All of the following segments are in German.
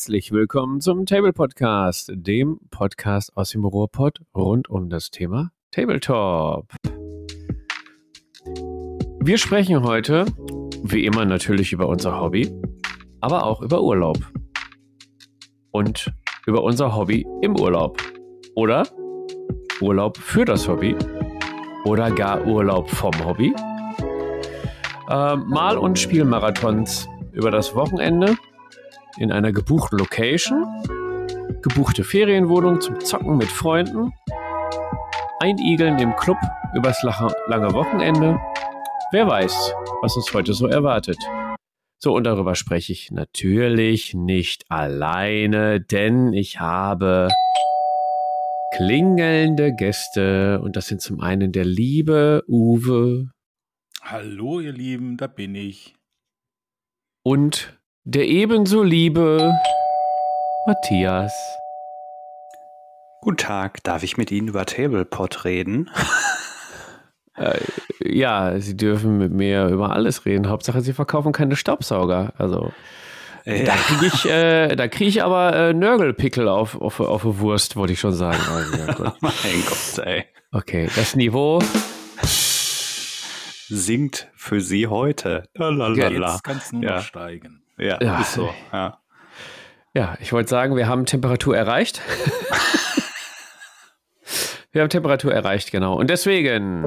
herzlich willkommen zum Table Podcast, dem Podcast aus dem Ruhrpott rund um das Thema Tabletop. Wir sprechen heute, wie immer natürlich über unser Hobby, aber auch über Urlaub. Und über unser Hobby im Urlaub. Oder Urlaub für das Hobby. Oder gar Urlaub vom Hobby. Äh, Mal- und Spielmarathons über das Wochenende in einer gebuchten Location, gebuchte Ferienwohnung zum Zocken mit Freunden, Einigeln im Club übers lange Wochenende. Wer weiß, was uns heute so erwartet. So, und darüber spreche ich natürlich nicht alleine, denn ich habe klingelnde Gäste. Und das sind zum einen der liebe Uwe. Hallo, ihr Lieben, da bin ich. Und der ebenso liebe Matthias. Guten Tag, darf ich mit Ihnen über Tablepot reden? äh, ja, Sie dürfen mit mir über alles reden. Hauptsache, Sie verkaufen keine Staubsauger. Also. Ja. Da kriege ich, äh, da krieg ich aber äh, Nörgelpickel auf, auf, auf eine Wurst, wollte ich schon sagen. Also, ja, mein Gott, ey. Okay, das Niveau singt für Sie heute. Lalalala. Jetzt kann es nur ja. noch steigen. Ja, ja, ist so. Ja, ja ich wollte sagen, wir haben Temperatur erreicht. wir haben Temperatur erreicht, genau. Und deswegen.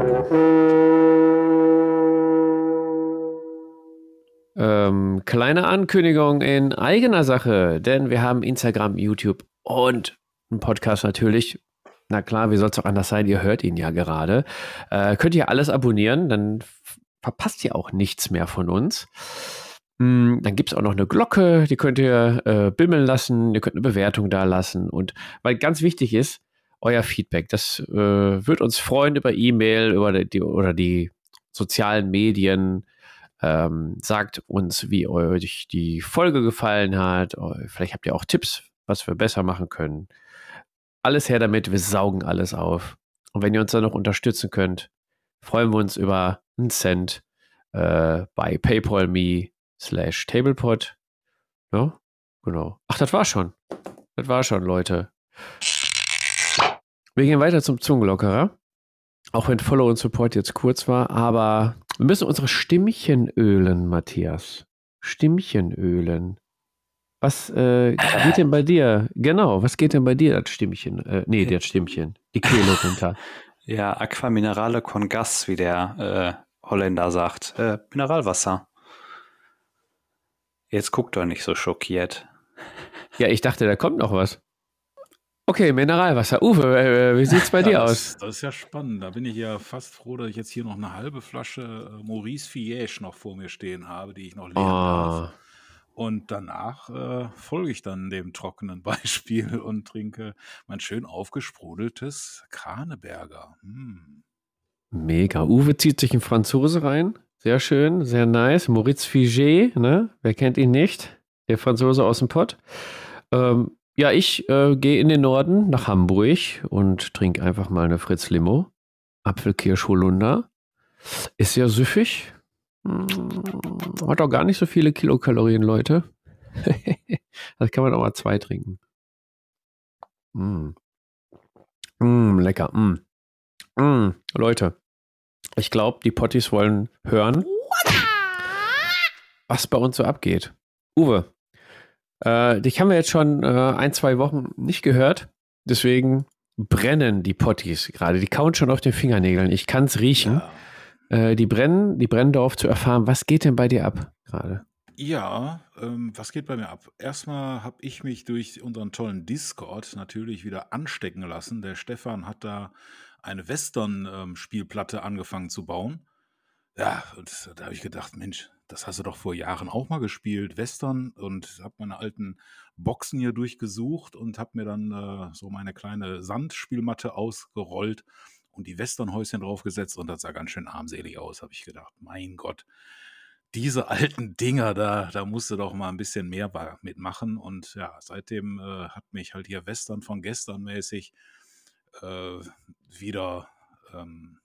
Ähm, kleine Ankündigung in eigener Sache, denn wir haben Instagram, YouTube und einen Podcast natürlich. Na klar, wie soll es auch anders sein? Ihr hört ihn ja gerade. Äh, könnt ihr alles abonnieren, dann verpasst ihr auch nichts mehr von uns. Hm, dann gibt es auch noch eine Glocke, die könnt ihr äh, bimmeln lassen, ihr könnt eine Bewertung da lassen. Und weil ganz wichtig ist, euer Feedback. Das äh, wird uns freuen über E-Mail über die, oder die sozialen Medien. Ähm, sagt uns, wie euch die Folge gefallen hat. Vielleicht habt ihr auch Tipps, was wir besser machen können. Alles her damit, wir saugen alles auf. Und wenn ihr uns dann noch unterstützen könnt, freuen wir uns über einen Cent äh, bei PayPal.me slash Tablepod. Ja, genau. Ach, das war schon. Das war schon, Leute. Wir gehen weiter zum Zungenlockerer. Auch wenn Follow und Support jetzt kurz war, aber wir müssen unsere Stimmchen ölen, Matthias. Stimmchen ölen. Was äh, geht denn bei dir? Genau, was geht denn bei dir, das Stimmchen? Äh, nee, das Stimmchen. Die Kehle runter. Ja, Aqua Minerale con Gas, wie der äh, Holländer sagt. Äh, Mineralwasser. Jetzt guck doch nicht so schockiert. Ja, ich dachte, da kommt noch was. Okay, Mineralwasser. Uwe, äh, wie sieht's bei ja, dir das, aus? Das ist ja spannend. Da bin ich ja fast froh, dass ich jetzt hier noch eine halbe Flasche äh, Maurice Fiège noch vor mir stehen habe, die ich noch leeren oh. darf. Und danach äh, folge ich dann dem trockenen Beispiel und trinke mein schön aufgesprudeltes Kraneberger. Hm. Mega. Uwe zieht sich einen Franzose rein. Sehr schön, sehr nice. Moritz Figé, ne? Wer kennt ihn nicht? Der Franzose aus dem Pott. Ähm, ja, ich äh, gehe in den Norden nach Hamburg und trinke einfach mal eine Fritz Limo. Apfelkirsch Holunder. Ist ja süffig. Hm, hat auch gar nicht so viele Kilokalorien, Leute. das kann man auch mal zwei trinken. Mm. Mm, lecker. Mm. Mm. Leute, ich glaube, die Potties wollen hören, was bei uns so abgeht. Uwe, äh, dich haben wir jetzt schon äh, ein, zwei Wochen nicht gehört. Deswegen brennen die Potties gerade. Die kauen schon auf den Fingernägeln. Ich kann es riechen. Ja. Äh, die brennen, die brennen darauf zu erfahren, was geht denn bei dir ab gerade? Ja, ähm, was geht bei mir ab? Erstmal habe ich mich durch unseren tollen Discord natürlich wieder anstecken lassen. Der Stefan hat da eine Western-Spielplatte ähm, angefangen zu bauen. Ja, und da habe ich gedacht, Mensch, das hast du doch vor Jahren auch mal gespielt, Western, und habe meine alten Boxen hier durchgesucht und habe mir dann äh, so meine kleine Sandspielmatte ausgerollt und die Westernhäuschen draufgesetzt und das sah ganz schön armselig aus, habe ich gedacht. Mein Gott, diese alten Dinger, da, da musst du doch mal ein bisschen mehr mitmachen. Und ja, seitdem äh, hat mich halt hier Western von gestern mäßig äh, wieder ähm,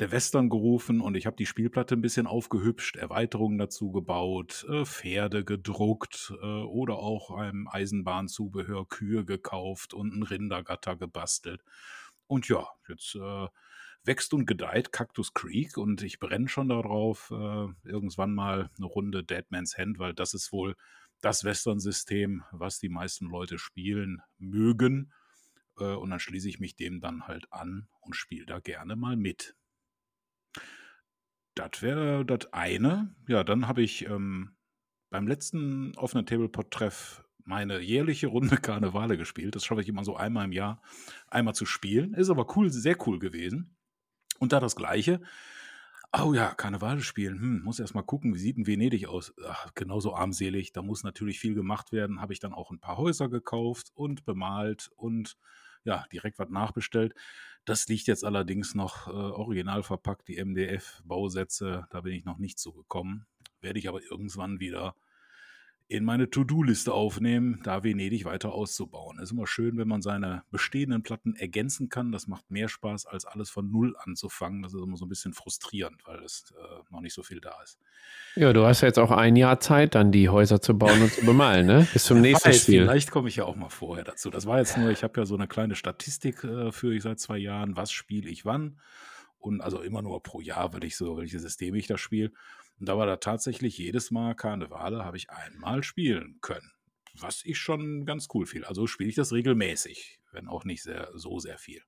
der Western gerufen und ich habe die Spielplatte ein bisschen aufgehübscht, Erweiterungen dazu gebaut, äh, Pferde gedruckt äh, oder auch einem Eisenbahnzubehör Kühe gekauft und ein Rindergatter gebastelt. Und ja, jetzt äh, wächst und gedeiht Cactus Creek und ich brenne schon darauf, äh, irgendwann mal eine Runde Deadman's Hand, weil das ist wohl das Western-System, was die meisten Leute spielen mögen. Äh, und dann schließe ich mich dem dann halt an und spiele da gerne mal mit. Das wäre das eine. Ja, dann habe ich ähm, beim letzten offenen Tablepot-Treff meine jährliche Runde Karnevale gespielt. Das schaffe ich immer so einmal im Jahr, einmal zu spielen. Ist aber cool, sehr cool gewesen. Und da das Gleiche. Oh ja, Karnevale spielen. Hm, muss erst mal gucken, wie sieht ein Venedig aus? Ach, genauso armselig. Da muss natürlich viel gemacht werden. Habe ich dann auch ein paar Häuser gekauft und bemalt und ja, direkt was nachbestellt. Das liegt jetzt allerdings noch äh, original verpackt, die MDF-Bausätze. Da bin ich noch nicht zugekommen. Werde ich aber irgendwann wieder in meine To-Do-Liste aufnehmen, da Venedig weiter auszubauen. Es ist immer schön, wenn man seine bestehenden Platten ergänzen kann. Das macht mehr Spaß, als alles von Null anzufangen. Das ist immer so ein bisschen frustrierend, weil es äh, noch nicht so viel da ist. Ja, du hast ja jetzt auch ein Jahr Zeit, dann die Häuser zu bauen und zu bemalen, ne? Bis zum nächsten weiß, Spiel. Vielleicht komme ich ja auch mal vorher dazu. Das war jetzt nur, ich habe ja so eine kleine Statistik äh, für ich seit zwei Jahren, was spiele ich wann. Und also immer nur pro Jahr, weil ich so, welches System ich da spiele. Und da war da tatsächlich jedes Mal Karnevale, habe ich einmal spielen können. Was ich schon ganz cool fiel. Also spiele ich das regelmäßig, wenn auch nicht sehr, so sehr viel.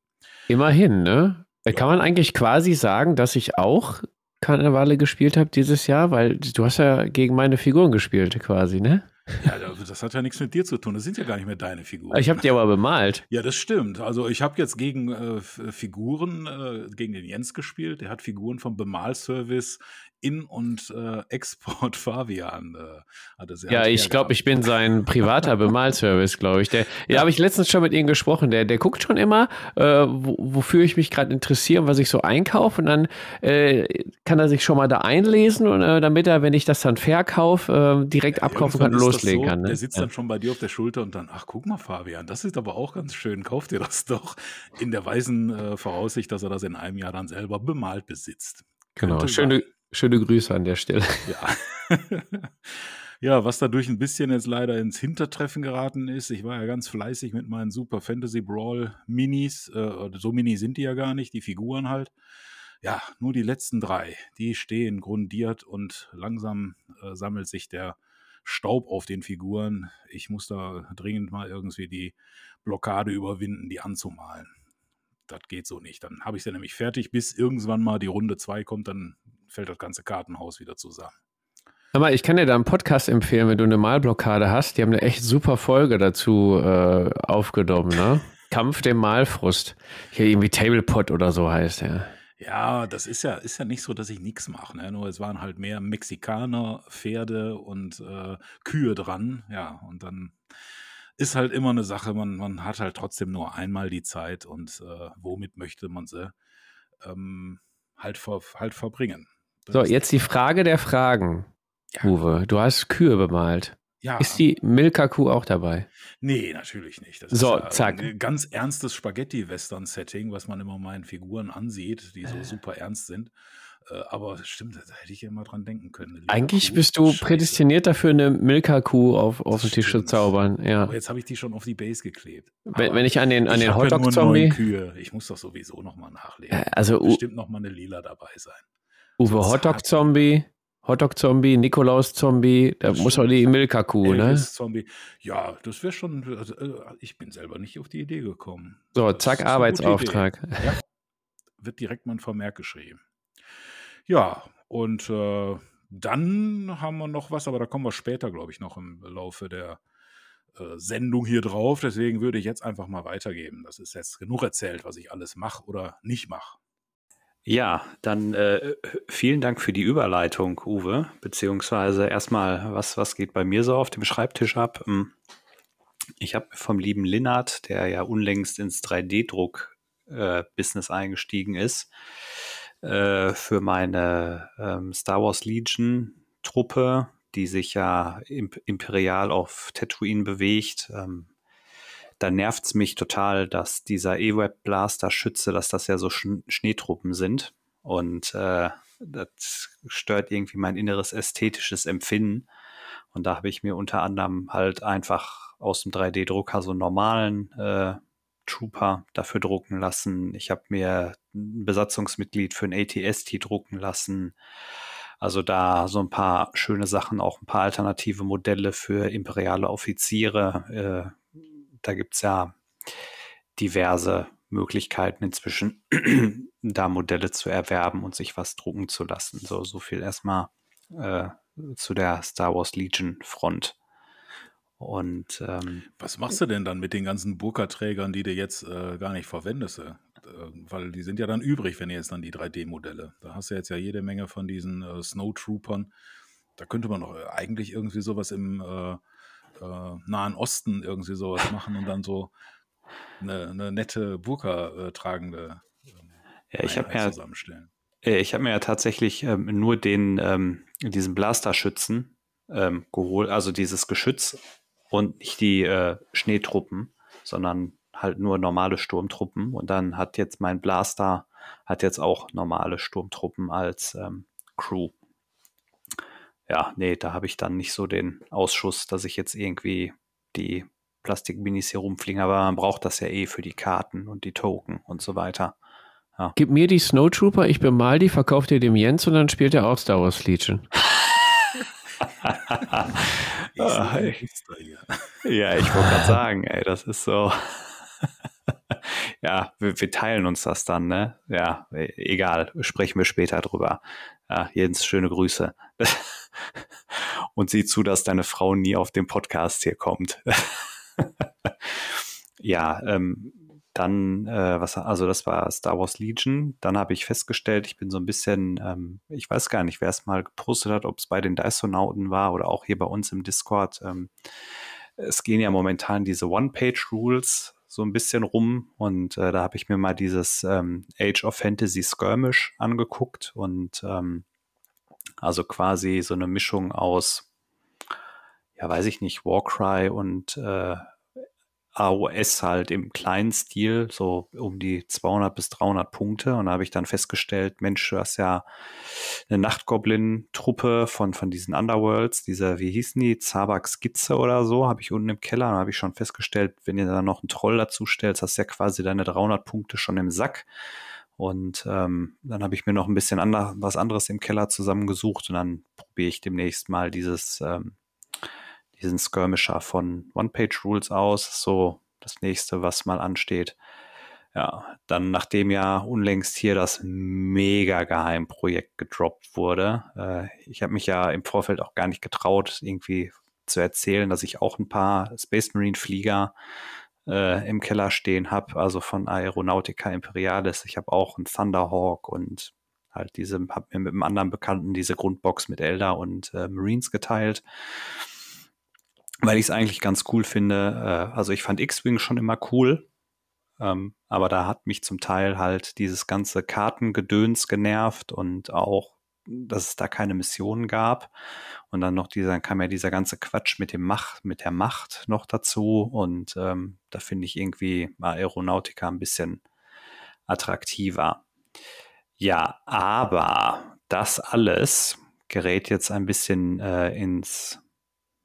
Immerhin, ne? Ja. Kann man eigentlich quasi sagen, dass ich auch Karnevale gespielt habe dieses Jahr? Weil du hast ja gegen meine Figuren gespielt quasi, ne? Ja, das hat ja nichts mit dir zu tun. Das sind ja gar nicht mehr deine Figuren. Ich habe die aber bemalt. Ja, das stimmt. Also ich habe jetzt gegen äh, Figuren, äh, gegen den Jens gespielt. Der hat Figuren vom Bemalservice in- und äh, Export Fabian äh, hatte sehr Ja, ich glaube, ich bin sein privater Bemalservice, glaube ich. Der, ja, ja habe ich letztens schon mit ihm gesprochen. Der, der guckt schon immer, äh, wo, wofür ich mich gerade interessiere und was ich so einkaufe. Und dann äh, kann er sich schon mal da einlesen, und, äh, damit er, wenn ich das dann verkaufe, äh, direkt ja, abkaufen kann und loslegen so, kann. Ne? Der sitzt ja. dann schon bei dir auf der Schulter und dann, ach, guck mal, Fabian, das ist aber auch ganz schön. Kauf dir das doch in der weisen äh, Voraussicht, dass er das in einem Jahr dann selber bemalt besitzt. Genau, schöne, Schöne Grüße an der Stelle. Ja. ja, was dadurch ein bisschen jetzt leider ins Hintertreffen geraten ist. Ich war ja ganz fleißig mit meinen Super Fantasy Brawl Minis. Äh, so mini sind die ja gar nicht, die Figuren halt. Ja, nur die letzten drei, die stehen grundiert und langsam äh, sammelt sich der Staub auf den Figuren. Ich muss da dringend mal irgendwie die Blockade überwinden, die anzumalen das geht so nicht. Dann habe ich sie nämlich fertig, bis irgendwann mal die Runde 2 kommt, dann fällt das ganze Kartenhaus wieder zusammen. Aber ich kann dir da einen Podcast empfehlen, wenn du eine Malblockade hast. Die haben eine echt super Folge dazu äh, aufgenommen, ne? Kampf dem Malfrust. Hier irgendwie Tablepot oder so heißt er. Ja, das ist ja, ist ja nicht so, dass ich nichts mache. Ne? Nur es waren halt mehr Mexikaner, Pferde und äh, Kühe dran. Ja, und dann ist halt immer eine Sache, man, man hat halt trotzdem nur einmal die Zeit und äh, womit möchte man sie ähm, halt, ver, halt verbringen. So, jetzt die Frage der Fragen, ja. Uwe. Du hast Kühe bemalt. Ja. Ist die Milka-Kuh auch dabei? Nee, natürlich nicht. Das so, ist zack. ein ganz ernstes Spaghetti-Western-Setting, was man immer meinen Figuren ansieht, die so äh. super ernst sind. Äh, aber stimmt, da hätte ich ja mal dran denken können. Eigentlich Kuh, bist du Scheiße. prädestiniert dafür, eine Milka-Kuh auf, auf den Tisch zu zaubern. Ja. Aber jetzt habe ich die schon auf die Base geklebt. Wenn, wenn ich an den, an den Hotdog-Zombie. Kühe. Ich muss doch sowieso nochmal nachlegen. Äh, also, bestimmt nochmal eine Lila dabei sein. Uwe Hotdog-Zombie. Hotdog-Zombie, Nikolaus-Zombie, da das muss auch die Milka-Kuh, ne? Zombie. Ja, das wäre schon, also, äh, ich bin selber nicht auf die Idee gekommen. So, zack, Arbeitsauftrag. Ja, wird direkt mal ein Vermerk geschrieben. Ja, und äh, dann haben wir noch was, aber da kommen wir später, glaube ich, noch im Laufe der äh, Sendung hier drauf. Deswegen würde ich jetzt einfach mal weitergeben. Das ist jetzt genug erzählt, was ich alles mache oder nicht mache. Ja, dann äh, vielen Dank für die Überleitung, Uwe. Beziehungsweise erstmal, was, was geht bei mir so auf dem Schreibtisch ab? Hm, ich habe vom lieben Linnard, der ja unlängst ins 3D-Druck-Business äh, eingestiegen ist, äh, für meine ähm, Star Wars Legion Truppe, die sich ja imp imperial auf Tatooine bewegt. Ähm, da nervt es mich total, dass dieser E-Web Blaster Schütze, dass das ja so Sch Schneetruppen sind. Und äh, das stört irgendwie mein inneres ästhetisches Empfinden. Und da habe ich mir unter anderem halt einfach aus dem 3D-Drucker so einen normalen äh, Trooper dafür drucken lassen. Ich habe mir ein Besatzungsmitglied für ein ATST drucken lassen. Also da so ein paar schöne Sachen, auch ein paar alternative Modelle für imperiale Offiziere. Äh, da gibt's ja diverse Möglichkeiten inzwischen, da Modelle zu erwerben und sich was drucken zu lassen. So, so viel erstmal äh, zu der Star Wars Legion Front. Und ähm, was machst du denn dann mit den ganzen Burka-Trägern, die du jetzt äh, gar nicht verwendest? Äh? Weil die sind ja dann übrig, wenn ihr jetzt dann die 3D-Modelle. Da hast du jetzt ja jede Menge von diesen äh, Snowtroopern. Da könnte man doch äh, eigentlich irgendwie sowas im äh, äh, Nahen Osten irgendwie sowas machen und dann so eine, eine nette Burka tragende ähm, ja, ich habe ja zusammenstellen. Ich habe mir ja tatsächlich ähm, nur den ähm, diesen Blaster-Schützen ähm, geholt, also dieses Geschütz und nicht die äh, Schneetruppen, sondern halt nur normale Sturmtruppen. Und dann hat jetzt mein Blaster hat jetzt auch normale Sturmtruppen als ähm, Crew. Ja, nee, da habe ich dann nicht so den Ausschuss, dass ich jetzt irgendwie die Plastikminis hier rumfliegen, aber man braucht das ja eh für die Karten und die Token und so weiter. Ja. Gib mir die Snowtrooper, ich bemal die, verkauft ihr dem Jens und dann spielt er auch Star Wars Legion. Ah, ja, ich wollte gerade sagen, ey, das ist so. ja, wir, wir, teilen uns das dann, ne? Ja, e, egal, sprechen wir später drüber. Ja, Jens, schöne Grüße. Und sieh zu, dass deine Frau nie auf den Podcast hier kommt. ja, ähm, dann, äh, was, also das war Star Wars Legion. Dann habe ich festgestellt, ich bin so ein bisschen, ähm, ich weiß gar nicht, wer es mal gepostet hat, ob es bei den Dysonauten war oder auch hier bei uns im Discord. Ähm, es gehen ja momentan diese One-Page-Rules so ein bisschen rum. Und äh, da habe ich mir mal dieses ähm, Age of Fantasy Skirmish angeguckt. Und ähm, also quasi so eine Mischung aus, ja, weiß ich nicht, Warcry und äh, AOS halt im kleinen Stil, so um die 200 bis 300 Punkte. Und da habe ich dann festgestellt, Mensch, du hast ja eine Nachtgoblin-Truppe von, von diesen Underworlds, dieser, wie hießen die, Zabak Skizze oder so, habe ich unten im Keller. Da habe ich schon festgestellt, wenn ihr da noch einen Troll dazu stellst, hast du ja quasi deine 300 Punkte schon im Sack. Und ähm, dann habe ich mir noch ein bisschen ander, was anderes im Keller zusammengesucht und dann probiere ich demnächst mal dieses ähm, diesen Skirmisher von One-Page-Rules aus. So das nächste, was mal ansteht. Ja, dann nachdem ja unlängst hier das mega Geheimprojekt gedroppt wurde. Äh, ich habe mich ja im Vorfeld auch gar nicht getraut, irgendwie zu erzählen, dass ich auch ein paar Space Marine Flieger äh, im Keller stehen habe, also von Aeronautica Imperialis. Ich habe auch einen Thunderhawk und halt diese, habe mir mit einem anderen Bekannten diese Grundbox mit Elder und äh, Marines geteilt weil ich es eigentlich ganz cool finde. Äh, also ich fand X-Wing schon immer cool, ähm, aber da hat mich zum Teil halt dieses ganze Kartengedöns genervt und auch, dass es da keine Missionen gab. Und dann noch dieser, kam ja dieser ganze Quatsch mit dem Macht, mit der Macht noch dazu. Und ähm, da finde ich irgendwie Aeronautica ein bisschen attraktiver. Ja, aber das alles gerät jetzt ein bisschen äh, ins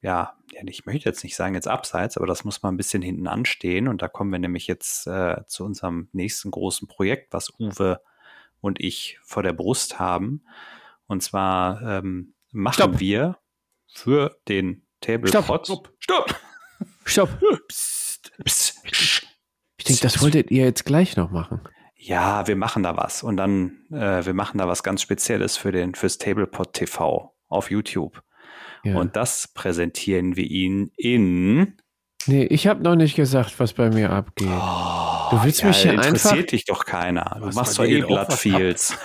ja, ich möchte jetzt nicht sagen jetzt abseits, aber das muss mal ein bisschen hinten anstehen. Und da kommen wir nämlich jetzt äh, zu unserem nächsten großen Projekt, was Uwe und ich vor der Brust haben. Und zwar ähm, machen Stopp. wir für den Tablepot. Stopp, stopp, stopp. stopp. Psst, psst. Ich denke, das wolltet ihr jetzt gleich noch machen. Ja, wir machen da was. Und dann, äh, wir machen da was ganz Spezielles für den, fürs Tablepot TV auf YouTube. Ja. Und das präsentieren wir Ihnen in. Nee, ich habe noch nicht gesagt, was bei mir abgeht. Oh, du willst ja, mich hier interessiert einfach. dich doch keiner. Du machst doch eh Bloodfields.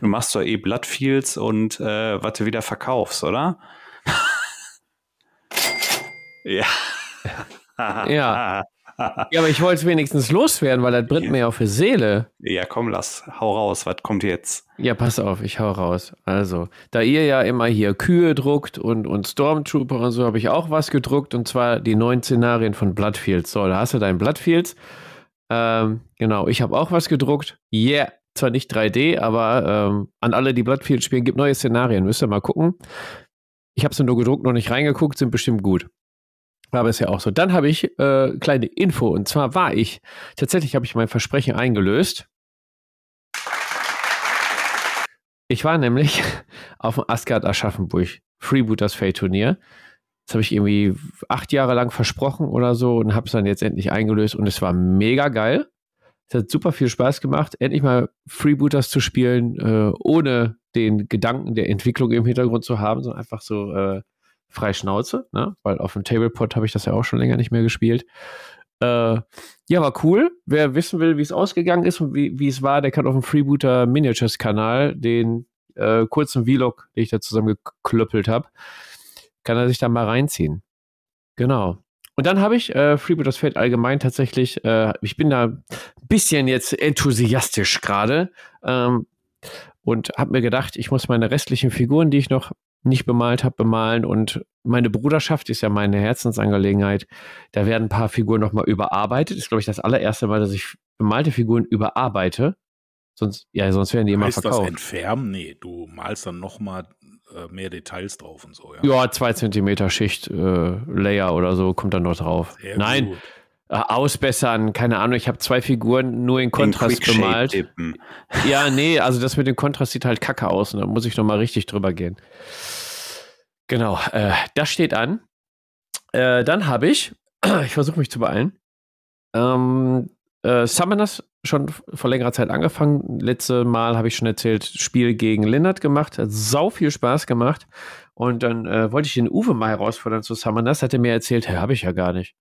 Du machst doch eh Bloodfields und äh, was du wieder verkaufst, oder? ja. ja. ja, aber ich wollte es wenigstens loswerden, weil das brennt ja. mir auf die Seele. Ja, komm, lass, hau raus, was kommt jetzt? Ja, pass auf, ich hau raus. Also, da ihr ja immer hier Kühe druckt und, und Stormtrooper und so, habe ich auch was gedruckt und zwar die neuen Szenarien von Bloodfields. So, da hast du dein Bloodfields. Ähm, genau, ich habe auch was gedruckt. Yeah, Zwar nicht 3D, aber ähm, an alle, die Bloodfield spielen, gibt neue Szenarien. Müsst ihr mal gucken. Ich habe sie nur gedruckt, noch nicht reingeguckt, sind bestimmt gut. Aber ist ja auch so. Dann habe ich äh, kleine Info. Und zwar war ich, tatsächlich habe ich mein Versprechen eingelöst. Ich war nämlich auf dem Asgard Aschaffenburg Freebooters Fate Turnier. Das habe ich irgendwie acht Jahre lang versprochen oder so und habe es dann jetzt endlich eingelöst und es war mega geil. Es hat super viel Spaß gemacht, endlich mal Freebooters zu spielen, äh, ohne den Gedanken der Entwicklung im Hintergrund zu haben, sondern einfach so äh, frei Schnauze, ne? weil auf dem Tablepod habe ich das ja auch schon länger nicht mehr gespielt. Äh, ja, war cool. Wer wissen will, wie es ausgegangen ist und wie, es war, der kann auf dem Freebooter Miniatures Kanal den äh, kurzen Vlog, den ich da zusammen geklöppelt habe, kann er sich da mal reinziehen. Genau. Und dann habe ich äh, Freebooters Fate allgemein tatsächlich, äh, ich bin da ein bisschen jetzt enthusiastisch gerade ähm, und habe mir gedacht, ich muss meine restlichen Figuren, die ich noch nicht bemalt habe, bemalen. Und meine Bruderschaft ist ja meine Herzensangelegenheit. Da werden ein paar Figuren nochmal überarbeitet. Das ist, glaube ich, das allererste Mal, dass ich bemalte Figuren überarbeite. Sonst, ja, sonst werden die immer heißt verkauft. das entfernen? Nee, du malst dann nochmal äh, mehr Details drauf und so, ja. Ja, zwei Zentimeter Schicht, äh, Layer oder so kommt dann noch drauf. Sehr Nein, gut. Äh, ausbessern, keine Ahnung, ich habe zwei Figuren nur in Kontrast bemalt. Ja, nee, also das mit dem Kontrast sieht halt kacke aus und da muss ich nochmal richtig drüber gehen. Genau, äh, das steht an. Äh, dann habe ich, ich versuche mich zu beeilen, ähm, äh, Summoners schon vor längerer Zeit angefangen. Letzte Mal habe ich schon erzählt, Spiel gegen Lindert gemacht. Hat sau viel Spaß gemacht. Und dann äh, wollte ich den Uwe mal herausfordern zu Summoners. Hat er mir erzählt, hey, habe ich ja gar nicht.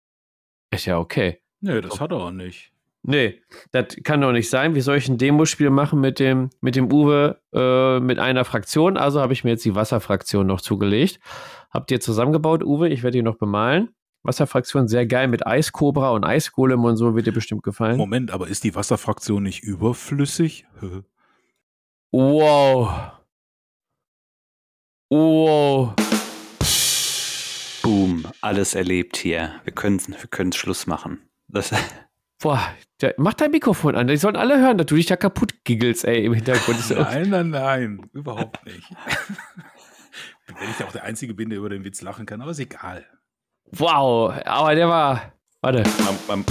Ist ja okay. Nee, das hat er auch nicht. Nee, das kann doch nicht sein. Wie soll ich ein Demospiel machen mit dem, mit dem Uwe äh, mit einer Fraktion? Also habe ich mir jetzt die Wasserfraktion noch zugelegt. Habt ihr zusammengebaut, Uwe? Ich werde die noch bemalen. Wasserfraktion sehr geil mit Eiskobra und Eisgolem und so wird dir bestimmt gefallen. Moment, aber ist die Wasserfraktion nicht überflüssig? wow. Wow. Boom, alles erlebt hier. Wir können wir können Schluss machen. Das Boah, der, mach dein Mikrofon an. Die sollen alle hören, dass du dich da kaputt giggelst, ey, im Hintergrund. nein, nein, nein, überhaupt nicht. Wenn ich ja auch der Einzige bin, der über den Witz lachen kann, aber ist egal. Wow, aber der war. Warte. Man, man,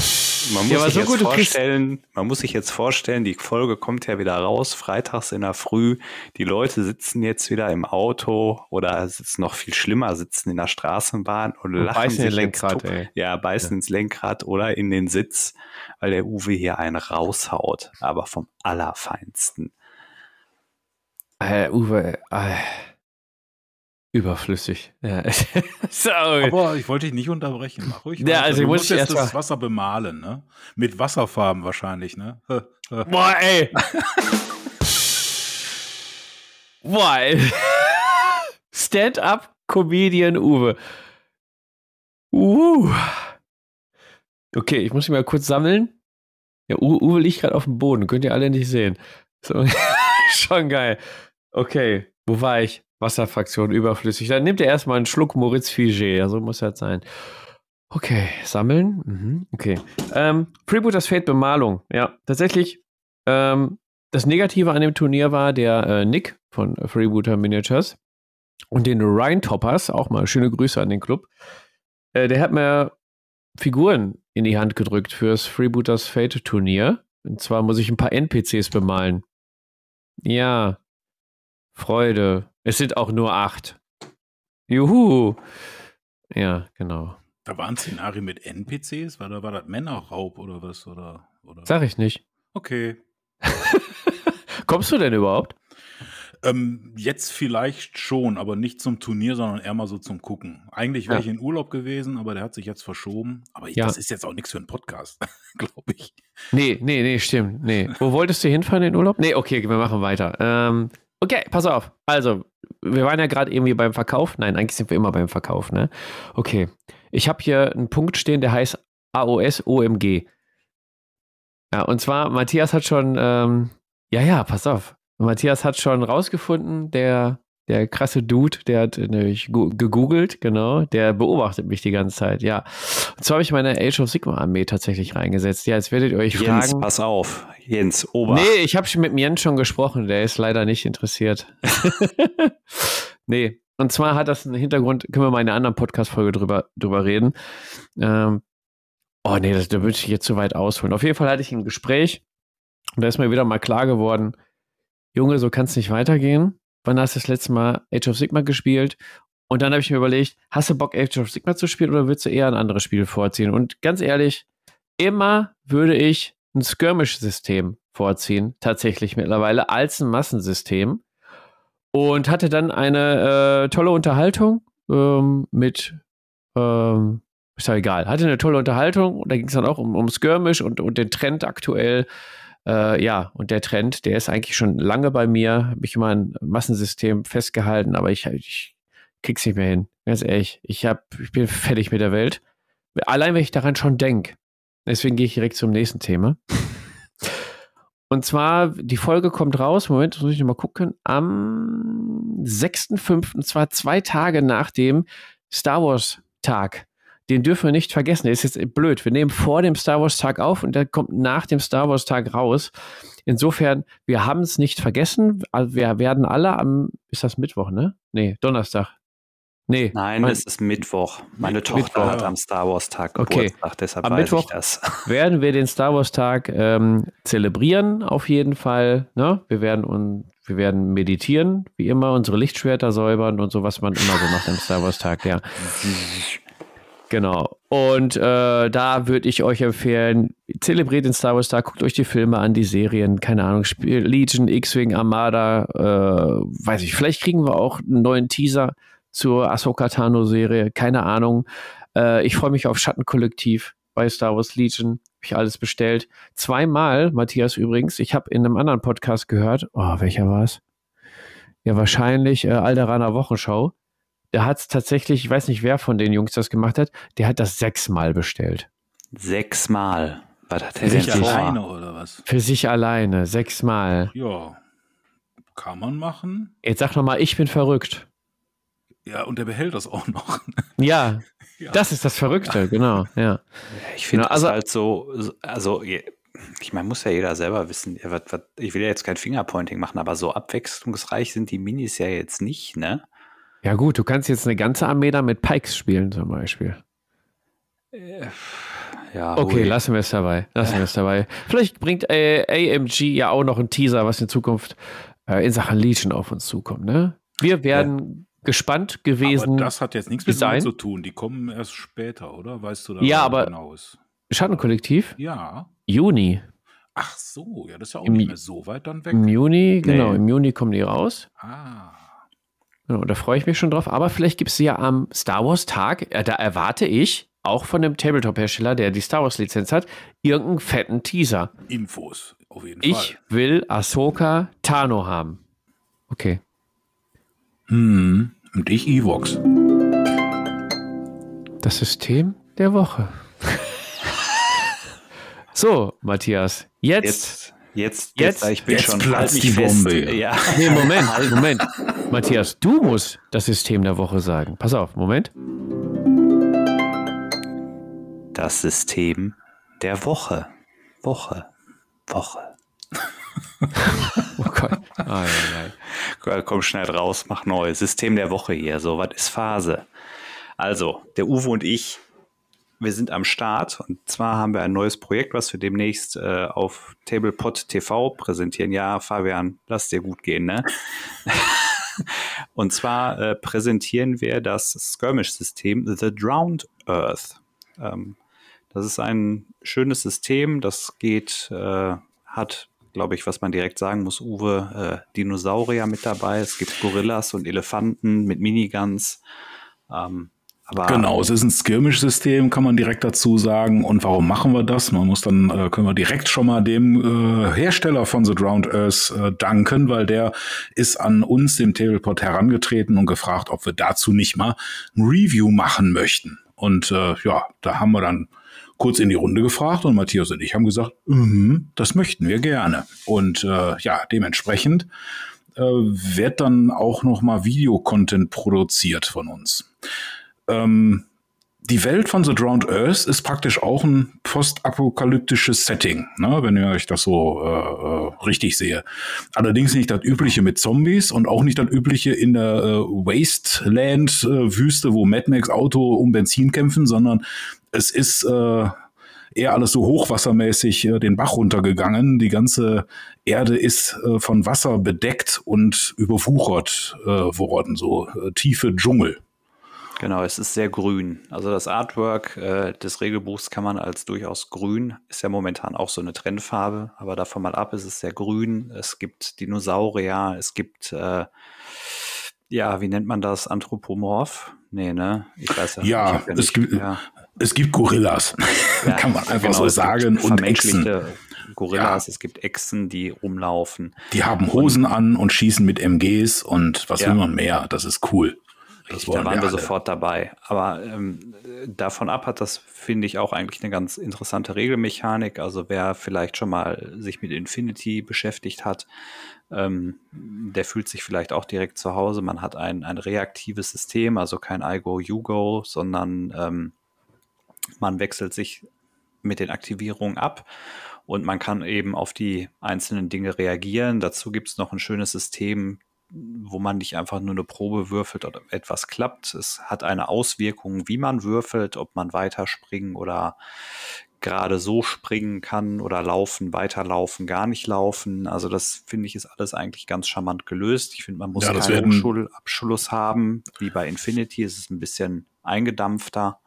man muss, sich so jetzt vorstellen, man muss sich jetzt vorstellen, die Folge kommt ja wieder raus, freitags in der Früh. Die Leute sitzen jetzt wieder im Auto oder sitzen noch viel schlimmer, sitzen in der Straßenbahn und, und lachen beißen sich Lenkrad, ey. Ja, beißen ja. ins Lenkrad oder in den Sitz, weil der Uwe hier einen raushaut, aber vom Allerfeinsten. Äh, Uwe, äh. Überflüssig. Ja. Aber ich wollte dich nicht unterbrechen. Mach ruhig. Ja, also du musst jetzt das Wasser bemalen, ne? Mit Wasserfarben wahrscheinlich, ne? Boah, ey. Boah, ey. Stand-up Comedian Uwe. Uh. Okay, ich muss mich mal kurz sammeln. Ja, U Uwe liegt gerade auf dem Boden. Könnt ihr alle nicht sehen. So. Schon geil. Okay, wo war ich? Wasserfraktion überflüssig. Dann nimmt er erstmal einen Schluck Moritz Figé. Ja, so muss das sein. Okay, sammeln. Mhm, okay. Ähm, Freebooters Fate Bemalung. Ja, tatsächlich. Ähm, das Negative an dem Turnier war der äh, Nick von Freebooter Miniatures und den Ryan Toppers. Auch mal schöne Grüße an den Club. Äh, der hat mir Figuren in die Hand gedrückt fürs Freebooters Fate Turnier. Und zwar muss ich ein paar NPCs bemalen. Ja. Freude. Es sind auch nur acht. Juhu. Ja, genau. Da war ein Szenario mit NPCs? War, da, war das Männerraub oder was? Oder, oder? Sag ich nicht. Okay. Kommst du denn überhaupt? Ähm, jetzt vielleicht schon, aber nicht zum Turnier, sondern eher mal so zum Gucken. Eigentlich wäre ja. ich in Urlaub gewesen, aber der hat sich jetzt verschoben. Aber ich, ja. das ist jetzt auch nichts für einen Podcast, glaube ich. Nee, nee, nee, stimmt. Nee. Wo wolltest du hinfahren in Urlaub? Nee, okay, wir machen weiter. Ähm, okay, pass auf. Also, wir waren ja gerade irgendwie beim Verkauf. Nein, eigentlich sind wir immer beim Verkauf, ne? Okay. Ich habe hier einen Punkt stehen, der heißt AOS OMG. Ja, und zwar, Matthias hat schon, ähm, ja, ja, pass auf. Matthias hat schon rausgefunden, der der krasse Dude, der hat nämlich gegoogelt, genau, der beobachtet mich die ganze Zeit, ja. Und zwar habe ich meine Age of Sigma Armee tatsächlich reingesetzt. Ja, jetzt werdet ihr euch Jens, fragen. pass auf, Jens, Ober. Nee, ich habe mit Jens schon gesprochen, der ist leider nicht interessiert. nee, und zwar hat das einen Hintergrund, können wir mal in einer anderen Podcast-Folge drüber, drüber reden. Ähm, oh nee, das, da würde ich jetzt zu weit ausholen. Auf jeden Fall hatte ich ein Gespräch und da ist mir wieder mal klar geworden, Junge, so kann es nicht weitergehen wann hast du das letzte Mal Age of Sigma gespielt? Und dann habe ich mir überlegt, hast du Bock, Age of Sigma zu spielen oder würdest du eher ein anderes Spiel vorziehen? Und ganz ehrlich, immer würde ich ein Skirmish-System vorziehen, tatsächlich mittlerweile, als ein Massensystem. Und hatte dann eine äh, tolle Unterhaltung ähm, mit, ähm, ist ja egal, hatte eine tolle Unterhaltung und da ging es dann auch um, um Skirmish und, und den Trend aktuell äh, ja, und der Trend, der ist eigentlich schon lange bei mir. Habe ich immer ein Massensystem festgehalten, aber ich, ich krieg's nicht mehr hin. Ganz ehrlich, ich, hab, ich bin fertig mit der Welt. Allein, wenn ich daran schon denke. Deswegen gehe ich direkt zum nächsten Thema. Und zwar, die Folge kommt raus, Moment, muss ich noch mal gucken, am 6.5., zwar zwei Tage nach dem Star Wars Tag den dürfen wir nicht vergessen. Der ist jetzt blöd. Wir nehmen vor dem Star Wars Tag auf und der kommt nach dem Star Wars Tag raus. Insofern, wir haben es nicht vergessen. Also wir werden alle am, ist das Mittwoch, ne? Nee, Donnerstag. Nee. Nein, mein, es ist Mittwoch. Meine Tochter Mittwoch. hat am Star Wars Tag Geburtstag, okay. deshalb am weiß Mittwoch ich das. werden wir den Star Wars Tag ähm, zelebrieren, auf jeden Fall. Ne? Wir werden und wir werden meditieren, wie immer, unsere Lichtschwerter säubern und so, was man immer so macht am Star Wars Tag, ja. Genau. Und äh, da würde ich euch empfehlen, zelebriert den Star Wars Tag, guckt euch die Filme an, die Serien, keine Ahnung, Legion, X-Wing, Armada, äh, weiß ich, vielleicht kriegen wir auch einen neuen Teaser zur Ahsoka Tano Serie, keine Ahnung. Äh, ich freue mich auf Schattenkollektiv bei Star Wars Legion, habe ich alles bestellt. Zweimal, Matthias übrigens, ich habe in einem anderen Podcast gehört, oh, welcher war es? Ja, wahrscheinlich äh, Alderaner Wochenschau der hat es tatsächlich, ich weiß nicht, wer von den Jungs das gemacht hat, der hat das sechsmal bestellt. Sechsmal? Was hat der Für sich alleine oder was? Für sich alleine, sechsmal. Ja, kann man machen. Jetzt sag nochmal, ich bin verrückt. Ja, und der behält das auch noch. Ja, ja. das ist das Verrückte, genau, ja. Ich finde genau, also, halt so, also ich meine, muss ja jeder selber wissen. Ich will ja jetzt kein Fingerpointing machen, aber so abwechslungsreich sind die Minis ja jetzt nicht, ne? Ja, gut, du kannst jetzt eine ganze Armee da mit Pikes spielen, zum Beispiel. Ja, okay, ui. lassen wir es dabei. Lassen wir es dabei. Vielleicht bringt äh, AMG ja auch noch einen Teaser, was in Zukunft äh, in Sachen Legion auf uns zukommt. Ne? Wir werden ja. gespannt gewesen. Aber das hat jetzt nichts mit sein zu tun. Die kommen erst später, oder? Weißt du da ja, aber genau ist? Schattenkollektiv? Ja. Juni. Ach so, ja, das ist ja auch Im, nicht mehr so weit dann weg. Im Juni, genau, im Juni kommen die raus. Ah. Genau, da freue ich mich schon drauf. Aber vielleicht gibt es ja am Star Wars Tag, äh, da erwarte ich, auch von dem Tabletop-Hersteller, der die Star Wars-Lizenz hat, irgendeinen fetten Teaser. Infos, auf jeden ich Fall. Ich will Ahsoka Tano haben. Okay. Hm, und ich Evox. Das System der Woche. so, Matthias, jetzt, jetzt Jetzt, jetzt, jetzt ich bin jetzt schon platzt die Bombe. Ja. Nee, Moment, Moment. Matthias, du musst das System der Woche sagen. Pass auf, Moment. Das System der Woche. Woche. Woche. oh Gott. Ah, ja, ja. Komm schnell raus, mach neu. System der Woche hier. So, was ist Phase? Also, der Uwe und ich wir sind am Start und zwar haben wir ein neues Projekt, was wir demnächst äh, auf Tablepot TV präsentieren. Ja, Fabian, lass dir gut gehen, ne? und zwar äh, präsentieren wir das Skirmish-System The Drowned Earth. Ähm, das ist ein schönes System, das geht, äh, hat, glaube ich, was man direkt sagen muss, Uwe, äh, Dinosaurier mit dabei. Es gibt Gorillas und Elefanten mit Miniguns. Ähm, aber genau, es ist ein Skirmish-System, kann man direkt dazu sagen. Und warum machen wir das? Man muss dann, äh, können wir direkt schon mal dem äh, Hersteller von The Drowned Earth äh, danken, weil der ist an uns, dem Tablepot, herangetreten und gefragt, ob wir dazu nicht mal ein Review machen möchten. Und äh, ja, da haben wir dann kurz in die Runde gefragt und Matthias und ich haben gesagt, mm, das möchten wir gerne. Und äh, ja, dementsprechend äh, wird dann auch noch mal Videocontent produziert von uns. Ähm, die Welt von The Drowned Earth ist praktisch auch ein postapokalyptisches Setting, ne, wenn euch das so äh, äh, richtig sehe. Allerdings nicht das übliche mit Zombies und auch nicht das übliche in der äh, Wasteland-Wüste, wo Mad Max Auto um Benzin kämpfen, sondern es ist äh, eher alles so hochwassermäßig äh, den Bach runtergegangen. Die ganze Erde ist äh, von Wasser bedeckt und überwuchert äh, worden, so äh, tiefe Dschungel. Genau, es ist sehr grün. Also das Artwork äh, des Regelbuchs kann man als durchaus grün, ist ja momentan auch so eine Trendfarbe, aber davon mal ab, ist es sehr grün. Es gibt Dinosaurier, es gibt, äh, ja, wie nennt man das? Anthropomorph? Nee, ne? Ich weiß ja. Ja, ja es, gibt, ja. es gibt Gorillas, ja, kann man einfach genau, so sagen. Und Echsen. Gorillas, es gibt Echsen, die rumlaufen. Die haben Hosen und, an und schießen mit MGs und was will man mehr? Das ist cool. Das da waren wir, wir sofort dabei. Aber ähm, davon ab hat das, finde ich, auch eigentlich eine ganz interessante Regelmechanik. Also wer vielleicht schon mal sich mit Infinity beschäftigt hat, ähm, der fühlt sich vielleicht auch direkt zu Hause. Man hat ein, ein reaktives System, also kein I go, you go, sondern ähm, man wechselt sich mit den Aktivierungen ab und man kann eben auf die einzelnen Dinge reagieren. Dazu gibt es noch ein schönes System, wo man nicht einfach nur eine Probe würfelt oder etwas klappt. Es hat eine Auswirkung, wie man würfelt, ob man weiterspringen oder gerade so springen kann oder laufen, weiterlaufen, gar nicht laufen. Also das finde ich ist alles eigentlich ganz charmant gelöst. Ich finde, man muss ja, keinen Hochschulabschluss haben. Wie bei Infinity ist es ein bisschen eingedampfter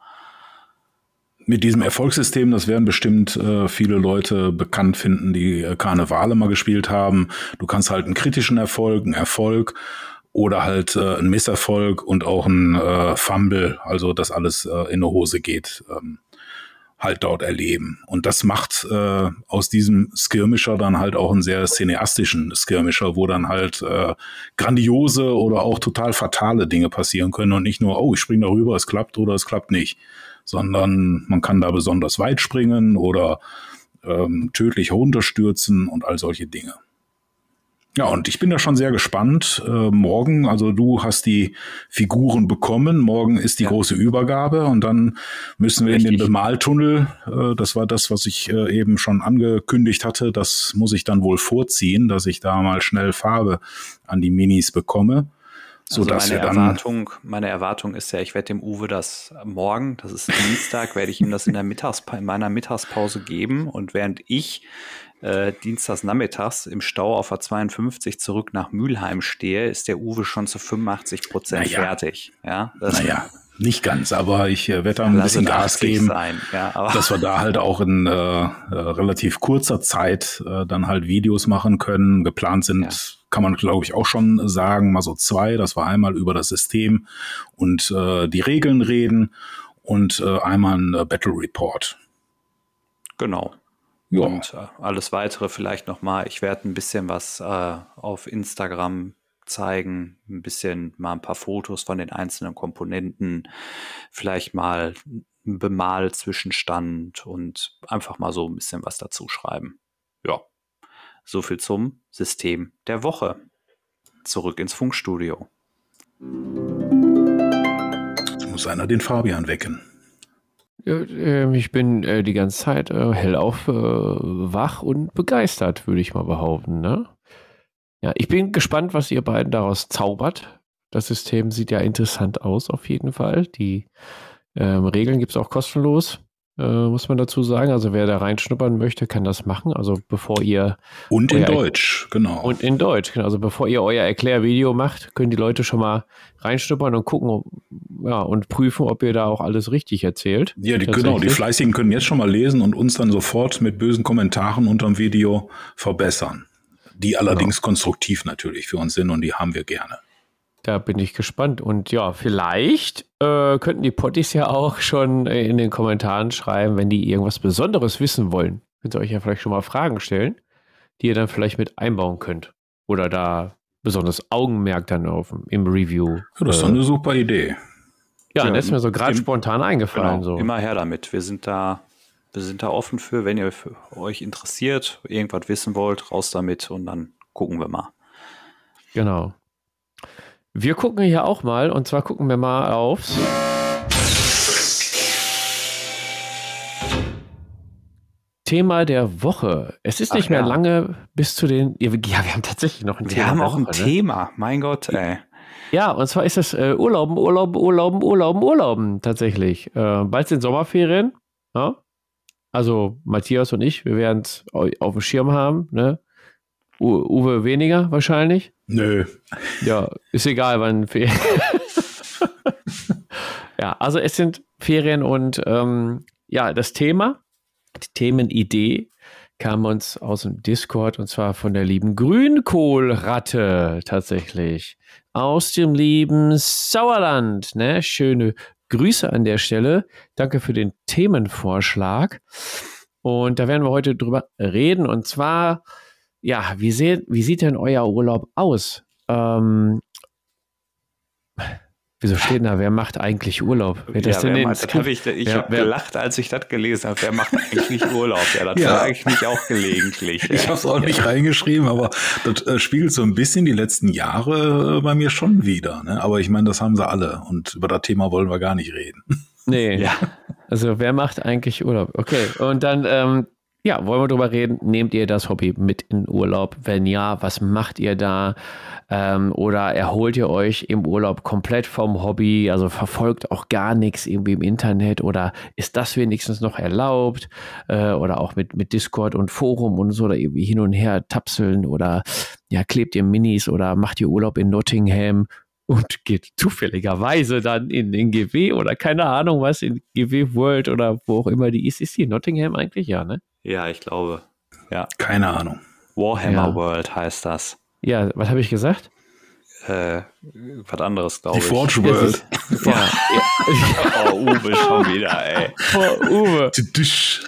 mit diesem Erfolgssystem, das werden bestimmt äh, viele Leute bekannt finden, die äh, Karnevale mal gespielt haben. Du kannst halt einen kritischen Erfolg, einen Erfolg oder halt äh, einen Misserfolg und auch einen äh, Fumble, also dass alles äh, in eine Hose geht, ähm, halt dort erleben. Und das macht äh, aus diesem Skirmisher dann halt auch einen sehr cineastischen Skirmisher, wo dann halt äh, grandiose oder auch total fatale Dinge passieren können und nicht nur, oh, ich springe darüber, es klappt oder es klappt nicht sondern man kann da besonders weit springen oder ähm, tödlich runterstürzen und all solche Dinge. Ja, und ich bin da schon sehr gespannt. Äh, morgen, also du hast die Figuren bekommen, morgen ist die ja. große Übergabe und dann müssen wir Richtig. in den Bemaltunnel. Äh, das war das, was ich äh, eben schon angekündigt hatte. Das muss ich dann wohl vorziehen, dass ich da mal schnell Farbe an die Minis bekomme. So also meine Erwartung, meine Erwartung ist ja, ich werde dem Uwe das morgen, das ist Dienstag, werde ich ihm das in der Mittagspa in meiner Mittagspause geben und während ich äh, dienstags nachmittags im Stau auf der 52 zurück nach Mülheim stehe, ist der Uwe schon zu 85 Prozent naja. fertig. Ja, das naja. Nicht ganz, aber ich äh, werde da ein bisschen Gas geben, ja, dass wir da halt auch in äh, äh, relativ kurzer Zeit äh, dann halt Videos machen können. Geplant sind ja kann man, glaube ich, auch schon sagen, mal so zwei. Das war einmal über das System und äh, die Regeln reden und äh, einmal ein äh, Battle Report. Genau. Ja. Und äh, alles weitere vielleicht nochmal. Ich werde ein bisschen was äh, auf Instagram zeigen, ein bisschen mal ein paar Fotos von den einzelnen Komponenten, vielleicht mal ein Bemal-Zwischenstand und einfach mal so ein bisschen was dazu schreiben. Ja. So viel zum System der Woche. Zurück ins Funkstudio. Jetzt muss einer den Fabian wecken. Ähm, ich bin äh, die ganze Zeit äh, hellauf äh, wach und begeistert, würde ich mal behaupten. Ne? Ja, ich bin gespannt, was ihr beiden daraus zaubert. Das System sieht ja interessant aus, auf jeden Fall. Die ähm, Regeln gibt es auch kostenlos äh, muss man dazu sagen. Also wer da reinschnuppern möchte, kann das machen. Also bevor ihr und in Deutsch, genau. Und in Deutsch, genau. Also bevor ihr euer Erklärvideo macht, können die Leute schon mal reinschnuppern und gucken, ja und prüfen, ob ihr da auch alles richtig erzählt. Ja, die, genau. Die Fleißigen können jetzt schon mal lesen und uns dann sofort mit bösen Kommentaren unterm Video verbessern. Die allerdings genau. konstruktiv natürlich für uns sind und die haben wir gerne. Da bin ich gespannt. Und ja, vielleicht äh, könnten die Potties ja auch schon in den Kommentaren schreiben, wenn die irgendwas Besonderes wissen wollen. Könnt ihr euch ja vielleicht schon mal Fragen stellen, die ihr dann vielleicht mit einbauen könnt. Oder da besonders Augenmerk dann auf im Review. Ja, das ist äh, eine super Idee. Ja, ja das ist mir so gerade spontan eingefallen. Genau, so. Immer her damit. Wir sind da, wir sind da offen für, wenn ihr für euch interessiert, irgendwas wissen wollt, raus damit und dann gucken wir mal. Genau. Wir gucken hier auch mal und zwar gucken wir mal aufs. Thema der Woche. Es ist nicht Ach mehr ja. lange bis zu den. Ja, wir wir haben tatsächlich noch ein Wir Thema. haben der auch ein Woche, ne? Thema. Mein Gott, ey. Ja, und zwar ist es äh, Urlauben, Urlauben, Urlauben, Urlauben, Urlauben tatsächlich. Äh, bald sind Sommerferien. Ja? Also Matthias und ich, wir werden es auf dem Schirm haben. Ne? U Uwe weniger wahrscheinlich. Nö. Ja, ist egal, wann Ferien. ja, also es sind Ferien und ähm, ja, das Thema, die Themenidee kam uns aus dem Discord und zwar von der lieben Grünkohlratte tatsächlich. Aus dem lieben Sauerland. Ne? Schöne Grüße an der Stelle. Danke für den Themenvorschlag. Und da werden wir heute drüber reden. Und zwar, ja, wie, seht, wie sieht denn euer Urlaub aus? Ähm, wieso steht da, wer macht eigentlich Urlaub? Wer das Ja, denn wer macht, hab ich ich Wer- habe gelacht, als ich das gelesen habe. Wer macht eigentlich Urlaub? Ja, das Ja. frage ich mich auch gelegentlich. Ich habe es auch nicht reingeschrieben, aber das äh, spiegelt so ein bisschen die letzten Jahre äh, bei mir schon wieder. Ne? Aber ich meine, das haben sie alle und über das Thema wollen wir gar nicht reden. Nee. Ja. Also wer macht eigentlich Urlaub? Okay. Und dann, ähm, ja, wollen wir drüber reden. Nehmt ihr das Hobby mit in Urlaub? Wenn ja, was macht ihr da? Ähm, oder erholt ihr euch im Urlaub komplett vom Hobby? Also verfolgt auch gar nichts irgendwie im Internet? Oder ist das wenigstens noch erlaubt? Äh, oder auch mit, mit Discord und Forum und so, oder irgendwie hin und her tapseln? Oder ja, klebt ihr Minis oder macht ihr Urlaub in Nottingham? und geht zufälligerweise dann in den GW oder keine Ahnung was, in GW World oder wo auch immer die ist. Ist die in Nottingham eigentlich? Ja, ne? Ja, ich glaube. Ja. Keine Ahnung. Warhammer Ja. World heißt das. Ja, was habe ich gesagt? Äh, was anderes, glaube Die ich. Forge World. Ja, Oh, Uwe schon wieder, ey. oh, Uwe. Tisch.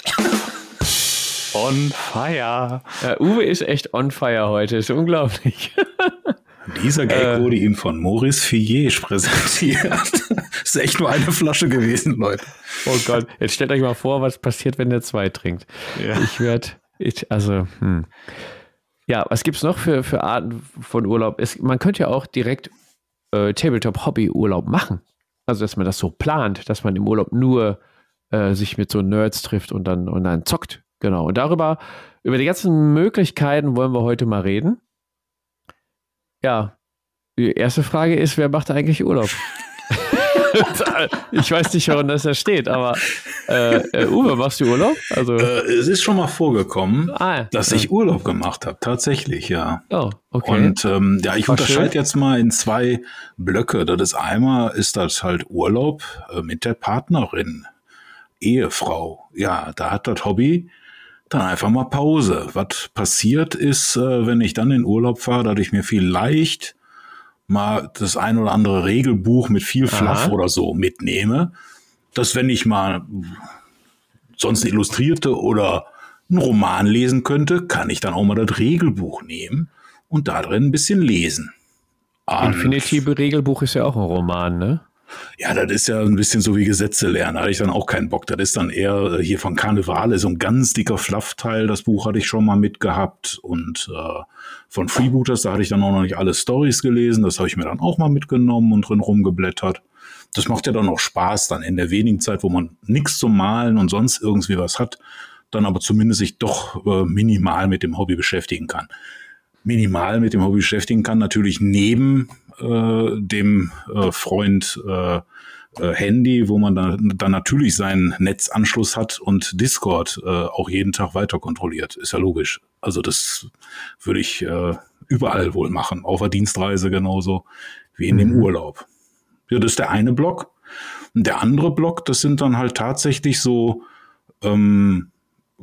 On fire. Ja, Uwe ist echt on fire heute, ist unglaublich. Dieser Gag Äh. wurde Ihnen von Maurice Fillage präsentiert. ist echt nur eine Flasche gewesen, Leute. Oh Gott, jetzt stellt euch mal vor, was passiert, wenn der zwei trinkt. Ja. Ich werde, also, hm. Ja, was gibt es noch für, für Arten von Urlaub? Es, man könnte ja auch direkt äh, Tabletop-Hobby-Urlaub machen. Also, dass man das so plant, dass man im Urlaub nur äh, sich mit so Nerds trifft und dann, und dann zockt. Genau. Und darüber, über die ganzen Möglichkeiten wollen wir heute mal reden. Ja, die erste Frage ist, wer macht eigentlich Urlaub? ich weiß nicht, warum das da steht, aber äh, äh, Uwe, machst du Urlaub? Also, Äh, es ist schon mal vorgekommen, ah, dass ich Urlaub gemacht habe. Tatsächlich, ja. Oh, okay. Und ähm, ja, ich War unterscheide schön. jetzt mal in zwei Blöcke. Das ist einmal ist das halt Urlaub äh, mit der Partnerin, Ehefrau. Ja, da hat das Hobby dann einfach mal Pause. Was passiert ist, äh, wenn ich dann in Urlaub fahre, dass ich mir vielleicht mal das ein oder andere Regelbuch mit viel Fluff Aha. oder so mitnehme, dass wenn ich mal sonst eine Illustrierte oder einen Roman lesen könnte, kann ich dann auch mal das Regelbuch nehmen und da drin ein bisschen lesen. Und- Infinity-Regelbuch ist ja auch ein Roman, ne? Ja, das ist ja ein bisschen so wie Gesetze lernen. Da hatte ich dann auch keinen Bock. Das ist dann eher äh, hier von Karnevale, so ein ganz dicker Fluffteil. Das Buch hatte ich schon mal mitgehabt. Und äh, von Freebooters, da hatte ich dann auch noch nicht alle Stories gelesen. Das habe ich mir dann auch mal mitgenommen und drin rumgeblättert. Das macht ja dann auch Spaß, dann in der wenigen Zeit, wo man nichts zum Malen und sonst irgendwie was hat, dann aber zumindest sich doch äh, minimal mit dem Hobby beschäftigen kann minimal mit dem Hobby beschäftigen kann, natürlich neben äh, dem äh, Freund äh, äh, Handy, wo man dann, dann natürlich seinen Netzanschluss hat und Discord äh, auch jeden Tag weiter kontrolliert. Ist ja logisch. Also das würde ich äh, überall wohl machen, auf der Dienstreise genauso wie in dem Urlaub. Ja, das ist der eine Block. Und der andere Block, das sind dann halt tatsächlich so ähm,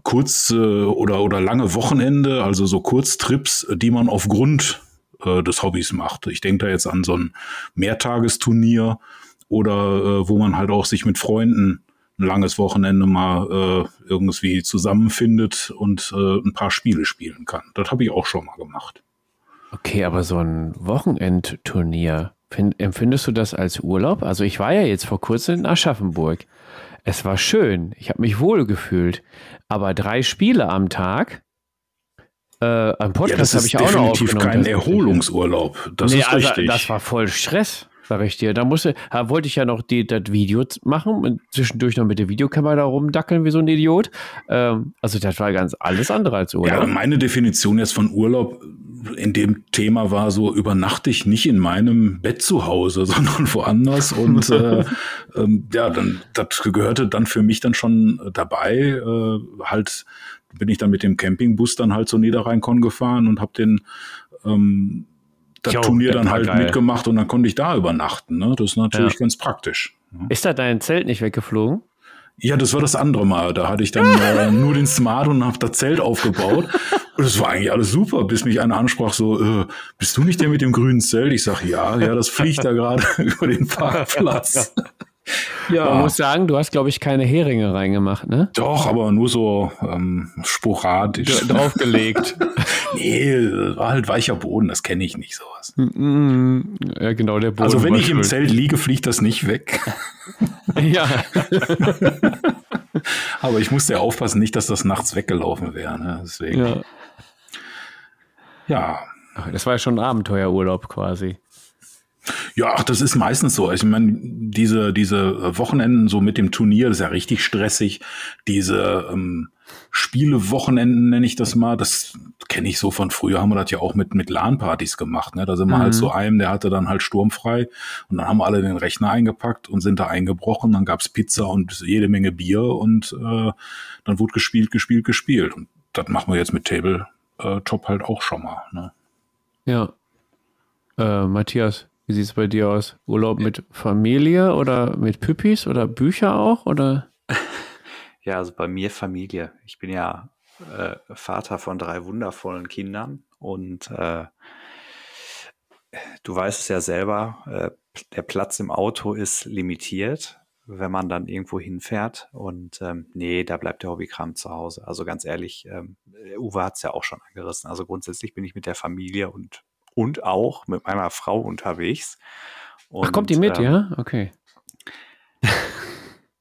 kurz äh, oder, oder lange Wochenende, also so Kurztrips, die man aufgrund äh, des Hobbys macht. Ich denke da jetzt an so ein Mehrtagesturnier oder äh, wo man halt auch sich mit Freunden ein langes Wochenende mal äh, irgendwie zusammenfindet und äh, ein paar Spiele spielen kann. Das habe ich auch schon mal gemacht. Okay, aber so ein Wochenendturnier, find, empfindest du das als Urlaub? Also ich war ja jetzt vor kurzem in Aschaffenburg. Es war schön, ich habe mich wohl gefühlt, aber drei Spiele am Tag, Äh, ein Podcast ja, habe ich auch noch definitiv kein Erholungsurlaub. Das nee, ist also, richtig. das war voll Stress, sag ich dir. Da musste, da wollte ich ja noch die, das Video machen und zwischendurch noch mit der Videokamera da rumdackeln wie so ein Idiot. Ähm, also das war ganz alles andere als Urlaub. Ja, meine Definition jetzt von Urlaub in dem Thema war so, übernachte ich nicht in meinem Bett zu Hause, sondern woanders. Und äh, ähm, ja, dann das gehörte dann für mich dann schon dabei, äh, halt bin ich dann mit dem Campingbus dann halt zur Niederrheinkon gefahren und habe den ähm, das jo, Turnier dann halt geil. mitgemacht und dann konnte ich da übernachten. Ne? Das ist natürlich ja. ganz praktisch. Ne? Ist da dein Zelt nicht weggeflogen? Ja, das war das andere Mal. Da hatte ich dann äh, nur den Smart und habe das Zelt aufgebaut. Und es war eigentlich alles super, bis mich einer ansprach, so, äh, bist du nicht der mit dem grünen Zelt? Ich sag, ja, ja, das fliegt da gerade über den Parkplatz. Ja. Man muss sagen, du hast, glaube ich, keine Heringe reingemacht, ne? Doch, aber nur so ähm, sporadisch. Draufgelegt. nee, war halt weicher Boden, das kenne ich nicht, sowas. Ja, genau, der Boden. Also wenn ich schuld. im Zelt liege, fliegt das nicht weg. ja. aber ich musste ja aufpassen, nicht, dass das nachts weggelaufen wäre. Ne? Deswegen. Ja. ja. Das war ja schon ein Abenteuerurlaub quasi. Ja, ach, das ist meistens so. Ich meine, diese, diese Wochenenden so mit dem Turnier, das ist ja richtig stressig. Diese ähm, Spielewochenenden nenne ich das mal. Das kenne ich so von früher, haben wir das ja auch mit, mit LAN-Partys gemacht. Ne? Da sind wir halt mhm. halt so einem, der hatte dann halt sturmfrei und dann haben wir alle den Rechner eingepackt und sind da eingebrochen. Dann gab's Pizza und jede Menge Bier und äh, dann wurde gespielt, gespielt, gespielt. Und das machen wir jetzt mit Tabletop halt auch schon mal. Ne? Ja. Äh, Matthias, wie sieht es bei dir aus? Urlaub mit Familie oder mit Püppis oder Bücher auch? Oder? Ja, also bei mir Familie. Ich bin ja äh, Vater von drei wundervollen Kindern und äh, du weißt es ja selber, äh, der Platz im Auto ist limitiert, wenn man dann irgendwo hinfährt. Und ähm, nee, da bleibt der Hobbykram zu Hause. Also ganz ehrlich, ähm, Uwe hat es ja auch schon angerissen. Also grundsätzlich bin ich mit der Familie und und auch mit meiner Frau unterwegs. Und, Ach, kommt die mit, ähm, ja? Okay.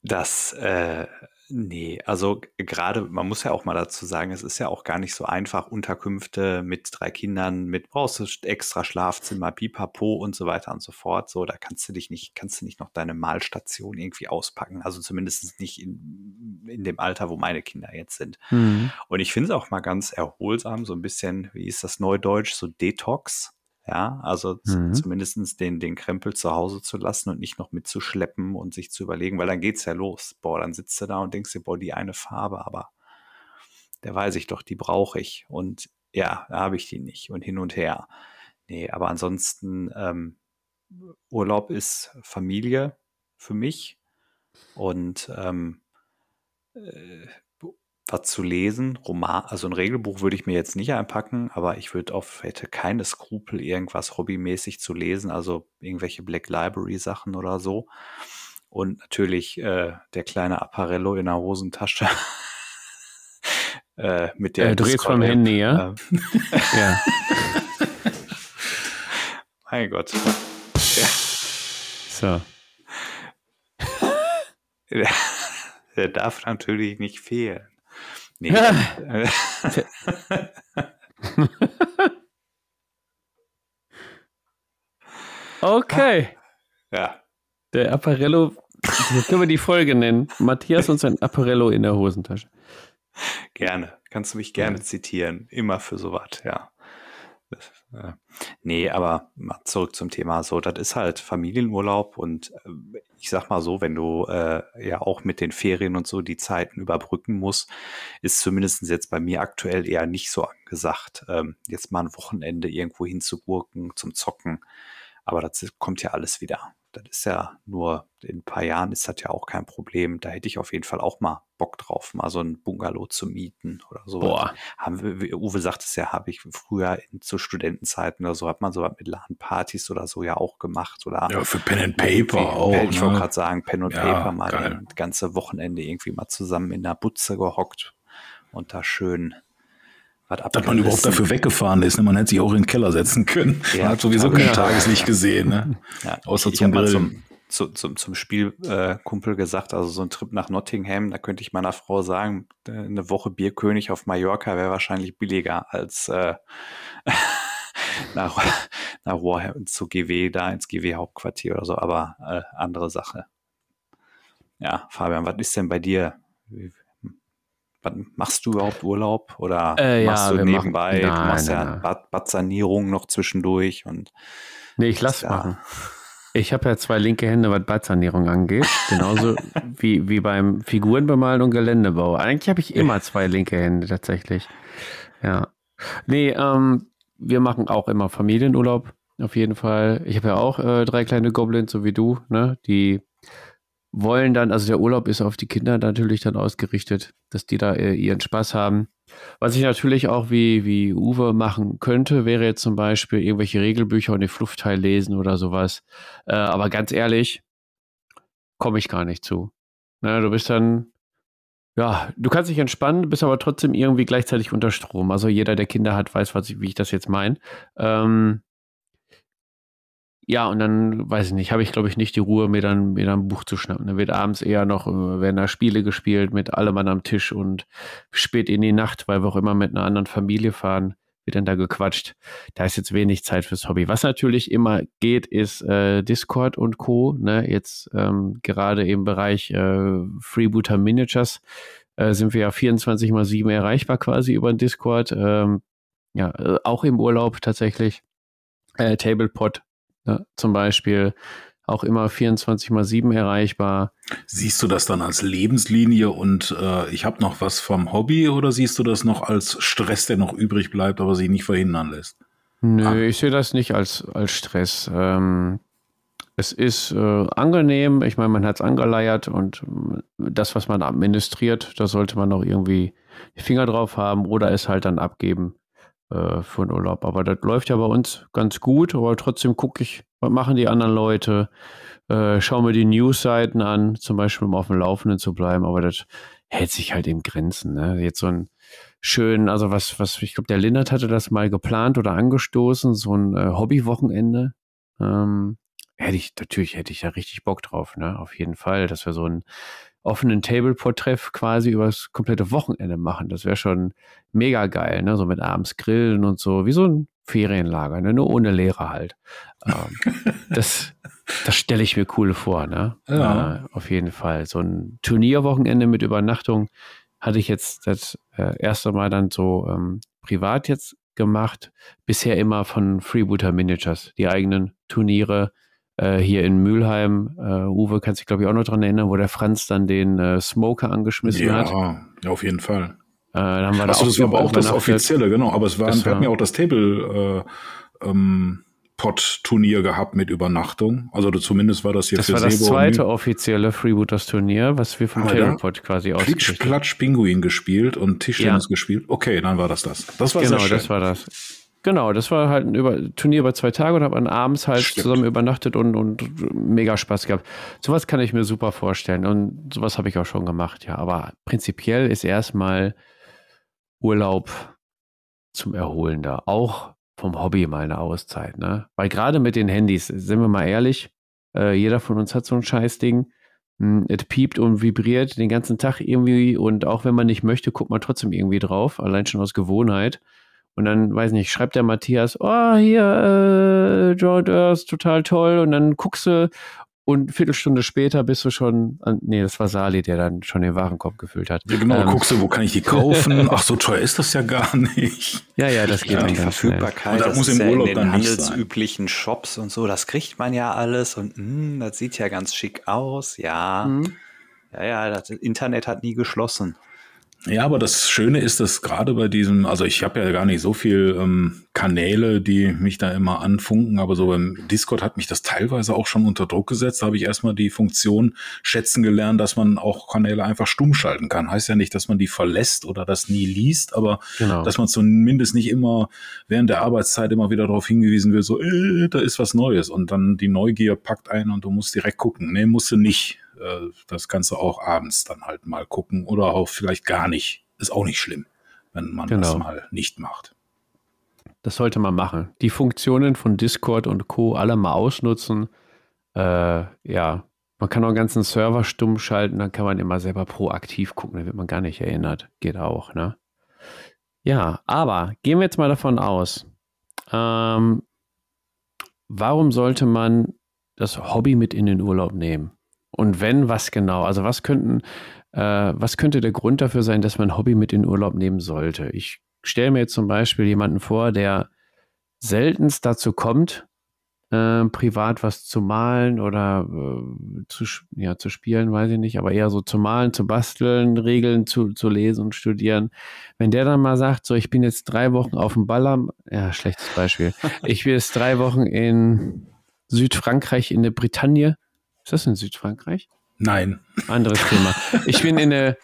Das, äh, nee, also gerade, man muss ja auch mal dazu sagen, es ist ja auch gar nicht so einfach, Unterkünfte mit drei Kindern, mit brauchst du extra Schlafzimmer, Pipapo und so weiter und so fort. So, da kannst du dich nicht, kannst du nicht noch deine Malstation irgendwie auspacken. Also zumindest nicht in, in dem Alter, wo meine Kinder jetzt sind. Mhm. Und ich finde es auch mal ganz erholsam, so ein bisschen, wie ist das Neudeutsch, so Detox. Ja, also mhm. zumindest den, den Krempel zu Hause zu lassen und nicht noch mitzuschleppen und sich zu überlegen, weil dann geht's ja los. Boah, dann sitzt du da und denkst dir, boah, die eine Farbe, aber der weiß ich doch, die brauche ich. Und ja, da habe ich die nicht und hin und her. Nee, aber ansonsten, ähm, Urlaub ist Familie für mich. Und ähm, äh, was zu lesen. Roman, also ein Regelbuch würde ich mir jetzt nicht einpacken, aber ich würde auf, hätte keine Skrupel, irgendwas hobbymäßig zu lesen, also irgendwelche Black Library Sachen oder so. Und natürlich äh, der kleine Apparello in der Hosentasche. äh, mit der äh, du redest vom Handy, ja? Ähm. ja. mein Gott. Ja. So. der darf natürlich nicht fehlen. Nee. okay. Ja. Der Apparello, so können wir die Folge nennen. Matthias und sein Apparello in der Hosentasche. Gerne. Kannst du mich gerne ja. zitieren. Immer für sowas, ja. Äh, nee, aber zurück zum Thema. So, das ist halt Familienurlaub und äh, ich sag mal so, wenn du äh, ja auch mit den Ferien und so die Zeiten überbrücken musst, ist zumindest jetzt bei mir aktuell eher nicht so angesagt, ähm, jetzt mal ein Wochenende irgendwo hinzugurken zum Zocken. Aber das kommt ja alles wieder. Das ist ja nur, in ein paar Jahren ist das ja auch kein Problem. Da hätte ich auf jeden Fall auch mal Bock drauf, mal so ein Bungalow zu mieten oder so. Boah. Haben wir, Uwe sagt es ja, habe ich früher in, zu Studentenzeiten oder so, hat man so mit LAN-Partys oder so ja auch gemacht. Oder ja, für Pen and Paper auch. Ich ne? wollte gerade sagen, Pen und ja, Paper mal geil. das ganze Wochenende irgendwie mal zusammen in der Butze gehockt und da schön was Dass man überhaupt dafür weggefahren ist. Ne? Man hätte sich auch in den Keller setzen können. Ja, man hat sowieso kein. Tageslicht gesehen. Ne? Ja, Außer zum Grillen. Zum, zu, zum, zum Spielkumpel äh, gesagt, also so ein Trip nach Nottingham, da könnte ich meiner Frau sagen, äh, eine Woche Bierkönig auf Mallorca wäre wahrscheinlich billiger als äh, nach, nach Warhammer zu GW, da ins GW Hauptquartier oder so, aber äh, andere Sache. Ja, Fabian, was ist denn bei dir? Was, machst du überhaupt Urlaub oder äh, machst ja, du nebenbei? Machen, nein, du machst nein, ja nein. Bad, Bad-Sanierung noch zwischendurch und Nee, ich lass ja. machen. Ich habe ja zwei linke Hände, was Badsanierung angeht. Genauso wie, wie beim Figurenbemalen und Geländebau. Eigentlich habe ich immer zwei linke Hände tatsächlich. Ja. Nee, ähm, wir machen auch immer Familienurlaub. Auf jeden Fall. Ich habe ja auch äh, drei kleine Goblins, so wie du, ne? Die wollen dann, also der Urlaub ist auf die Kinder natürlich dann ausgerichtet, dass die da äh, ihren Spaß haben. Was ich natürlich auch wie, wie Uwe machen könnte, wäre jetzt zum Beispiel irgendwelche Regelbücher und den Fluffteil lesen oder sowas. Äh, aber ganz ehrlich, komme ich gar nicht zu. Na, du bist dann, ja, du kannst dich entspannen, bist aber trotzdem irgendwie gleichzeitig unter Strom. Also jeder, der Kinder hat, weiß, was ich, wie ich das jetzt meine. Ähm, ja, und dann, weiß ich nicht, habe ich, glaube ich, nicht die Ruhe, mir dann, mir dann ein Buch zu schnappen. Dann wird abends eher noch, äh, werden da Spiele gespielt mit allem Mann am Tisch und spät in die Nacht, weil wir auch immer mit einer anderen Familie fahren, wird dann da gequatscht. Da ist jetzt wenig Zeit fürs Hobby. Was natürlich immer geht, ist äh, Discord und Co. Ne? Jetzt ähm, gerade im Bereich äh, Freebooter Miniatures äh, sind wir ja 24 mal 7 erreichbar quasi über den Discord. Ähm, ja, äh, auch im Urlaub tatsächlich. Äh, Tablepot ne, zum Beispiel auch immer 24 mal 7 erreichbar. Siehst du das dann als Lebenslinie und äh, ich habe noch was vom Hobby oder siehst du das noch als Stress, der noch übrig bleibt, aber sich nicht verhindern lässt? Nö, Ah. ich sehe das nicht als, als Stress. Ähm, es ist äh, angenehm, ich meine, man hat es angeleiert und ähm, das, was man administriert, da sollte man auch irgendwie die Finger drauf haben oder es halt dann abgeben äh, für den Urlaub. Aber das läuft ja bei uns ganz gut, aber trotzdem gucke ich, was machen die anderen Leute, äh, schaue mir die News-Seiten an, zum Beispiel, um auf dem Laufenden zu bleiben, aber das hält sich halt in Grenzen. Ne? Jetzt so ein schön, also was, was, ich glaube, der Lindert hatte das mal geplant oder angestoßen, so ein äh, Hobbywochenende. Ähm, hätte ich, natürlich hätte ich da richtig Bock drauf, ne? Auf jeden Fall, dass wir so einen offenen Tableport-Treff quasi übers komplette Wochenende machen. Das wäre schon mega geil, ne? So mit abends grillen und so, wie so ein Ferienlager, ne? Nur ohne Lehrer halt. Ähm, das, das stelle ich mir cool vor, ne? Ja. Äh, auf jeden Fall. So ein Turnierwochenende mit Übernachtung hatte ich jetzt das äh, erste Mal dann so ähm, privat jetzt gemacht. Bisher immer von Freebooter Miniatures, die eigenen Turniere äh, hier in Mülheim. Äh, Uwe kann sich, glaube ich, auch noch dran erinnern, wo der Franz dann den äh, Smoker angeschmissen hat. Ja, ja, auf jeden Fall. Äh, dann haben wir da Achso, das war aber auch das offizielle, genau. Aber es war, Das wir hatten war- ja auch das Table äh, ähm, Pot Turnier gehabt mit Übernachtung. Also zumindest war das hier Das für war das Sebo und zweite offizielle Freebooters Turnier, was wir vom Ah, ja? Tablepot quasi Klitsch, ausgerichtet haben. Klatsch, Pinguin gespielt und Tischtennis Ja. gespielt. Okay, dann war das das. Das war Genau, das war das. Genau, das war halt ein über, Turnier über zwei Tage und hat man abends halt Stimmt. zusammen übernachtet und, und mega Spaß gehabt. Sowas kann ich mir super vorstellen und sowas habe ich auch schon gemacht, ja. Aber prinzipiell ist erstmal Urlaub zum Erholen da. Auch vom Hobby mal eine Auszeit, ne? Weil gerade mit den Handys, sind wir mal ehrlich, äh, jeder von uns hat so ein Scheißding. Hm, Es piept und vibriert den ganzen Tag irgendwie und auch wenn man nicht möchte, guckt man trotzdem irgendwie drauf, allein schon aus Gewohnheit. Und dann, weiß nicht, schreibt der Matthias, oh, hier, äh, Joint Earth, total toll. Und dann guckst du und eine Viertelstunde später bist du schon, an, nee, das war Sali, der dann schon den Warenkorb gefüllt hat. Ja, genau, Ähm, guckst du, wo kann ich die kaufen? Ach, so teuer ist das ja gar nicht. Ja, ja, das geht Ja, die. Verfügbarkeit, Und das das muss ist im ja Urlaub in den handelsüblichen Shops und so, das kriegt man ja alles und mm, das sieht ja ganz schick aus, ja. Mhm. Ja, ja, das Internet hat nie geschlossen. Ja, aber das Schöne ist, dass gerade bei diesem, also ich habe ja gar nicht so viel ähm, Kanäle, die mich da immer anfunken, aber so beim Discord hat mich das teilweise auch schon unter Druck gesetzt. Da habe ich erstmal die Funktion schätzen gelernt, dass man auch Kanäle einfach stumm schalten kann. Heißt ja nicht, dass man die verlässt oder das nie liest, aber Genau. dass man zumindest nicht immer während der Arbeitszeit immer wieder darauf hingewiesen wird, so, äh, da ist was Neues und dann die Neugier packt ein und du musst direkt gucken. Nee, musst du nicht. Äh, Das kannst du auch abends dann halt mal gucken oder auch vielleicht gar nicht. Ist auch nicht schlimm, wenn man das Genau. mal nicht macht. Das sollte man machen. Die Funktionen von Discord und Co. alle mal ausnutzen. äh, ja, man kann auch einen ganzen Server stumm schalten, dann kann man immer selber proaktiv gucken, dann wird man gar nicht erinnert. Geht auch, ne? Ja, aber gehen wir jetzt mal davon aus, ähm, warum sollte man das Hobby mit in den Urlaub nehmen? Und wenn, was genau? Also was könnten, äh, was könnte der Grund dafür sein, dass man Hobby mit in Urlaub nehmen sollte? Ich stelle mir jetzt zum Beispiel jemanden vor, der seltenst dazu kommt, äh, privat was zu malen oder äh, zu, ja, zu spielen, weiß ich nicht, aber eher so zu malen, zu basteln, Regeln zu, zu lesen und studieren. Wenn der dann mal sagt, so, ich bin jetzt drei Wochen auf dem Baller, ja, schlechtes Beispiel. Ich bin jetzt drei Wochen in Südfrankreich, in der Bretagne. Ist das in Südfrankreich? Nein. Anderes Thema. Ich bin in der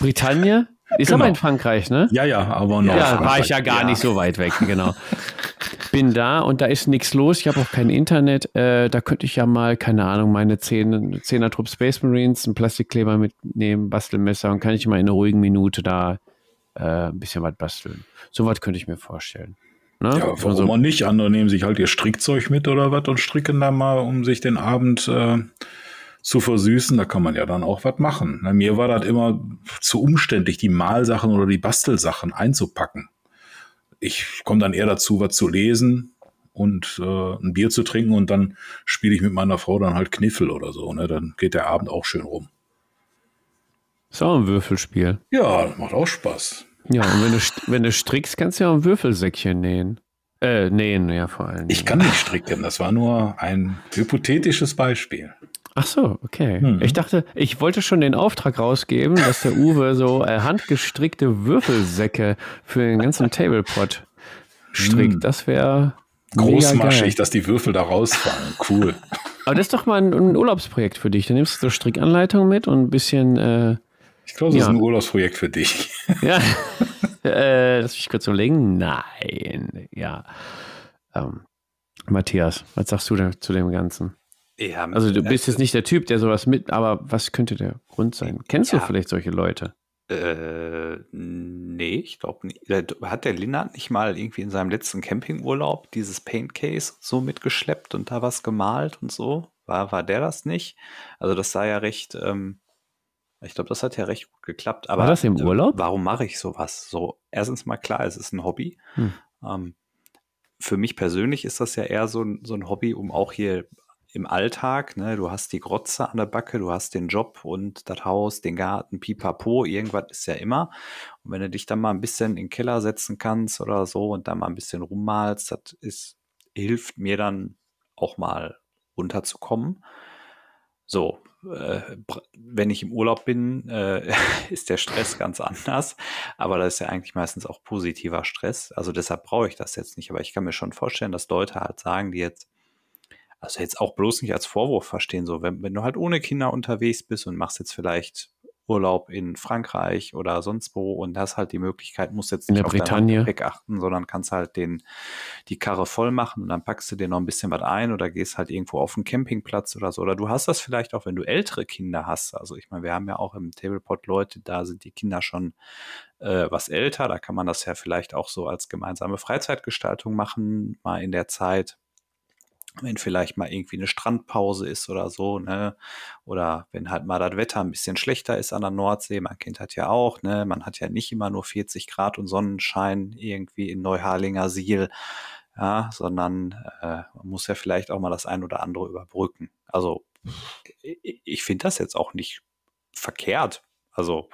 Bretagne. Ist genau. aber in Frankreich, ne? Ja, ja, aber noch. Ja, war ich ja gar ja. nicht so weit weg, genau bin da und da ist nichts los. Ich habe auch kein Internet. Äh, da könnte ich ja mal, keine Ahnung, meine 10, 10er Trupp Space Marines, einen Plastikkleber mitnehmen, Bastelmesser und kann ich mal in einer ruhigen Minute da äh, ein bisschen was basteln. So was könnte ich mir vorstellen. Ne? Ja, warum also, nicht? Andere nehmen sich halt ihr Strickzeug mit oder was und stricken da mal, um sich den Abend äh, zu versüßen. Da kann man ja dann auch was machen. Na, mir war das immer zu umständlich, die Malsachen oder die Bastelsachen einzupacken ich komme dann eher dazu, was zu lesen und äh, ein Bier zu trinken und dann spiele ich mit meiner Frau dann halt Kniffel oder so. Ne? Dann geht der Abend auch schön rum. Ist auch ein Würfelspiel. Ja, macht auch Spaß. Ja, und wenn du, wenn du strickst, kannst du ja auch ein Würfelsäckchen nähen. Äh, nähen, ja, vor allem. Ich kann nicht stricken, das war nur ein hypothetisches Beispiel. Ach so, okay. Mhm. Ich dachte, ich wollte schon den Auftrag rausgeben, dass der Uwe so äh, handgestrickte Würfelsäcke für den ganzen Tablepot strickt. Mhm. Das wäre großmaschig, dass die Würfel da rausfallen. Cool. Aber das ist doch mal ein, ein, Urlaubsprojekt für dich. Da nimmst du so Strickanleitung mit und ein bisschen. Äh, ich glaube, das ja. ist ein Urlaubsprojekt für dich. Ja. äh, lass mich kurz überlegen. Nein. Ja. Ähm, Matthias, was sagst du denn zu dem Ganzen? Ja, also du bist jetzt nicht der Typ, der sowas mit, aber was könnte der Grund sein? Kennst ja. du vielleicht solche Leute? Äh, nee, ich glaube nicht. Hat der Linnert nicht mal irgendwie in seinem letzten Campingurlaub dieses Paint Case so mitgeschleppt und da was gemalt und so? War, war der das nicht? Also das sah ja recht, ähm, ich glaube, das hat ja recht gut geklappt. Aber war das im äh, Urlaub? Warum mache ich sowas? So, erstens mal klar, es ist ein Hobby. Hm. Ähm, für mich persönlich ist das ja eher so ein, so ein Hobby, um auch hier im Alltag, ne, du hast die Grotze an der Backe, du hast den Job und das Haus, den Garten, pipapo, irgendwas ist ja immer. Und wenn du dich dann mal ein bisschen in den Keller setzen kannst oder so und dann mal ein bisschen rummalst, das ist, hilft mir dann auch mal runterzukommen. So, äh, wenn ich im Urlaub bin, äh, ist der Stress ganz anders. Aber das ist ja eigentlich meistens auch positiver Stress. Also deshalb brauche ich das jetzt nicht. Aber ich kann mir schon vorstellen, dass Leute halt sagen, die jetzt also jetzt auch bloß nicht als Vorwurf verstehen, so wenn, wenn du halt ohne Kinder unterwegs bist und machst jetzt vielleicht Urlaub in Frankreich oder sonst wo und hast halt die Möglichkeit, musst jetzt nicht auf Bretagne. Gepäck achten, sondern kannst halt den, die Karre voll machen und dann packst du dir noch ein bisschen was ein oder gehst halt irgendwo auf einen Campingplatz oder so. Oder du hast das vielleicht auch, wenn du ältere Kinder hast. Also ich meine, wir haben ja auch im Tablepot Leute, da sind die Kinder schon äh, was älter. Da kann man das ja vielleicht auch so als gemeinsame Freizeitgestaltung machen, mal in der Zeit wenn vielleicht mal irgendwie eine Strandpause ist oder so, ne? Oder wenn halt mal das Wetter ein bisschen schlechter ist an der Nordsee, man kennt das ja auch, ne? Man hat ja nicht immer nur 40 Grad und Sonnenschein irgendwie in Neuharlinger Siel, ja, sondern äh, man muss ja vielleicht auch mal das ein oder andere überbrücken. Also ich finde das jetzt auch nicht verkehrt. Also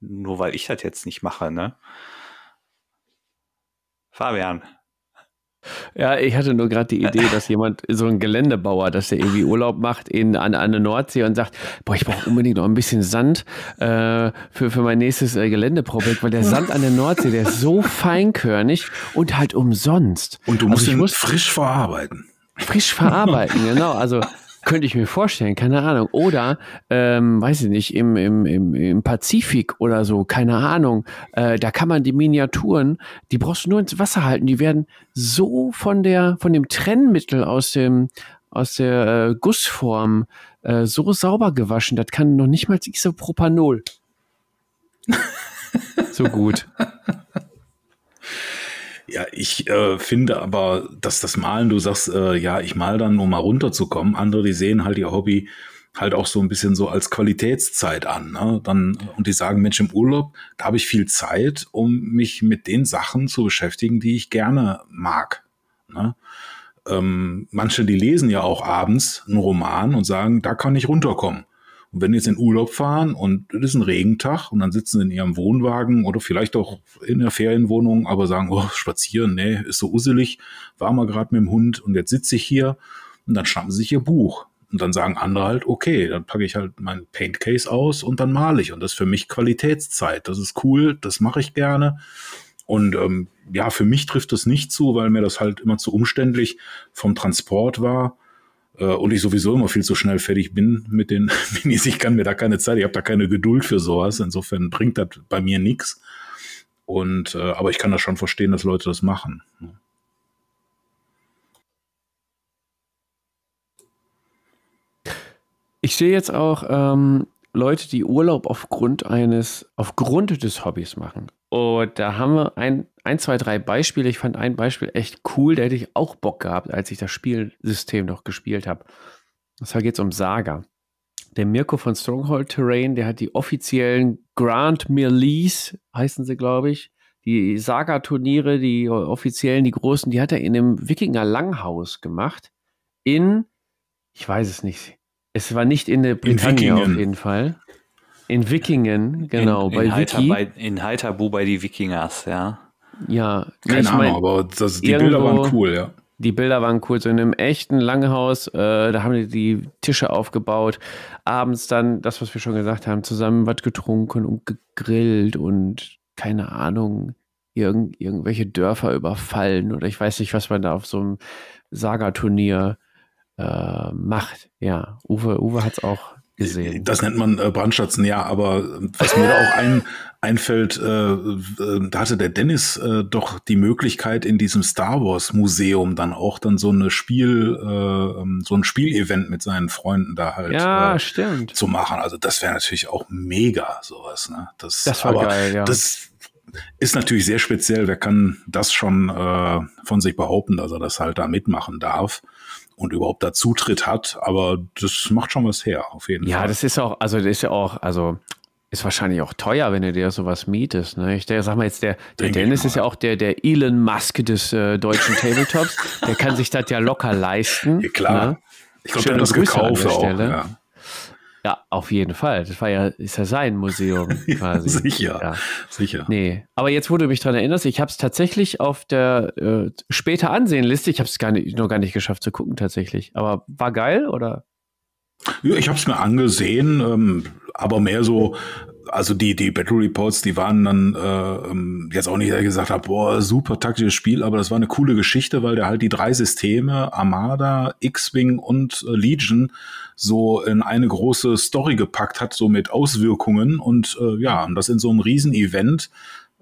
nur weil ich das jetzt nicht mache, ne? Fabian, ja, ich hatte nur gerade die Idee, dass jemand, so ein Geländebauer, dass der irgendwie Urlaub macht in, an, an der Nordsee und sagt, boah, ich brauche unbedingt noch ein bisschen Sand äh, für, für mein nächstes äh, Geländeprojekt, weil der Sand an der Nordsee, der ist so feinkörnig und halt umsonst. Und du musst also ihn muss frisch verarbeiten. Frisch verarbeiten, genau. Also könnte ich mir vorstellen, keine Ahnung. Oder, ähm, weiß ich nicht, im, im, im, im Pazifik oder so, keine Ahnung. Äh, da kann man die Miniaturen, die brauchst du nur ins Wasser halten. Die werden so von der, von dem Trennmittel aus dem, aus der äh, Gussform äh, so sauber gewaschen. Das kann noch nicht mal Isopropanol. so gut. Ja, ich äh, finde aber, dass das Malen, du sagst, äh, ja, ich mal dann, um mal runterzukommen. Andere, die sehen halt ihr Hobby halt auch so ein bisschen so als Qualitätszeit an. Ne? Dann, und die sagen, Mensch, im Urlaub, da habe ich viel Zeit, um mich mit den Sachen zu beschäftigen, die ich gerne mag. Ne? Ähm, manche, die lesen ja auch abends einen Roman und sagen, da kann ich runterkommen. Und wenn die jetzt in Urlaub fahren und es ist ein Regentag und dann sitzen sie in ihrem Wohnwagen oder vielleicht auch in der Ferienwohnung, aber sagen, oh, spazieren, nee, ist so uselig, war mal gerade mit dem Hund und jetzt sitze ich hier und dann schnappen sie sich ihr Buch. Und dann sagen andere halt, okay, dann packe ich halt mein Paintcase aus und dann male ich. Und das ist für mich Qualitätszeit. Das ist cool, das mache ich gerne. Und ähm, ja, für mich trifft das nicht zu, weil mir das halt immer zu umständlich vom Transport war und ich sowieso immer viel zu schnell fertig bin mit den Minis. Ich kann mir da keine Zeit, ich habe da keine Geduld für sowas. Insofern bringt das bei mir nichts. Und äh, aber ich kann das schon verstehen, dass Leute das machen. Ich sehe jetzt auch ähm, Leute, die Urlaub aufgrund eines, aufgrund des Hobbys machen. Und da haben wir ein, ein, zwei, drei Beispiele. Ich fand ein Beispiel echt cool. Da hätte ich auch Bock gehabt, als ich das Spielsystem noch gespielt habe. Und zwar geht es um Saga. Der Mirko von Stronghold Terrain, der hat die offiziellen Grand Mirlees, heißen sie, glaube ich. Die Saga-Turniere, die offiziellen, die großen, die hat er in einem Wikinger Langhaus gemacht. In, ich weiß es nicht, es war nicht in der Britannia auf jeden Fall. In Wikingen, genau. In, in bei Heiter, Wiki. Bei, in Heiterbu bei die Wikingers, ja. Ja. Keine Ahnung, mein, aber das, die Bilder waren cool, ja. Die Bilder waren cool, so in einem echten Langhaus, äh, da haben die die Tische aufgebaut, abends dann, das, was wir schon gesagt haben, zusammen was getrunken und gegrillt und keine Ahnung, irgend, irgendwelche Dörfer überfallen oder ich weiß nicht, was man da auf so einem Saga-Turnier äh, macht. Ja, Uwe, Uwe hat es auch gesehen. Das nennt man äh, Brandschatzen, ja, aber was mir da auch ein, einfällt, äh, äh, da hatte der Dennis äh, doch die Möglichkeit in diesem Star Wars Museum dann auch dann so eine Spiel, äh, ähm, so ein Spielevent mit seinen Freunden da halt ja, äh, zu machen. Also das wäre natürlich auch mega sowas. Ne? Das, das war aber geil, ja. Das ist natürlich sehr speziell. Wer kann das schon äh, von sich behaupten, dass er das halt da mitmachen darf? Und überhaupt da Zutritt hat. Aber das macht schon was her, auf jeden ja, Fall. Ja, das ist auch, also das ist ja auch, also ist wahrscheinlich auch teuer, wenn du dir sowas mietest. Ne? Ich sag mal jetzt, der, der Dennis ist ja auch der, der Elon Musk des äh, deutschen Tabletops. der kann sich das ja locker leisten. Ja, klar. Ne? Ich glaube, der hat das gekauft auch. Ja. Ja, auf jeden Fall. Das war ja, ist ja sein Museum quasi. sicher, ja. sicher. Nee, aber jetzt, wo du mich daran erinnerst, ich habe es tatsächlich auf der äh, später Ansehenliste, ich habe es gar nicht, noch gar nicht geschafft zu gucken tatsächlich. Aber war geil oder? Ja, ich habe es mir angesehen, ähm, aber mehr so also die, die Battle Reports, die waren dann äh, ähm, jetzt auch nicht, dass ich gesagt habe, boah, super taktisches Spiel, aber das war eine coole Geschichte, weil der halt die drei Systeme, Armada, X-Wing und äh, Legion, so in eine große Story gepackt hat, so mit Auswirkungen und äh, ja, und das in so einem Riesen-Event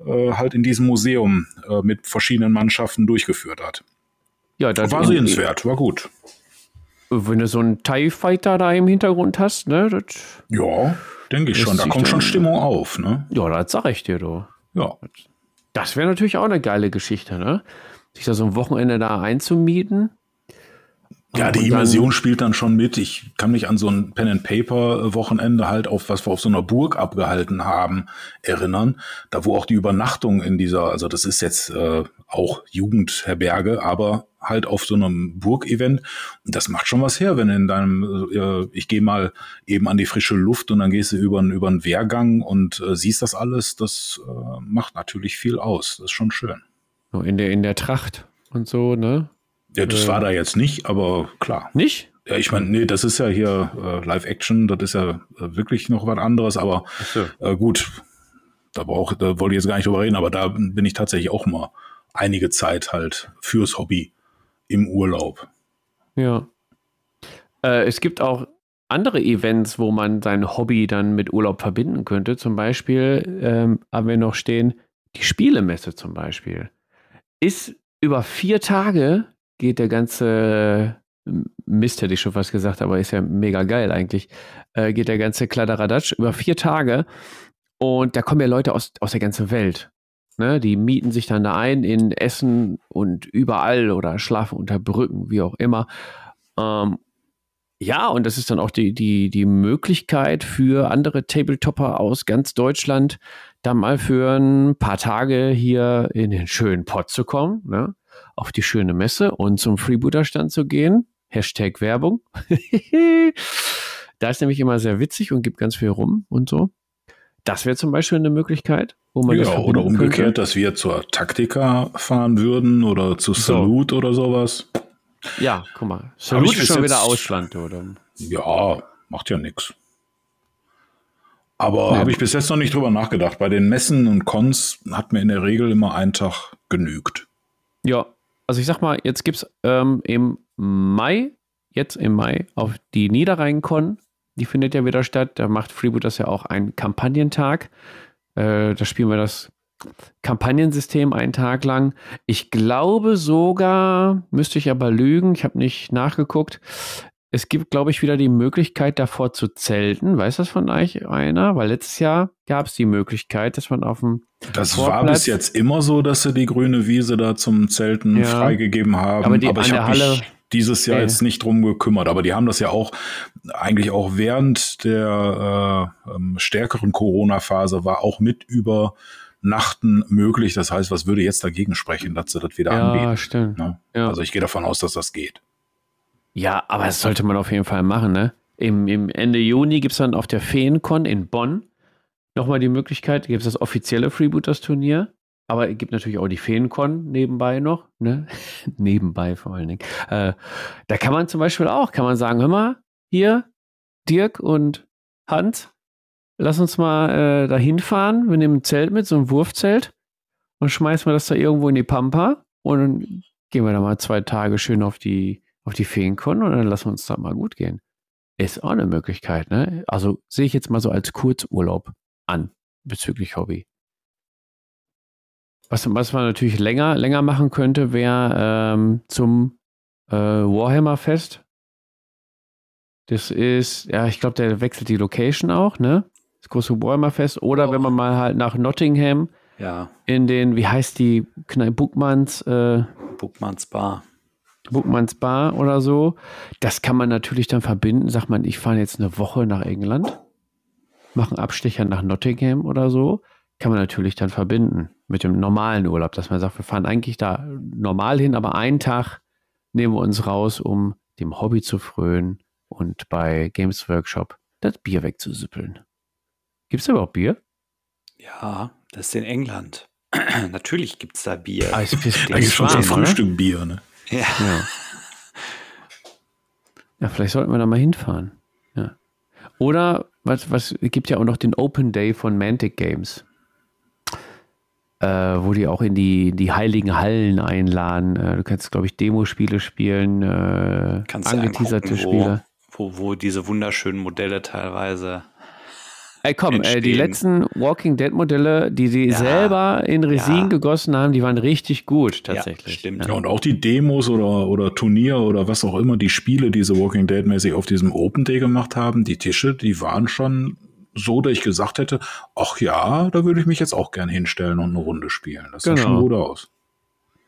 äh, halt in diesem Museum äh, mit verschiedenen Mannschaften durchgeführt hat. Ja, das war sehenswert, war gut. Wenn du so einen TIE Fighter da im Hintergrund hast, ne? Das ja. Denke ich schon. Da kommt schon Stimmung auf, ne? Ja, das sag ich dir, du. Ja. Das wäre natürlich auch eine geile Geschichte, ne? Sich da so ein Wochenende da einzumieten. Ja, die Immersion spielt dann schon mit. Ich kann mich an so ein Pen and Paper Wochenende halt auf was wir auf so einer Burg abgehalten haben erinnern, da wo auch die Übernachtung in dieser, also das ist jetzt äh, auch Jugendherberge, aber halt auf so einem Burgevent. Und das macht schon was her, wenn in deinem, äh, ich gehe mal eben an die frische Luft und dann gehst du über, über einen Wehrgang und äh, siehst das alles. Das äh, macht natürlich viel aus. Das ist schon schön. In der, in der Tracht und so, ne? Ja, das äh, war da jetzt nicht, aber klar. Nicht? Ja, ich meine, nee, das ist ja hier äh, Live-Action, das ist ja äh, wirklich noch was anderes, aber so. äh, gut, da, brauch, da wollte ich jetzt gar nicht drüber reden, aber da bin ich tatsächlich auch mal einige Zeit halt fürs Hobby im Urlaub. Ja. Äh, es gibt auch andere Events, wo man sein Hobby dann mit Urlaub verbinden könnte. Zum Beispiel ähm, haben wir noch stehen, die Spielemesse zum Beispiel. Ist über vier Tage geht der ganze Mist, hätte ich schon fast gesagt, aber ist ja mega geil eigentlich, äh, geht der ganze Kladderadatsch über vier Tage und da kommen ja Leute aus, aus der ganzen Welt. Ne? Die mieten sich dann da ein in Essen und überall oder schlafen unter Brücken, wie auch immer. Ähm, ja, und das ist dann auch die, die, die Möglichkeit für andere Tabletopper aus ganz Deutschland, da mal für ein paar Tage hier in den schönen Pott zu kommen, ne? auf die schöne Messe und zum Freebooter-Stand zu gehen. Hashtag Werbung. da ist nämlich immer sehr witzig und gibt ganz viel rum und so. Das wäre zum Beispiel eine Möglichkeit, wo man ja, das oder umgekehrt, könnte. dass wir zur Taktika fahren würden oder zu Salute oder sowas. Ja, guck mal. ich Salute ist schon wieder Ausland, oder? Ja, macht ja nichts. Aber Nee. habe ich bis jetzt noch nicht drüber nachgedacht. Bei den Messen und Cons hat mir in der Regel immer ein Tag genügt. Ja, also ich sag mal, jetzt gibt es ähm, im Mai, jetzt im Mai, auf die Niederrhein-Con, die findet ja wieder statt. Da macht Freeboot das ja auch einen Kampagnentag. Äh, da spielen wir das Kampagnensystem einen Tag lang. Ich glaube sogar, müsste ich aber lügen, ich habe nicht nachgeguckt. Es gibt, glaube ich, wieder die Möglichkeit, davor zu zelten. Weiß das von euch einer? Weil letztes Jahr gab es die Möglichkeit, dass man auf dem Das war Vorplatz- bis jetzt immer so, dass sie die grüne Wiese da zum Zelten Ja. freigegeben haben. Aber die- ich an der habe mich Halle- dieses Jahr Nee. jetzt nicht drum gekümmert. Aber die haben das ja auch eigentlich auch während der äh, ähm, stärkeren Corona-Phase war auch mit Übernachten möglich. Das heißt, was würde jetzt dagegen sprechen, dass sie das wieder Ja, anbieten? stimmt. Ne? Ja. Also ich gehe davon aus, dass das geht. Ja, aber das sollte man auf jeden Fall machen, ne? Im, im Ende Juni gibt es dann auf der Feencon in Bonn nochmal die Möglichkeit, gibt es das offizielle Freebooters-Turnier, aber es gibt natürlich auch die Feencon nebenbei noch, ne? nebenbei vor allen Dingen. Äh, da kann man zum Beispiel auch, kann man sagen, hör mal, hier, Dirk und Hans, lass uns mal äh, da hinfahren, wir nehmen ein Zelt mit, so ein Wurfzelt und schmeißen wir das da irgendwo in die Pampa und dann gehen wir da mal zwei Tage schön auf die auf die Feenkon und dann lassen wir uns da mal gut gehen. Ist auch eine Möglichkeit, ne? Also sehe ich jetzt mal so als Kurzurlaub an bezüglich Hobby. Was, was man natürlich länger, länger machen könnte, wäre ähm, zum äh, Warhammer-Fest. Das ist, ja, ich glaube, der wechselt die Location auch, ne? Das große Warhammer-Fest. Oder Oh. wenn man mal halt nach Nottingham Ja, in den, wie heißt die, Kneipe Buchmanns, äh, Buchmanns Bar. Bookmans Bar oder so. Das kann man natürlich dann verbinden. Sagt man, ich fahre jetzt eine Woche nach England, mache einen Abstecher nach Nottingham oder so. Kann man natürlich dann verbinden mit dem normalen Urlaub, dass man sagt, wir fahren eigentlich da normal hin, aber einen Tag nehmen wir uns raus, um dem Hobby zu frönen und bei Games Workshop das Bier wegzusüppeln. Gibt es überhaupt Bier? Ja, das ist in England. Natürlich gibt es da Bier. Ah, ist, ist, Da gibt schon zum oder? Frühstück Bier. Ne? ja. Ja. ja, vielleicht sollten wir da mal hinfahren. Ja. Oder was, was es gibt ja auch noch den Open Day von Mantic Games. Äh, wo die auch in die, die heiligen Hallen einladen. Äh, du kannst, glaube ich, Demospiele spielen, äh, Kannst du angeteaserte Spiele. wo, wo, wo diese wunderschönen Modelle teilweise. Ey, komm, äh, die letzten Walking Dead Modelle, die sie Ja. selber in Resin Ja. gegossen haben, die waren richtig gut, tatsächlich. Ja, stimmt. Ja, und auch die Demos oder, oder Turnier oder was auch immer, die Spiele, die sie Walking Dead mäßig auf diesem Open Day gemacht haben, die Tische, die waren schon so, dass ich gesagt hätte, ach ja, da würde ich mich jetzt auch gern hinstellen und eine Runde spielen. Das sah Genau. schon gut aus.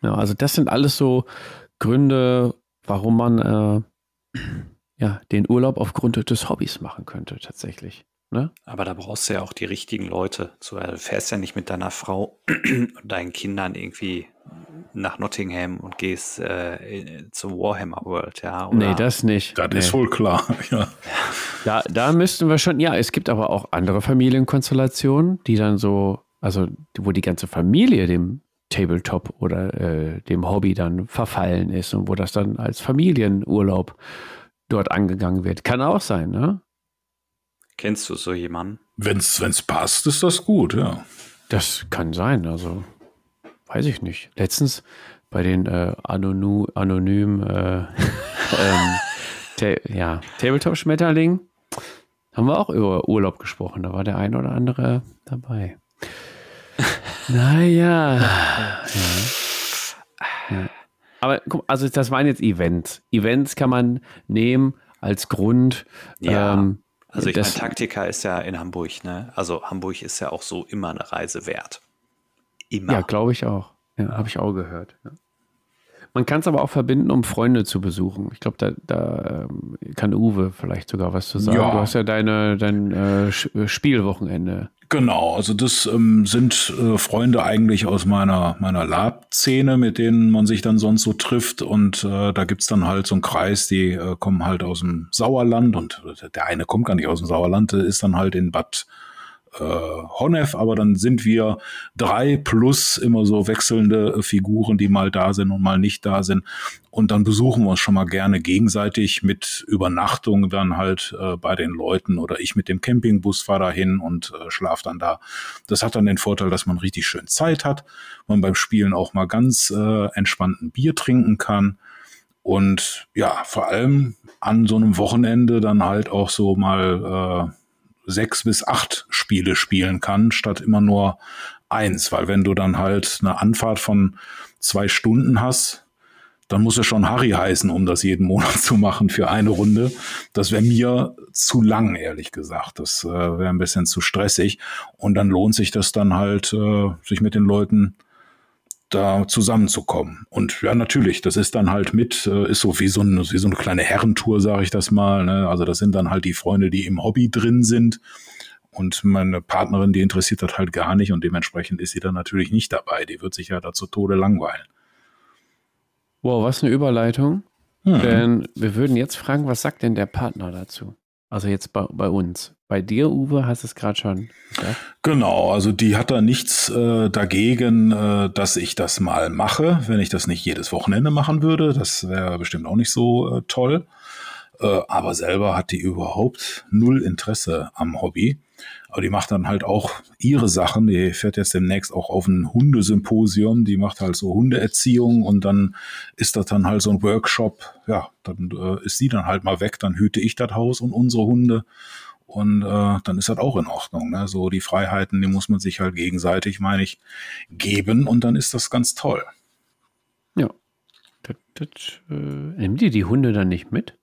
Ja, also das sind alles so Gründe, warum man äh, ja, den Urlaub aufgrund des Hobbys machen könnte, tatsächlich. Ne? Aber da brauchst du ja auch die richtigen Leute. Du fährst ja nicht mit deiner Frau und deinen Kindern irgendwie nach Nottingham und gehst äh, zum Warhammer World, ja. Oder Nee, das nicht. Das nee. ist wohl klar. Ja. Da, da müssten wir schon, ja, es gibt aber auch andere Familienkonstellationen, die dann so, also wo die ganze Familie dem Tabletop oder äh, dem Hobby dann verfallen ist und wo das dann als Familienurlaub dort angegangen wird. Kann auch sein, ne? Kennst du so jemanden? Wenn's, wenn's passt, ist das gut, ja. Das kann sein, also weiß ich nicht. Letztens bei den äh, anony anonym äh, ähm, ta ja, Tabletop-Schmetterling haben wir auch über Urlaub gesprochen. Da war der ein oder andere dabei. naja. ja. Ja. Aber guck, also das waren jetzt Events. Events kann man nehmen als Grund. Ja. ähm, Also ich meine, Taktika ist ja in Hamburg, ne? Also Hamburg ist ja auch so immer eine Reise wert. Immer. Ja, glaube ich auch. Ja, habe ich auch gehört. Ja. Man kann es aber auch verbinden, um Freunde zu besuchen. Ich glaube, da, da ähm, kann Uwe vielleicht sogar was zu sagen. Ja. Du hast ja deine, dein äh, äh, Spielwochenende. Genau, also das ähm, sind äh, Freunde eigentlich aus meiner, meiner Lab-Szene, mit denen man sich dann sonst so trifft. Und äh, da gibt's dann halt so einen Kreis, die äh, kommen halt aus dem Sauerland und der eine kommt gar nicht aus dem Sauerland, der ist dann halt in Bad äh, Honef, aber dann sind wir drei plus immer so wechselnde äh, Figuren, die mal da sind und mal nicht da sind. Und dann besuchen wir uns schon mal gerne gegenseitig mit Übernachtung dann halt äh, bei den Leuten oder ich mit dem Campingbus fahre dahin und äh, schlaf dann da. Das hat dann den Vorteil, dass man richtig schön Zeit hat, man beim Spielen auch mal ganz äh, entspannten Bier trinken kann. Und ja, vor allem an so einem Wochenende dann halt auch so mal äh, sechs bis acht Spiele spielen kann, statt immer nur eins. Weil wenn du dann halt eine Anfahrt von zwei Stunden hast, dann muss es schon Harry heißen, um das jeden Monat zu machen für eine Runde. Das wäre mir zu lang, ehrlich gesagt. Das äh, wäre ein bisschen zu stressig. Und dann lohnt sich das dann halt, äh, sich mit den Leuten da zusammenzukommen. Und ja, natürlich, das ist dann halt mit, äh, ist so wie so, eine, wie so eine kleine Herrentour, sage ich das mal. Ne? Also das sind dann halt die Freunde, die im Hobby drin sind. Und meine Partnerin, die interessiert das halt gar nicht und dementsprechend ist sie dann natürlich nicht dabei. Die wird sich ja da zu Tode langweilen. Wow, was eine Überleitung. Hm. Denn wir würden jetzt fragen, was sagt denn der Partner dazu? Also jetzt bei, bei uns. Bei dir, Uwe, hast du es gerade schon gesagt? Genau, also die hat da nichts äh, dagegen, äh, dass ich das mal mache, wenn ich das nicht jedes Wochenende machen würde. Das wäre bestimmt auch nicht so äh, toll. Äh, aber selber hat die überhaupt null Interesse am Hobby. Aber die macht dann halt auch ihre Sachen. Die fährt jetzt demnächst auch auf ein Hundesymposium. Die macht halt so Hundeerziehung und dann ist das dann halt so ein Workshop. Ja, dann äh, ist sie dann halt mal weg. Dann hüte ich das Haus und unsere Hunde. Und äh, dann ist das auch in Ordnung. Ne? So die Freiheiten, die muss man sich halt gegenseitig, meine ich, geben und dann ist das ganz toll. Ja. Das, das, äh, nimmt ihr die Hunde dann nicht mit?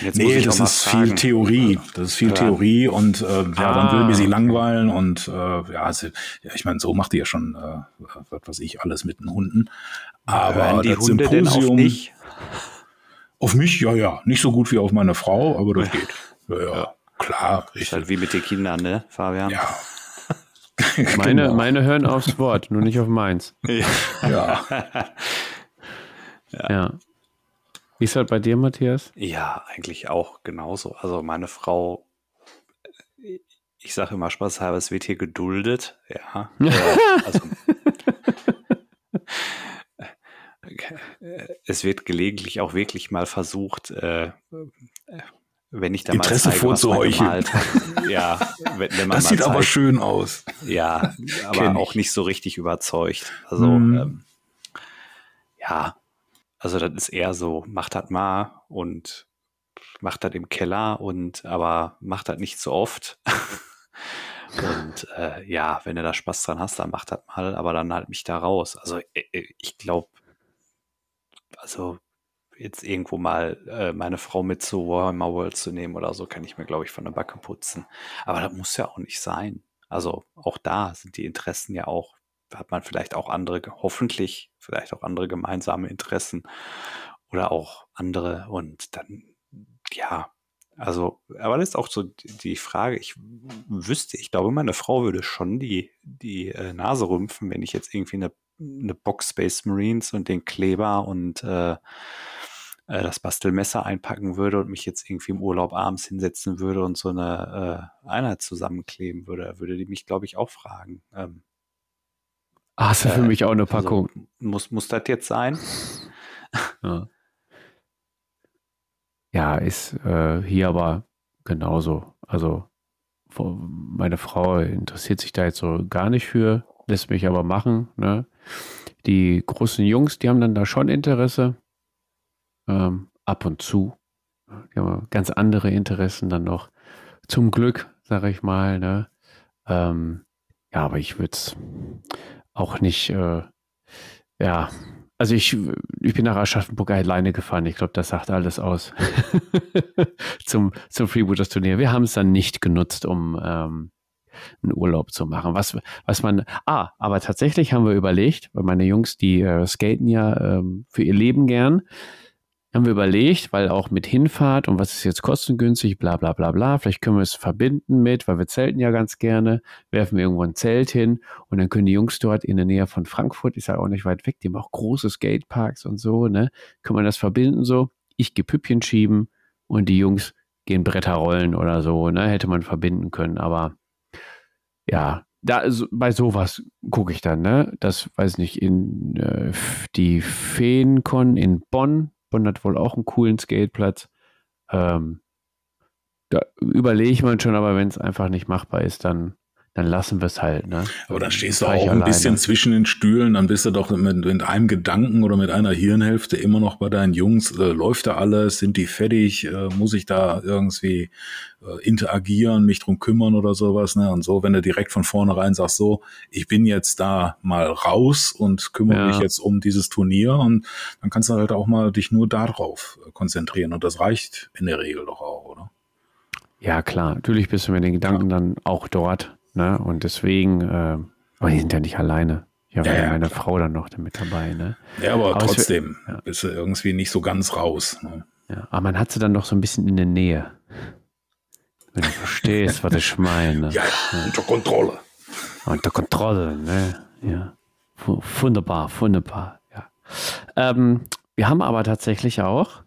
Jetzt nee, das ist fragen. viel Theorie. Das ist viel ja. Theorie und äh, ja, ah. dann will mir sie langweilen und äh, ja, also, ja, ich meine, so macht die ja schon, äh, was weiß ich, alles mit den Hunden. Aber Hören die Hunde Symposium, denn auf dich? Auf mich, ja, ja. Nicht so gut wie auf meine Frau, aber das geht. Ja, ja. ja. klar. Ist halt wie mit den Kindern, ne, Fabian? Ja. meine, genau. meine hören aufs Wort, nur nicht auf meins. ja. ja. Wie ist das bei dir, Matthias? Ja, eigentlich auch genauso. Also meine Frau, ich sage immer spaßhalber, es wird hier geduldet. Ja. Äh, also, es wird gelegentlich auch wirklich mal versucht, äh, wenn ich da Interesse mal zeige, vorzuheucheln. Ja, wenn, wenn man das sieht zeigt, aber schön aus. Ja, aber auch nicht so richtig überzeugt. Also mhm. ähm, ja, also das ist eher so, macht das mal und macht das im Keller und aber macht das nicht so oft. und äh, ja, wenn du da Spaß dran hast, dann macht das mal, aber dann halt mich da raus. Also äh, äh, ich glaube, also jetzt irgendwo mal äh, meine Frau mit zu Warhammer World zu nehmen oder so, kann ich mir, glaube ich, von der Backe putzen. Aber das muss ja auch nicht sein. Also auch da sind die Interessen ja auch hat man vielleicht auch andere, hoffentlich vielleicht auch andere gemeinsame Interessen oder auch andere und dann, ja, also, aber das ist auch so die Frage, ich wüsste, ich glaube, meine Frau würde schon die, die äh, Nase rümpfen, wenn ich jetzt irgendwie eine, eine Box Space Marines und den Kleber und äh, äh, das Bastelmesser einpacken würde und mich jetzt irgendwie im Urlaub abends hinsetzen würde und so eine äh, Einheit zusammenkleben würde, würde die mich, glaube ich, auch fragen. Ähm, Ah, ist ja für äh, mich auch eine also Packung. Also, muss, muss das jetzt sein? Ja, ja ist äh, hier aber genauso. Also meine Frau interessiert sich da jetzt so gar nicht für, lässt mich aber machen. Ne? Die großen Jungs, die haben dann da schon Interesse. Ähm, ab und zu. Die haben ganz andere Interessen dann noch. Zum Glück, sage ich mal. Ne? Ähm, ja, aber ich würde es auch nicht, äh, ja, also ich, ich bin nach Aschaffenburg alleine gefahren. Ich glaube, das sagt alles aus zum, zum Freebooters Turnier. Wir haben es dann nicht genutzt, um, ähm, einen Urlaub zu machen. Was, was man, ah, aber tatsächlich haben wir überlegt, weil meine Jungs, die äh, skaten ja ähm, für ihr Leben gern, haben wir überlegt, weil auch mit Hinfahrt und was ist jetzt kostengünstig, bla bla bla bla, vielleicht können wir es verbinden mit, weil wir zelten ja ganz gerne, werfen wir irgendwo ein Zelt hin und dann können die Jungs dort in der Nähe von Frankfurt, ist ja auch nicht weit weg, die haben auch große Skateparks und so, ne, kann man das verbinden so, ich gehe Püppchen schieben und die Jungs gehen Bretter rollen oder so, ne, hätte man verbinden können, aber ja, da bei sowas gucke ich dann, ne? Das weiß nicht, in äh, die Feencon in Bonn, Bonn hat wohl auch einen coolen Skateplatz. Ähm, da überlege ich mir schon, aber wenn es einfach nicht machbar ist, dann dann lassen wir es halt. Ne? Aber dann stehst du auch ein alleine. bisschen zwischen den Stühlen, dann bist du doch mit, mit, einem Gedanken oder mit einer Hirnhälfte immer noch bei deinen Jungs. Äh, läuft da alles? Sind die fertig? Äh, muss ich da irgendwie äh, interagieren, mich drum kümmern oder sowas? Ne? Und so, wenn du direkt von vornherein sagst, so, ich bin jetzt da mal raus und kümmere ja. mich jetzt um dieses Turnier und dann kannst du halt auch mal dich nur darauf äh, konzentrieren. Und das reicht in der Regel doch auch, oder? Ja, klar. Natürlich bist du mit den Gedanken ja. dann auch dort. Ne? Und deswegen, äh, aber die sind ja nicht alleine. Ich habe ja, ja, meine klar. Frau dann noch mit dabei. Ne? Ja, aber, aber trotzdem ja. bist du irgendwie nicht so ganz raus. Ne? Ja, aber man hat sie dann noch so ein bisschen in der Nähe. Wenn du verstehst, was ich meine. Ja, unter Kontrolle. Unter Kontrolle, ne? Ja. Wunderbar, wunderbar, ja. Ähm, wir haben aber tatsächlich auch,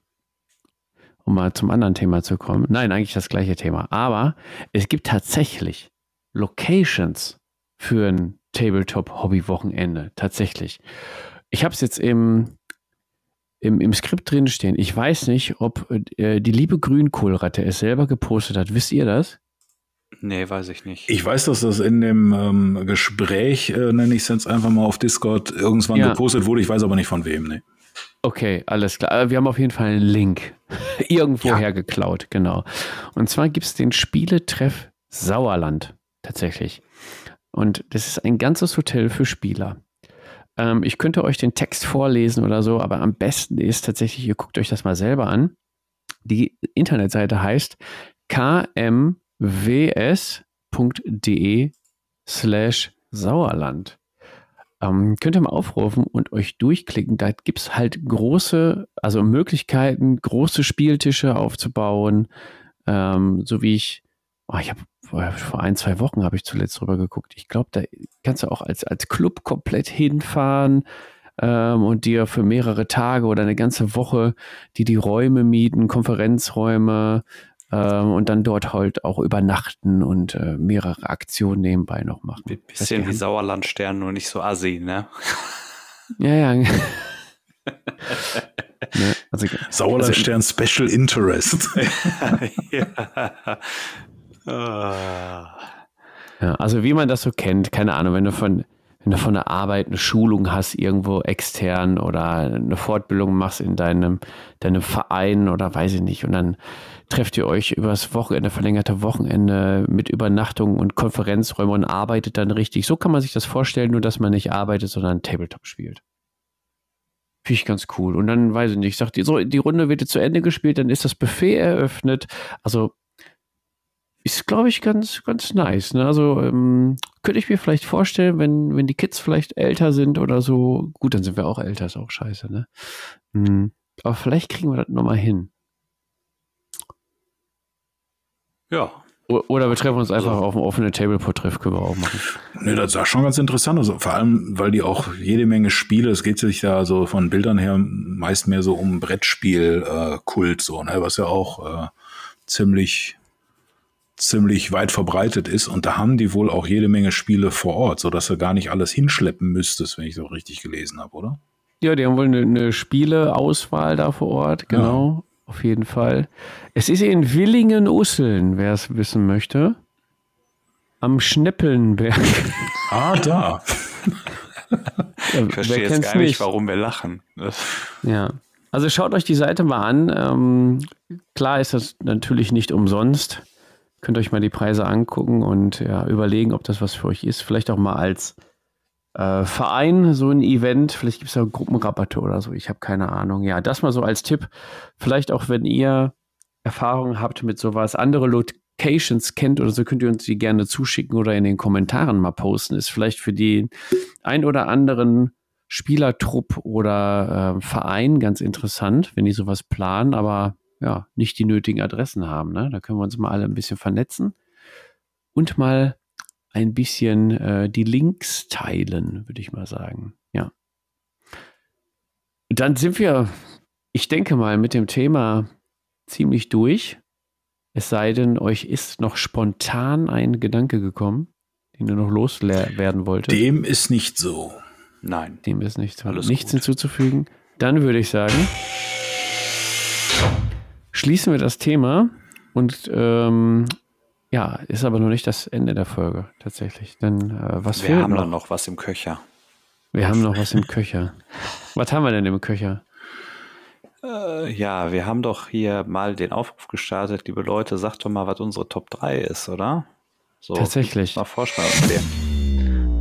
um mal zum anderen Thema zu kommen, nein, eigentlich das gleiche Thema, aber es gibt tatsächlich Locations für ein Tabletop-Hobby-Wochenende. Tatsächlich. Ich habe es jetzt im, im, im Skript drin stehen. Ich weiß nicht, ob äh, die liebe Grünkohlratte es selber gepostet hat. Wisst ihr das? Nee, weiß ich nicht. Ich weiß, dass das in dem ähm, Gespräch, äh, nenne ich es jetzt einfach mal auf Discord, irgendwann ja. gepostet wurde. Ich weiß aber nicht von wem. Nee. Okay, alles klar. Wir haben auf jeden Fall einen Link irgendwo ja. hergeklaut, genau. Und zwar gibt es den Spieletreff Sauerland tatsächlich. Und das ist ein ganzes Hotel für Spieler. Ähm, ich könnte euch den Text vorlesen oder so, aber am besten ist tatsächlich, ihr guckt euch das mal selber an. Die Internetseite heißt kmws.de slash Sauerland. Ähm, könnt ihr mal aufrufen und euch durchklicken. Da gibt es halt große, also Möglichkeiten, große Spieltische aufzubauen, ähm, so wie ich oh, ich habe vor ein, zwei Wochen habe ich zuletzt drüber geguckt. Ich glaube, da kannst du auch als, als Club komplett hinfahren ähm, und dir für mehrere Tage oder eine ganze Woche die die Räume mieten, Konferenzräume ähm, und dann dort halt auch übernachten und äh, mehrere Aktionen nebenbei noch machen. Ein bisschen wie Sauerlandstern, nur nicht so assi, ne? Ja, ja. ne, also, Sauerlandstern also, Special Interest. ja. Ah. Ja, also wie man das so kennt, keine Ahnung, wenn du von, wenn du von der Arbeit eine Schulung hast, irgendwo extern oder eine Fortbildung machst in deinem, deinem Verein oder weiß ich nicht, und dann trefft ihr euch übers Wochenende, verlängerte Wochenende mit Übernachtung und Konferenzräumen und arbeitet dann richtig. So kann man sich das vorstellen, nur dass man nicht arbeitet, sondern Tabletop spielt. Finde ich ganz cool. Und dann weiß ich nicht, ich sag, die, so, die Runde wird jetzt zu Ende gespielt, dann ist das Buffet eröffnet. Also ist, glaube ich, ganz, ganz nice. Ne? Also ähm, könnte ich mir vielleicht vorstellen, wenn, wenn die Kids vielleicht älter sind oder so, gut, dann sind wir auch älter, ist auch scheiße, ne? Mhm. Aber vielleicht kriegen wir das nochmal hin. Ja. Oder wir treffen uns einfach also, auf dem offenen Tableport-Treff, können wir auch machen. Ne, das sah schon ganz interessant aus. vor allem, weil die auch jede Menge Spiele, es geht sich da so von Bildern her meist mehr so um Brettspiel-Kult, äh, so, ne, was ja auch äh, ziemlich ziemlich weit verbreitet ist. Und da haben die wohl auch jede Menge Spiele vor Ort, sodass du gar nicht alles hinschleppen müsstest, wenn ich so richtig gelesen habe, oder? Ja, die haben wohl eine, eine Spieleauswahl da vor Ort, genau. Ja. Auf jeden Fall. Es ist in Willingen-Usseln, wer es wissen möchte. Am Schneppelnberg. Ah, da. ich verstehe jetzt gar nicht, warum wir lachen. ja. Also schaut euch die Seite mal an. Ähm, klar ist das natürlich nicht umsonst. Könnt euch mal die Preise angucken und ja, überlegen, ob das was für euch ist. Vielleicht auch mal als äh, Verein so ein Event. Vielleicht gibt es ja Gruppenrabatte oder so. Ich habe keine Ahnung. Ja, das mal so als Tipp. Vielleicht auch, wenn ihr Erfahrungen habt mit sowas, andere Lo Applications kennt oder so, könnt ihr uns die gerne zuschicken oder in den Kommentaren mal posten. Ist vielleicht für den ein oder anderen Spielertrupp oder äh, Verein ganz interessant, wenn die sowas planen, aber ja, nicht die nötigen Adressen haben. Ne? Da können wir uns mal alle ein bisschen vernetzen und mal ein bisschen äh, die Links teilen, würde ich mal sagen. Ja. Dann sind wir, ich denke mal, mit dem Thema ziemlich durch. Es sei denn, euch ist noch spontan ein Gedanke gekommen, den ihr noch loswerden wolltet. Dem ist nicht so. Nein. Dem ist nicht so. Alles Nichts gut. hinzuzufügen. Dann würde ich sagen, schließen wir das Thema und ähm, ja, ist aber noch nicht das Ende der Folge tatsächlich. Denn äh, was wir haben noch? noch was im Köcher. Wir haben noch was im Köcher. was haben wir denn im Köcher? Äh, ja, wir haben doch hier mal den Aufruf gestartet, liebe Leute, sagt doch mal, was unsere Top 3 ist, oder? So, Tatsächlich. Mal vorschlagen.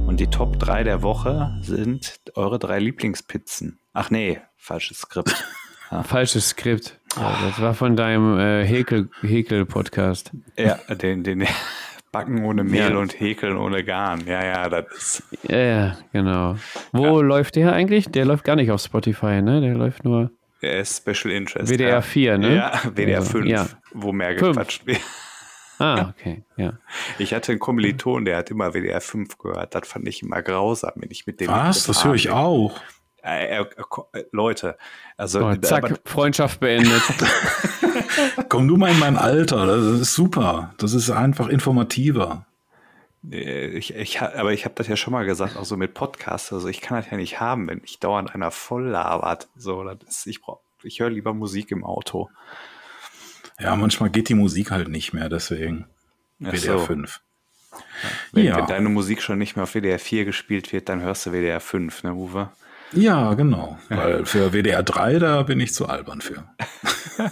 Und die Top 3 der Woche sind eure drei Lieblingspizzen. Ach nee, falsches Skript. Ja. Falsches Skript. Ja, das war von deinem äh, Häkel-Podcast. ja, den, den Backen ohne Mehl ja. und Häkeln ohne Garn. Ja, ja, das ist. Ja, ja genau. Wo läuft der eigentlich? Der läuft gar nicht auf Spotify, ne? Der läuft nur. Der ist Special Interest. WDR 4, ne? Ja, WDR 5, ja. wo mehr gequatscht wird. Ah, okay, ja. Ich hatte einen Kommiliton, der hat immer WDR 5 gehört. Das fand ich immer grausam, wenn ich mit dem. Was? Das höre ich auch. Äh, äh, äh, Leute, also oh, zack, aber, Freundschaft beendet. Komm du mal in mein Alter, das ist super. Das ist einfach informativer. Ich, ich, aber ich habe das ja schon mal gesagt, auch so mit Podcasts. Also ich kann das ja nicht haben, wenn ich dauernd einer voll labert. So, das ist, ich brauch, ich höre lieber Musik im Auto. Ja, manchmal geht die Musik halt nicht mehr, deswegen WDR so. 5. Ja. Wenn, ja. wenn, deine Musik schon nicht mehr auf WDR 4 gespielt wird, dann hörst du WDR 5, ne, Uwe? Ja, genau. Weil für WDR 3, da bin ich zu albern für.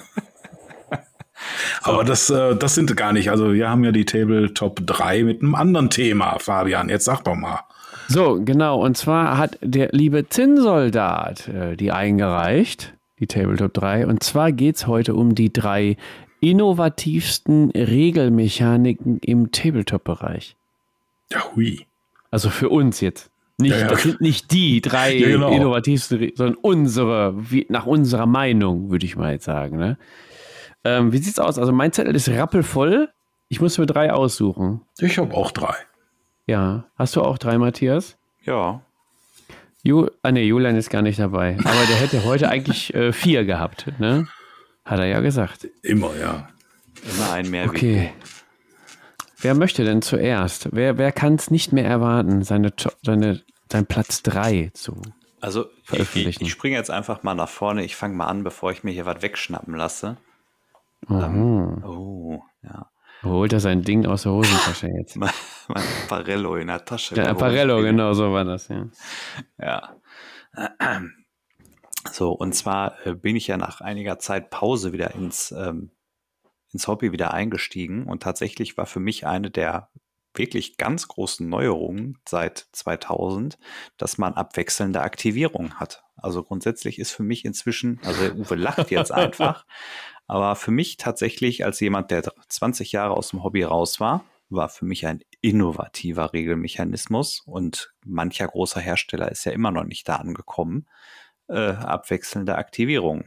Aber das, äh, das sind gar nicht. Also wir haben ja die Tabletop 3 mit einem anderen Thema, Fabian. Jetzt sag doch mal. So, genau. Und zwar hat der liebe Zinnsoldat äh, die eingereicht, die Tabletop 3. Und zwar geht es heute um die drei innovativsten Regelmechaniken im Tabletop-Bereich. Ja, hui. Also für uns jetzt. Nicht, ja, ja. Das sind nicht die drei ja, genau. innovativsten, sondern unsere, wie, nach unserer Meinung, würde ich mal jetzt sagen. Ne? Ähm, wie sieht's aus? Also mein Zettel ist rappelvoll. Ich muss mir drei aussuchen. Ich habe auch drei. Ja. Hast du auch drei, Matthias? Ja. Ju ah, nee, Julian ist gar nicht dabei. Aber der hätte heute eigentlich äh, vier gehabt, ne? Hat er ja gesagt. Immer, ja. Immer ein mehr. Okay. Wer möchte denn zuerst? Wer, wer kann es nicht mehr erwarten, seine, seine, sein Platz 3 zu also veröffentlichen? Ich, ich, ich springe jetzt einfach mal nach vorne. Ich fange mal an, bevor ich mir hier was wegschnappen lasse. Ähm, oh, ja. Holt er sein Ding aus der Hosentasche jetzt? mein, mein Apparello in der Tasche. Der Apparello, genau, so war das, ja. Ja. So, und zwar äh, bin ich ja nach einiger Zeit Pause wieder ins ähm, ins Hobby wieder eingestiegen und tatsächlich war für mich eine der wirklich ganz großen Neuerungen seit 2000, dass man abwechselnde Aktivierung hat. Also grundsätzlich ist für mich inzwischen, also Uwe lacht jetzt einfach, aber für mich tatsächlich als jemand, der 20 Jahre aus dem Hobby raus war, war für mich ein innovativer Regelmechanismus und mancher großer Hersteller ist ja immer noch nicht da angekommen, äh, abwechselnde Aktivierung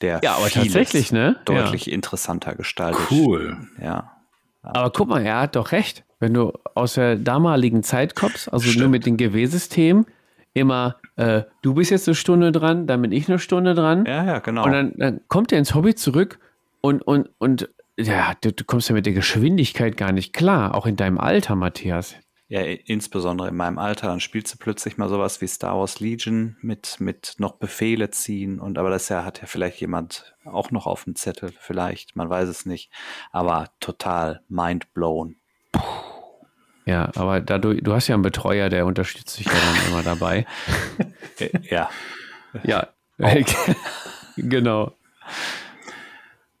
der ja, aber tatsächlich, ne? deutlich ja. interessanter gestaltet. Cool. Ja. Aber guck mal, er hat doch recht. Wenn du aus der damaligen Zeit kommst, also Stimmt. nur mit dem GW-System, immer, äh, du bist jetzt eine Stunde dran, dann bin ich eine Stunde dran. Ja, ja, genau. Und dann, dann kommt er ins Hobby zurück und, und, und ja, du, du kommst ja mit der Geschwindigkeit gar nicht klar, auch in deinem Alter, Matthias. Ja, insbesondere in meinem Alter, dann spielst du plötzlich mal sowas wie Star Wars Legion mit, mit noch Befehle ziehen und aber das ja hat ja vielleicht jemand auch noch auf dem Zettel, vielleicht, man weiß es nicht, aber total mind blown. Ja, aber da du, du hast ja einen Betreuer, der unterstützt dich ja dann immer dabei. ja. Ja, genau.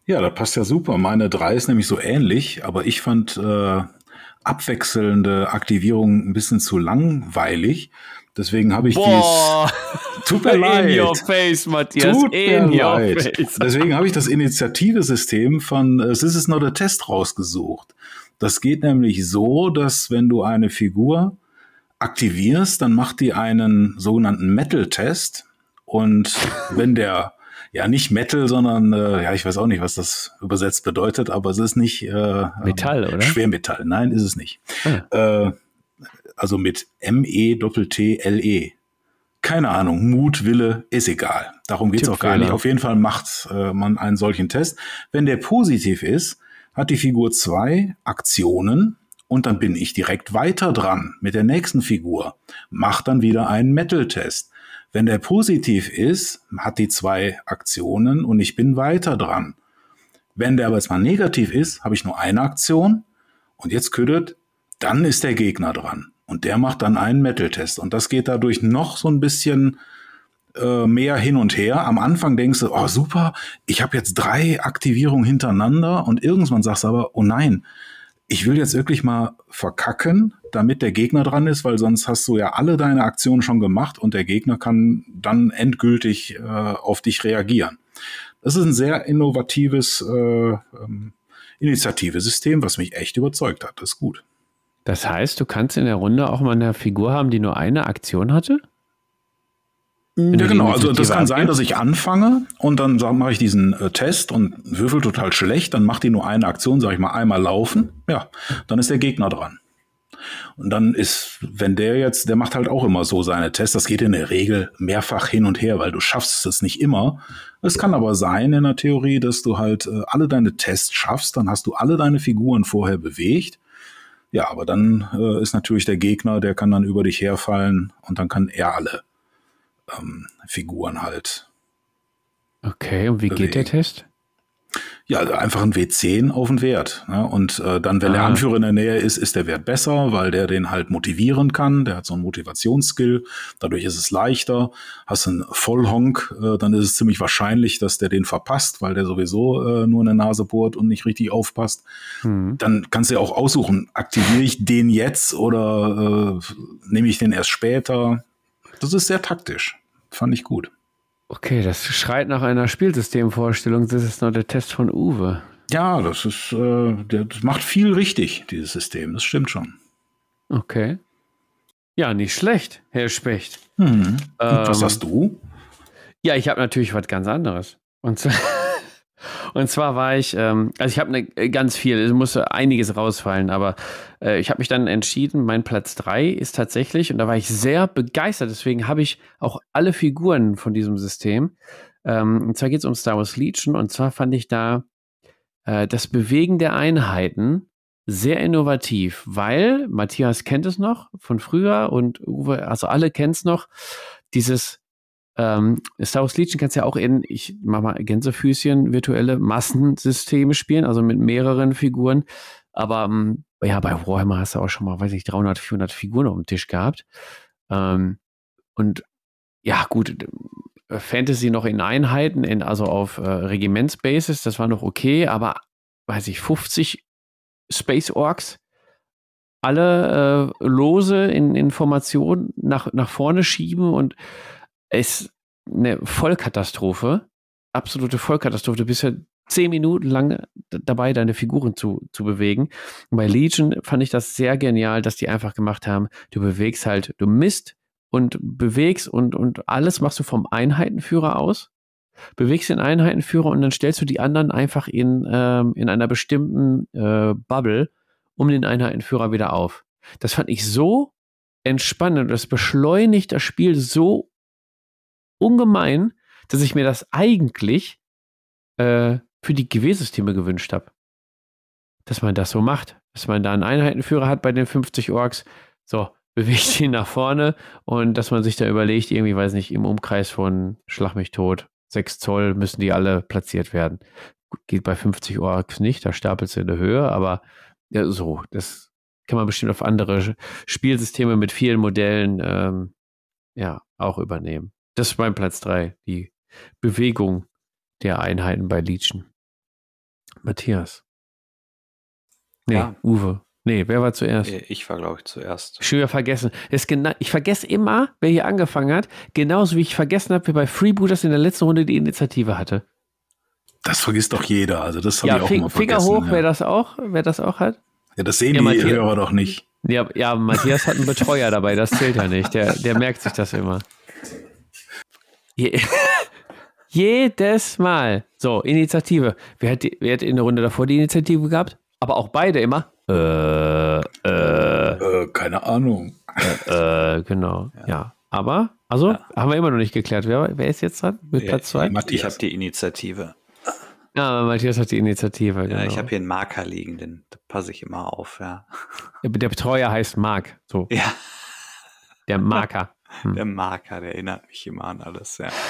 Ja, da passt ja super. Meine drei ist nämlich so ähnlich, aber ich fand äh, abwechselnde Aktivierung ein bisschen zu langweilig. Deswegen habe ich Boah. dies Tut mir leid. In your face, Matthias. Tut in your leid. face. Deswegen habe ich das Initiativesystem von äh, This is not a Test rausgesucht. Das geht nämlich so, dass wenn du eine Figur aktivierst, dann macht die einen sogenannten Metal-Test. Und wenn der, ja nicht Metal, sondern, äh, ja, ich weiß auch nicht, was das übersetzt bedeutet, aber es ist nicht äh, Metall, oder? Schwermetall. Nein, ist es nicht. Äh, also mit M-E-T-T-L-E. Keine Ahnung, Mut, Wille, ist egal. Darum geht's auch gar nicht. Auf jeden Fall macht äh, man einen solchen Test. Wenn der positiv ist, hat die Figur zwei Aktionen und dann bin ich direkt weiter dran mit der nächsten Figur. Macht dann wieder einen Metal-Test. Wenn der positiv ist, hat die zwei Aktionen und ich bin weiter dran. Wenn der aber jetzt mal negativ ist, habe ich nur eine Aktion und jetzt küdet, dann ist der Gegner dran. Und der macht dann einen Metal-Test. Und das geht dadurch noch so ein bisschen äh, mehr hin und her. Am Anfang denkst du, oh super, ich habe jetzt drei Aktivierungen hintereinander und irgendwann sagst du aber, oh nein, ich will jetzt wirklich mal verkacken, damit der Gegner dran ist, weil sonst hast du ja alle deine Aktionen schon gemacht und der Gegner kann dann endgültig äh, auf dich reagieren. Das ist ein sehr innovatives äh, ähm, Initiativesystem, was mich echt überzeugt hat. Das ist gut. Das heißt, du kannst in der Runde auch mal eine Figur haben, die nur eine Aktion hatte? Ja, genau. Also das kann sein, dass ich anfange und dann mache ich diesen äh, Test und würfel total schlecht, dann macht die nur eine Aktion, sage ich mal, einmal laufen. Ja, dann ist der Gegner dran. Und dann ist, wenn der jetzt, der macht halt auch immer so seine Tests. Das geht in der Regel mehrfach hin und her, weil du schaffst es nicht immer. Es kann aber sein in der Theorie, dass du halt äh, alle deine Tests schaffst, dann hast du alle deine Figuren vorher bewegt. Ja, aber dann äh, ist natürlich der Gegner, der kann dann über dich herfallen und dann kann er alle ähm, Figuren halt. Okay, und wie geht der Bewegen. Test? Ja, also einfach ein W10 auf den Wert. Ne? Und äh, dann, wenn der Ah. Anführer in der Nähe ist, ist der Wert besser, weil der den halt motivieren kann. Der hat so einen Motivationsskill. Dadurch ist es leichter. Hast du einen Vollhonk, äh, dann ist es ziemlich wahrscheinlich, dass der den verpasst, weil der sowieso äh, nur eine Nase bohrt und nicht richtig aufpasst. Hm. Dann kannst du ja auch aussuchen, aktiviere ich den jetzt oder äh, nehme ich den erst später. Das ist sehr taktisch. Fand ich gut. Okay, das schreit nach einer Spielsystemvorstellung. Das ist nur der Test von Uwe. Ja, das ist, äh, das macht viel richtig, dieses System. Das stimmt schon. Okay. Ja, nicht schlecht, Herr Specht. Mhm. Und was Ähm, hast du? Ja, ich habe natürlich was ganz anderes. Und zwar, und zwar war ich, ähm, also ich habe ne, ganz viel, es musste einiges rausfallen, aber äh, ich habe mich dann entschieden, mein Platz 3 ist tatsächlich, und da war ich sehr begeistert, deswegen habe ich auch alle Figuren von diesem System. Ähm, und zwar geht es um Star Wars Legion, und zwar fand ich da äh, das Bewegen der Einheiten sehr innovativ, weil Matthias kennt es noch von früher und Uwe, also alle kennen es noch, dieses ähm, Star Wars Legion kannst ja auch in, ich mach mal Gänsefüßchen, virtuelle Massensysteme spielen, also mit mehreren Figuren. Aber ähm, ja, bei Warhammer hast du auch schon mal, weiß ich, 300, 400 Figuren auf dem Tisch gehabt. Ähm, und ja, gut, äh, Fantasy noch in Einheiten, in, also auf äh, Regimentsbasis, das war noch okay, aber weiß ich, 50 Space Orks, alle äh, lose in, in Formation nach, nach vorne schieben und es eine Vollkatastrophe, absolute Vollkatastrophe. Du bist ja zehn Minuten lang dabei, deine Figuren zu, zu bewegen. Und bei Legion fand ich das sehr genial, dass die einfach gemacht haben, du bewegst halt, du misst und bewegst und, und alles machst du vom Einheitenführer aus, bewegst den Einheitenführer und dann stellst du die anderen einfach in, ähm, in einer bestimmten äh, Bubble um den Einheitenführer wieder auf. Das fand ich so entspannend das beschleunigt das Spiel so ungemein, dass ich mir das eigentlich äh, für die GW-Systeme gewünscht habe. Dass man das so macht. Dass man da einen Einheitenführer hat bei den 50 Orks. So, bewegt ihn nach vorne und dass man sich da überlegt, irgendwie, weiß nicht, im Umkreis von Schlag mich tot, 6 Zoll müssen die alle platziert werden. Geht bei 50 Orks nicht, da stapelt in der Höhe, aber ja, so, das kann man bestimmt auf andere Spielsysteme mit vielen Modellen ähm, ja auch übernehmen. Das ist mein Platz 3, die Bewegung der Einheiten bei Legion. Matthias. Nee, Ja. Uwe. Nee, wer war zuerst? Äh, Ich war, glaube ich, zuerst. Schon wieder vergessen. Ich vergesse immer, wer hier angefangen hat. Genauso wie ich vergessen habe, wer bei Freebooters in der letzten Runde die Initiative hatte. Das vergisst doch jeder. Also das habe Ja, ich auch immer Finger vergessen. hoch, ja. wer das auch, wer das auch hat. ja, das sehen Ja, die Matthias- Hörer doch nicht. Ja, ja, Matthias hat einen Betreuer dabei, das zählt ja nicht. Der, der merkt sich das immer. Je Jedes Mal. So, Initiative. Wer hat, die, wer hat in der Runde davor die Initiative gehabt? Aber auch beide immer. Äh, äh, Äh, keine Ahnung. äh, genau. Ja. Aber, also, haben wir immer noch nicht geklärt. Wer, wer ist jetzt dran? Mit Ja, Platz zwei? Ich Matthias. habe die Initiative. Ja, Matthias hat die Initiative. Genau. Ja, ich habe hier einen Marker liegen, den da passe ich immer auf, ja. der Betreuer heißt Marc. So, Ja, der Marker. Der Marker, der erinnert mich immer an alles, ja.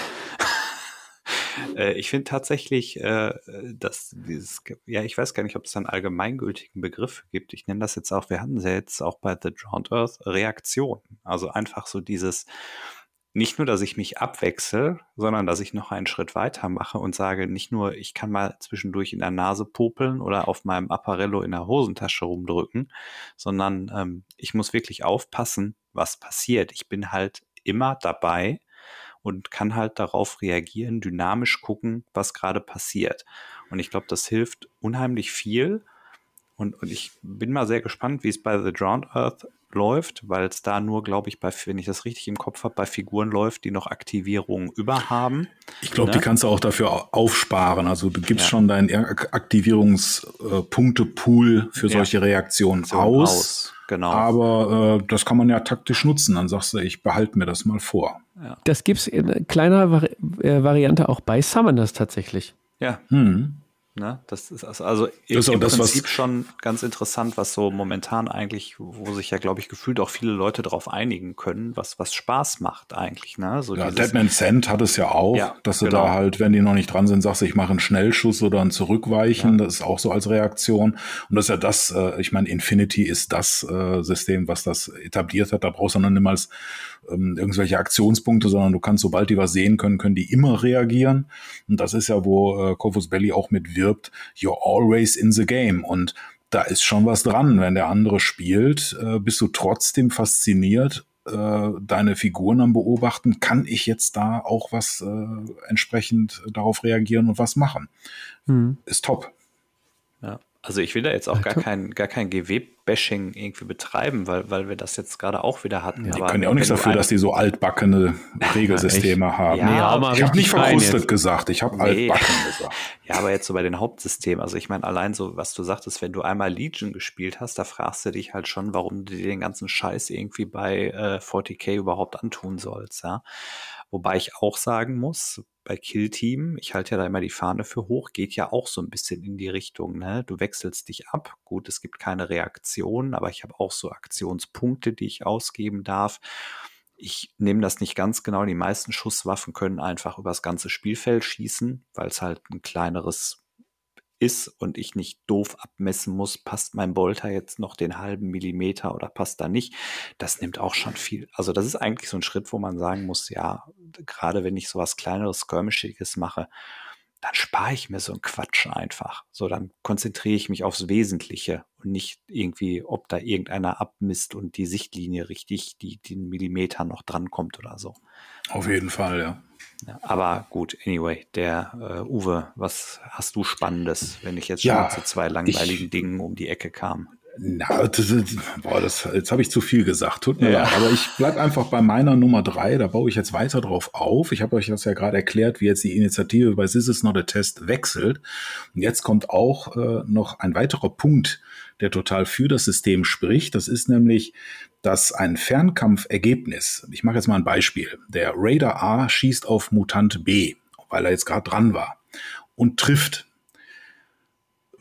Äh, Ich finde tatsächlich, äh, dass dieses, ja, ich weiß gar nicht, ob es einen allgemeingültigen Begriff gibt. Ich nenne das jetzt auch, wir hatten es ja jetzt auch bei The Drowned Earth, Reaktion. Also einfach so dieses, nicht nur, dass ich mich abwechsel, sondern dass ich noch einen Schritt weiter mache und sage, nicht nur, ich kann mal zwischendurch in der Nase popeln oder auf meinem Apparello in der Hosentasche rumdrücken, sondern ähm, ich muss wirklich aufpassen, was passiert. Ich bin halt immer dabei und kann halt darauf reagieren, dynamisch gucken, was gerade passiert. Und ich glaube, das hilft unheimlich viel. Und, und ich bin mal sehr gespannt, wie es bei The Drowned Earth läuft, weil es da nur, glaube ich, bei, wenn ich das richtig im Kopf habe, bei Figuren läuft, die noch Aktivierungen über haben. Ich glaube, Ne? die kannst du auch dafür au- aufsparen. Also du gibst Ja. schon deinen Ak- Aktivierungspunktepool für Ja. solche Reaktionen So aus. Genau. Aber äh, das kann man ja taktisch nutzen. Dann sagst du, ich behalte mir das mal vor. Das gibt es in kleiner Vari äh, Variante auch bei Summoners tatsächlich. ja, Hm. Ne? Das ist also, also Das ist im das, Prinzip schon ganz interessant, was so momentan eigentlich, wo sich ja, glaube ich, gefühlt auch viele Leute darauf einigen können, was, was Spaß macht eigentlich. Ne? So Ja, Deadman Cent hat es ja auch, Ja, dass du genau. da halt, wenn die noch nicht dran sind, sagst, ich mache einen Schnellschuss oder ein Zurückweichen. Das ist auch so als Reaktion. Und das ist ja das, äh, ich meine, Infinity ist das äh, System, was das etabliert hat. Da brauchst du noch niemals ähm, irgendwelche Aktionspunkte, sondern du kannst, sobald die was sehen können, können die immer reagieren. Und das ist ja, wo äh, Corvus Belly auch mit wirbt, you're always in the game. Und da ist schon was dran. Wenn der andere spielt, äh, bist du trotzdem fasziniert äh, deine Figuren am Beobachten, kann ich jetzt da auch was äh, entsprechend darauf reagieren und was machen. Hm. Ist top. Ja. Also ich will da jetzt auch Ja, gar kein, gar kein GW-Bashing irgendwie betreiben, weil, weil wir das jetzt gerade auch wieder hatten. Ja, Die können ja auch nichts du dafür, dass die so altbackene Regelsysteme haben. Ja, Nee, ich habe nicht verkrustet gesagt, ich habe Nee. altbacken gesagt. Ja, aber jetzt so bei den Hauptsystemen. Also ich meine, allein so, was du sagtest, wenn du einmal Legion gespielt hast, da fragst du dich halt schon, warum du dir den ganzen Scheiß irgendwie bei äh, 40k überhaupt antun sollst, ja. Wobei ich auch sagen muss, bei Kill Team, ich halte ja da immer die Fahne für hoch, geht ja auch so ein bisschen in die Richtung, ne? Du wechselst dich ab. Gut, es gibt keine Reaktion, aber ich habe auch so Aktionspunkte, die ich ausgeben darf. Ich nehme das nicht ganz genau. Die meisten Schusswaffen können einfach übers ganze Spielfeld schießen, weil es halt ein kleineres ist und ich nicht doof abmessen muss, passt mein Bolter jetzt noch den halben Millimeter oder passt da nicht. Das nimmt auch schon viel. Also das ist eigentlich so ein Schritt, wo man sagen muss, ja, gerade wenn ich sowas kleineres, skirmischiges mache, dann spare ich mir so einen Quatsch einfach. So, dann konzentriere ich mich aufs Wesentliche und nicht irgendwie, ob da irgendeiner abmisst und die Sichtlinie richtig, die den Millimeter noch drankommt oder so. Auf jeden Fall, ja. Aber gut, anyway, der äh, Uwe, was hast du Spannendes, wenn ich jetzt Ja, schon zu zwei langweiligen ich- Dingen um die Ecke kam? Na, das, boah, das, jetzt habe ich zu viel gesagt. Tut mir Ja. leid. Aber ich bleib einfach bei meiner Nummer drei. Da baue ich jetzt weiter drauf auf. Ich habe euch das ja gerade erklärt, wie jetzt die Initiative bei This is not a Test wechselt. Und jetzt kommt auch äh, noch ein weiterer Punkt, der total für das System spricht. Das ist nämlich, dass ein Fernkampfergebnis, ich mache jetzt mal ein Beispiel, der Raider A schießt auf Mutant B, weil er jetzt gerade dran war und trifft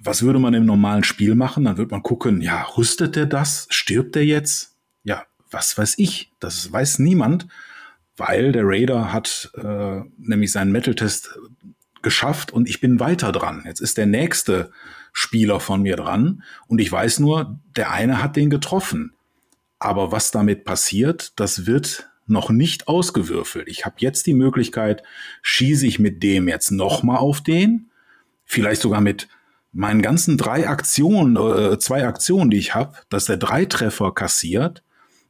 was würde man im normalen Spiel machen? Dann würde man gucken, ja, rüstet der das? Stirbt der jetzt? Ja, was weiß ich? Das weiß niemand, weil der Raider hat äh, nämlich seinen Metal-Test geschafft und ich bin weiter dran. Jetzt ist der nächste Spieler von mir dran und ich weiß nur, der eine hat den getroffen. Aber was damit passiert, das wird noch nicht ausgewürfelt. Ich habe jetzt die Möglichkeit, schieße ich mit dem jetzt nochmal auf den, vielleicht sogar mit meinen ganzen drei Aktionen, äh, zwei Aktionen, die ich habe, dass der drei Treffer kassiert,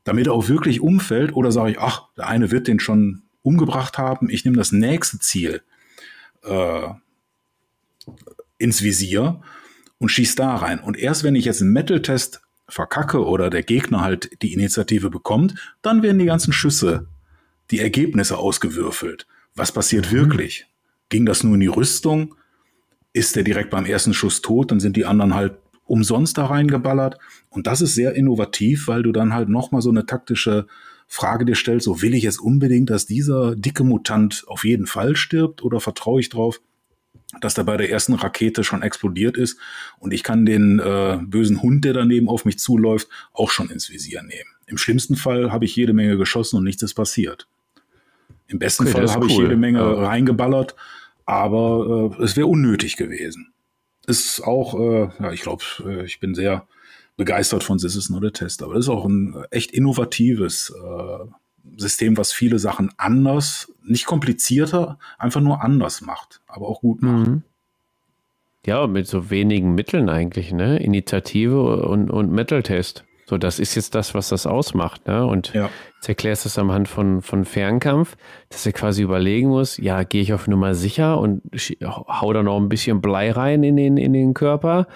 damit er auch wirklich umfällt, oder sage ich, ach, der eine wird den schon umgebracht haben, ich nehme das nächste Ziel äh, ins Visier und schieß da rein. Und erst wenn ich jetzt einen Metal-Test verkacke oder der Gegner halt die Initiative bekommt, dann werden die ganzen Schüsse, die Ergebnisse ausgewürfelt. Was passiert mhm. wirklich? Ging das nur in die Rüstung? Ist der direkt beim ersten Schuss tot? Dann sind die anderen halt umsonst da reingeballert. Und das ist sehr innovativ, weil du dann halt nochmal so eine taktische Frage dir stellst, so will ich jetzt unbedingt, dass dieser dicke Mutant auf jeden Fall stirbt oder vertraue ich drauf, dass der bei der ersten Rakete schon explodiert ist und ich kann den äh, bösen Hund, der daneben auf mich zuläuft, auch schon ins Visier nehmen. Im schlimmsten Fall habe ich jede Menge geschossen und nichts ist passiert. Im besten okay, Fall habe cool. ich jede Menge ja. reingeballert, aber äh, es wäre unnötig gewesen. Ist auch, äh, ja, ich glaube, äh, ich bin sehr begeistert von This is not a test, aber das ist auch ein echt innovatives äh, System, was viele Sachen anders, nicht komplizierter, einfach nur anders macht, aber auch gut macht. Mhm. Ja, mit so wenigen Mitteln eigentlich, ne? Initiative und, und Metal-Test. So, das ist jetzt das, was das ausmacht, ne? Und ja. jetzt erklärst du es am Hand von, von Fernkampf, dass er quasi überlegen muss, ja, gehe ich auf Nummer sicher und hau da noch ein bisschen Blei rein in den, in den Körper,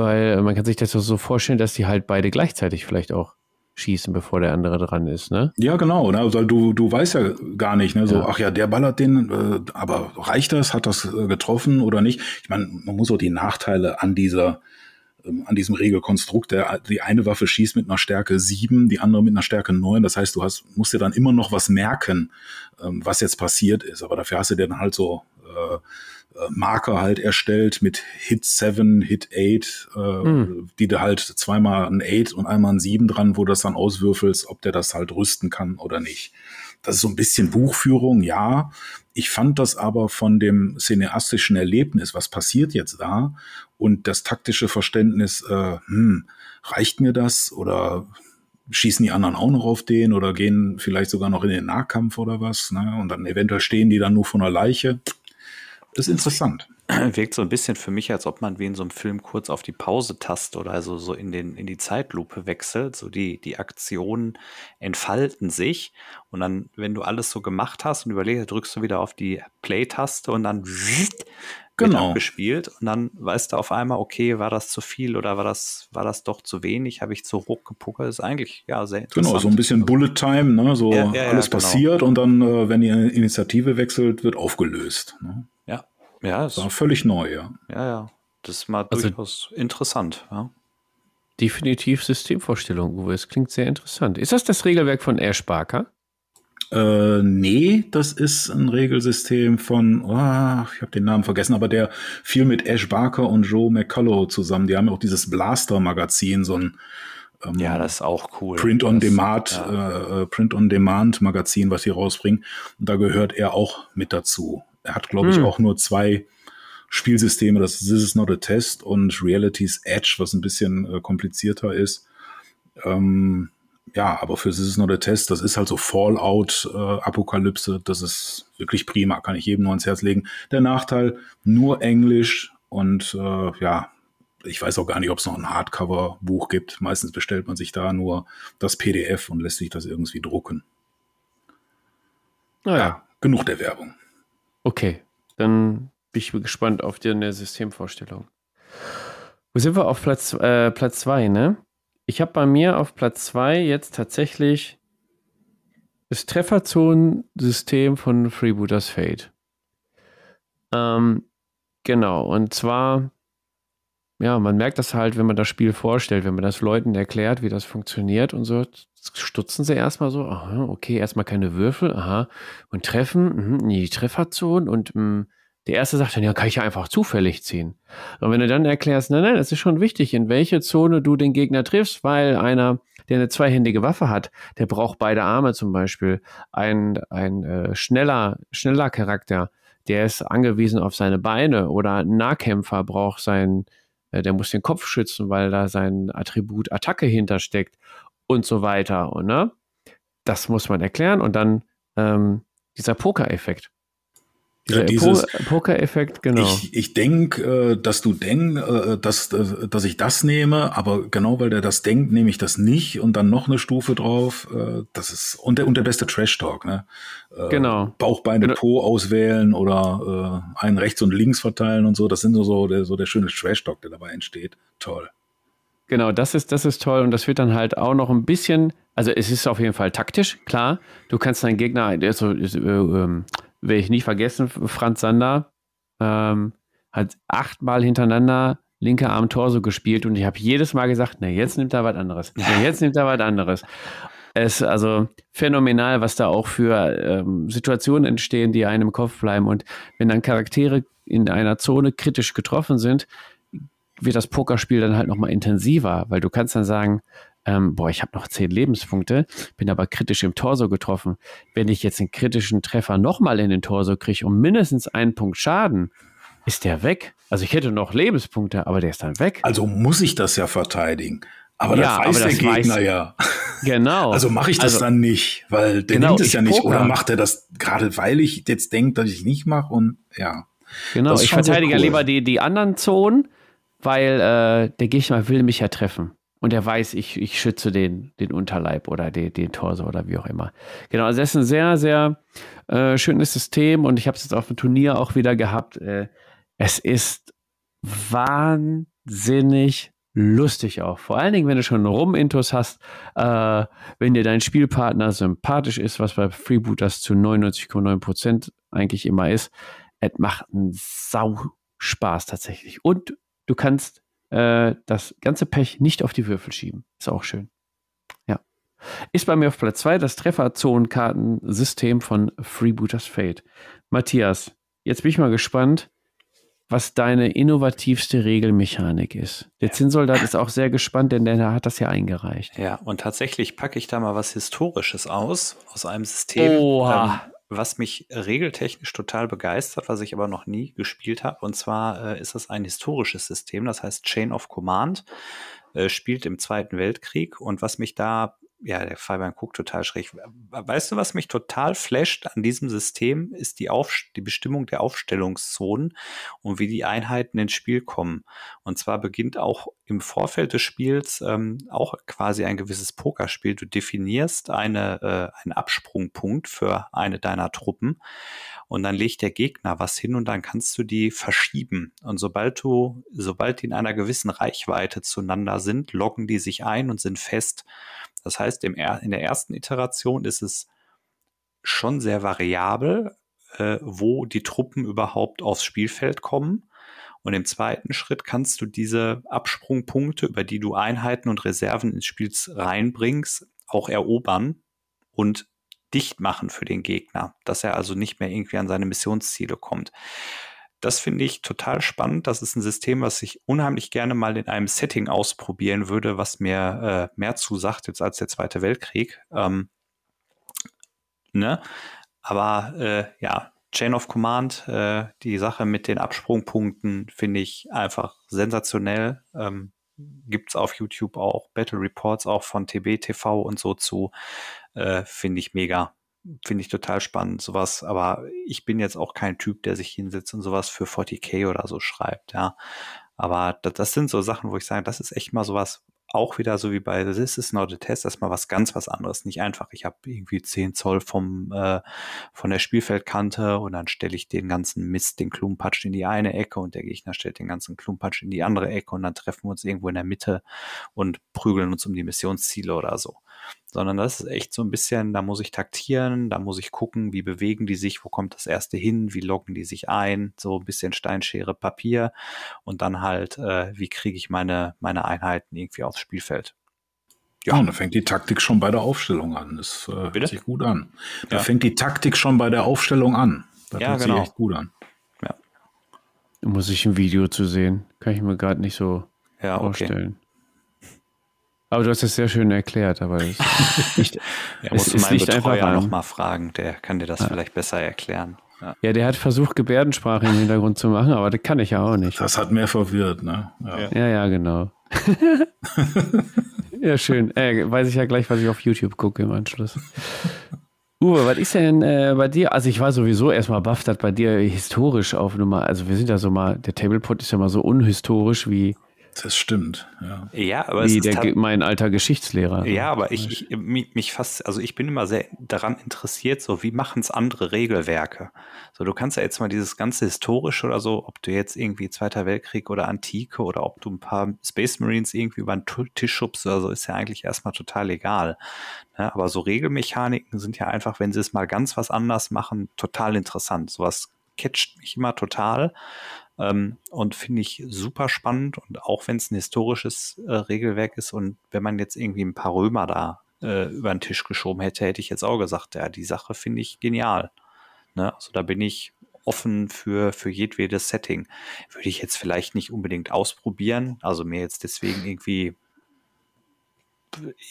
weil man kann sich das so vorstellen, dass die halt beide gleichzeitig vielleicht auch schießen, bevor der andere dran ist, ne? Ja, genau. Ne? Also du, du weißt ja gar nicht, ne? So, ja. ach ja, der ballert den, äh, aber reicht das? Hat das äh, getroffen oder nicht? Ich meine, man muss auch die Nachteile an dieser ähm, an diesem Regelkonstrukt. Der, die eine Waffe schießt mit einer Stärke 7, die andere mit einer Stärke 9. Das heißt, du hast, musst dir dann immer noch was merken, ähm, was jetzt passiert ist. Aber dafür hast du dir dann halt so äh, äh, Marker halt erstellt mit Hit 7, Hit 8, äh, hm. die da halt zweimal ein 8 und einmal ein 7 dran, wo du das dann auswürfelst, ob der das halt rüsten kann oder nicht. Das ist so ein bisschen Buchführung, ja. Ich fand das aber von dem cineastischen Erlebnis, was passiert jetzt da und das taktische Verständnis, äh, hm, reicht mir das oder schießen die anderen auch noch auf den oder gehen vielleicht sogar noch in den Nahkampf oder was, ne? Und dann eventuell stehen die dann nur von der Leiche. Das ist interessant. Wirkt so ein bisschen für mich, als ob man wie in so einem Film kurz auf die Pause-Taste oder also so in, den, in die Zeitlupe wechselt. So die, die Aktionen entfalten sich. Und dann, wenn du alles so gemacht hast und überlegst, drückst du wieder auf die Play-Taste und dann genau. gespielt und dann weißt du auf einmal, okay, war das zu viel oder war das, war das doch zu wenig, habe ich zu hoch gepuckert, ist eigentlich ja sehr interessant. Genau, so ein bisschen Bullet Time, ne? so ja, ja, alles ja, genau. passiert und dann, äh, wenn die Initiative wechselt, wird aufgelöst. Ne? Ja, ja. Das war völlig neu, ja. Ja, ja, das ist mal also, durchaus interessant, ja. Definitiv Systemvorstellung, Uwe. Es klingt sehr interessant. Ist das das Regelwerk von Ash Barker? Äh, nee, das ist ein Regelsystem von, oh, ich habe den Namen vergessen, aber der viel mit Ash Barker und Joe McCullough zusammen. Die haben ja auch dieses Blaster-Magazin, so ein ähm, ja, das ist auch cool. Print on das, Demand, ja. äh, Print on Demand Magazin, was sie rausbringen. Und da gehört er auch mit dazu. Er hat, glaube ich, hm. auch nur zwei Spielsysteme. Das ist This is not a Test und Reality's Edge, was ein bisschen äh, komplizierter ist. Ähm, ja, aber für This is not a Test, das ist halt so Fallout-Apokalypse, äh, das ist wirklich prima, kann ich jedem nur ans Herz legen. Der Nachteil, nur Englisch und äh, ja, ich weiß auch gar nicht, ob es noch ein Hardcover-Buch gibt. Meistens bestellt man sich da nur das PDF und lässt sich das irgendwie drucken. Naja. Ja, genug der Werbung. Okay, dann bin ich gespannt auf deine Systemvorstellung. Wo sind wir auf Platz 2, äh, Platz zwei, ne? Ich habe bei mir auf Platz 2 jetzt tatsächlich das Trefferzonensystem von Freebooters Fate. Ähm, genau, und zwar, ja, man merkt das halt, wenn man das Spiel vorstellt, wenn man das Leuten erklärt, wie das funktioniert und so, stutzen sie erstmal so, aha, okay, erstmal keine Würfel, aha, und treffen, mh, die Trefferzonen und mh, mm, der erste sagt dann, ja, kann ich ja einfach zufällig ziehen. Und wenn du dann erklärst, nein, nein, es ist schon wichtig, in welche Zone du den Gegner triffst, weil einer, der eine zweihändige Waffe hat, der braucht beide Arme zum Beispiel. Ein, ein äh, schneller, schneller Charakter, der ist angewiesen auf seine Beine oder ein Nahkämpfer braucht sein, äh, der muss den Kopf schützen, weil da sein Attribut Attacke hintersteckt und so weiter. Und ne? Das muss man erklären und dann ähm, dieser Poker-Effekt Dieser dieses- Poker-Effekt, genau. Ich, ich denke, äh, dass du denkst, äh, dass, äh, dass ich das nehme, aber genau weil der das denkt, nehme ich das nicht und dann noch eine Stufe drauf. Äh, das ist und der, und der beste Trash-Talk, ne? Äh, Genau. Bauchbeine Genau. Po auswählen oder äh, einen rechts und links verteilen und so. Das sind so, so, der, so der schöne Trash-Talk, der dabei entsteht. Toll. Genau, das ist, das ist toll und das wird dann halt auch noch ein bisschen, also es ist auf jeden Fall taktisch, klar. Du kannst deinen Gegner, also, ist, äh, ähm, werde ich nicht vergessen, Franz Sander ähm, hat achtmal hintereinander linke Arm Torso gespielt und ich habe jedes Mal gesagt, na jetzt nimmt er was anderes, na jetzt nimmt er was anderes. Es ist also phänomenal, was da auch für ähm, Situationen entstehen, die einem im Kopf bleiben. Und wenn dann Charaktere in einer Zone kritisch getroffen sind, wird das Pokerspiel dann halt nochmal intensiver, weil du kannst dann sagen, ähm, boah, ich habe noch zehn Lebenspunkte, bin aber kritisch im Torso getroffen. Wenn ich jetzt einen kritischen Treffer nochmal in den Torso kriege um mindestens einen Punkt Schaden, ist der weg. Also ich hätte noch Lebenspunkte, aber der ist dann weg. Also muss ich das ja verteidigen. Aber Ja, das weiß aber der das weiß- Gegner ja. Genau. Also mache ich das Also- dann nicht, weil der Genau, nimmt es ja nicht. Oder macht er das gerade, weil ich jetzt denke, dass ich nicht mache und ja. Genau, ich verteidige cool. lieber die, die anderen Zonen, weil äh, der Gegner will mich ja treffen. Und er weiß, ich, ich schütze den, den Unterleib oder den, den Torso oder wie auch immer. Genau, also das ist ein sehr, sehr äh, schönes System und ich habe es jetzt auf dem Turnier auch wieder gehabt. Äh, es ist wahnsinnig lustig auch. Vor allen Dingen, wenn du schon Rum-Intos hast, äh, wenn dir dein Spielpartner sympathisch ist, was bei Freebooters zu 99,9% eigentlich immer ist. Es macht einen Sau Spaß tatsächlich. Und du kannst äh, das ganze Pech nicht auf die Würfel schieben. Ist auch schön. Ja. Ist bei mir auf Platz 2 das Trefferzonenkartensystem von Freebooters Fate. Matthias, jetzt bin ich mal gespannt, was deine innovativste Regelmechanik ist. Der Zinnsoldat ist auch sehr gespannt, denn der hat das ja eingereicht. Ja, und tatsächlich packe ich da mal was Historisches aus, aus einem System, Oha. ähm, was mich regeltechnisch total begeistert, was ich aber noch nie gespielt habe. Und zwar äh, ist das ein historisches System, das heißt Chain of Command, äh, spielt im Zweiten Weltkrieg. Und was mich da, ja, der Fabian guckt total schräg. Weißt du, was mich total flasht an diesem System, ist die, die Bestimmung der Aufstellungszonen und wie die Einheiten ins Spiel kommen. Und zwar beginnt auch im Vorfeld des Spiels ähm, auch quasi ein gewisses Pokerspiel. Du definierst eine, äh, einen Absprungpunkt für eine deiner Truppen und dann legt der Gegner was hin und dann kannst du die verschieben. Und sobald du, sobald die in einer gewissen Reichweite zueinander sind, loggen die sich ein und sind fest. Das heißt, in der ersten Iteration ist es schon sehr variabel, äh, wo die Truppen überhaupt aufs Spielfeld kommen. Und im zweiten Schritt kannst du diese Absprungpunkte, über die du Einheiten und Reserven ins Spiel reinbringst, auch erobern und dicht machen für den Gegner, dass er also nicht mehr irgendwie an seine Missionsziele kommt. Das finde ich total spannend. Das ist ein System, was ich unheimlich gerne mal in einem Setting ausprobieren würde, was mir äh, mehr zusagt jetzt als der Zweite Weltkrieg. Ähm, ne? Aber äh, ja, Chain of Command, äh, die Sache mit den Absprungpunkten finde ich einfach sensationell. Ähm, Gibt es auf YouTube auch Battle Reports auch von TB TV und so zu. Äh, finde ich mega. Finde ich total spannend, sowas. Aber ich bin jetzt auch kein Typ, der sich hinsetzt und sowas für 40k oder so schreibt, ja. Aber das, das sind so Sachen, wo ich sage, das ist echt mal sowas, auch wieder so wie bei This is not a test, erstmal was ganz was anderes. Nicht einfach, ich habe irgendwie 10 Zoll vom, äh, von der Spielfeldkante und dann stelle ich den ganzen Mist, den Klumpatsch in die eine Ecke und der Gegner stellt den ganzen Klumpatsch in die andere Ecke und dann treffen wir uns irgendwo in der Mitte und prügeln uns um die Missionsziele oder so. Sondern das ist echt so ein bisschen, da muss ich taktieren, da muss ich gucken, wie bewegen die sich, wo kommt das erste hin, wie loggen die sich ein, so ein bisschen Steinschere Papier und dann halt, äh, wie kriege ich meine, meine Einheiten irgendwie aufs Spielfeld. Ja, und da fängt die Taktik schon bei der Aufstellung an. Das äh, hört sich gut an. Da Ja. fängt die Taktik schon bei der Aufstellung an. Das Ja, hört genau. sich echt gut an. Da muss ich ein Video zu sehen. Kann ich mir gerade nicht so Ja, okay. Aber du hast es sehr schön erklärt, aber es nicht, Ja, es, musst du es meinen liegt einfach Betreuer nochmal fragen, der kann dir das vielleicht besser erklären. Ja. Ja, der hat versucht, Gebärdensprache im Hintergrund zu machen, aber das kann ich ja auch nicht. Das hat mehr verwirrt, ne? Ja. Ja, ja, genau. ja, schön. Äh, weiß ich ja gleich, was ich auf YouTube gucke im Anschluss. Uwe, was ist denn äh, bei dir? Also ich war sowieso erstmal baff, dass bei dir historisch auf Nummer, also wir sind ja so mal, der Tablepot ist ja mal so unhistorisch wie das stimmt, ja. Ja, aber Wie der, mein alter Geschichtslehrer. Ja, aber ich, ich mich, mich fast, also ich bin immer sehr daran interessiert, so wie machen es andere Regelwerke. So, du kannst ja jetzt mal dieses ganze historische oder so, ob du jetzt irgendwie Zweiter Weltkrieg oder Antike oder ob du ein paar Space Marines irgendwie über den Tisch schubst oder so, ist ja eigentlich erstmal total egal. Ne? Aber so Regelmechaniken sind ja einfach, wenn sie es mal ganz was anders machen, total interessant. Sowas catcht mich immer total. Ähm, und finde ich super spannend. Und auch wenn es ein historisches äh, Regelwerk ist und wenn man jetzt irgendwie ein paar Römer da äh, über den Tisch geschoben hätte, hätte ich jetzt auch gesagt, ja, die Sache finde ich genial. Ne? Also da bin ich offen für, für jedwedes Setting. Würde ich jetzt vielleicht nicht unbedingt ausprobieren, also mir jetzt deswegen irgendwie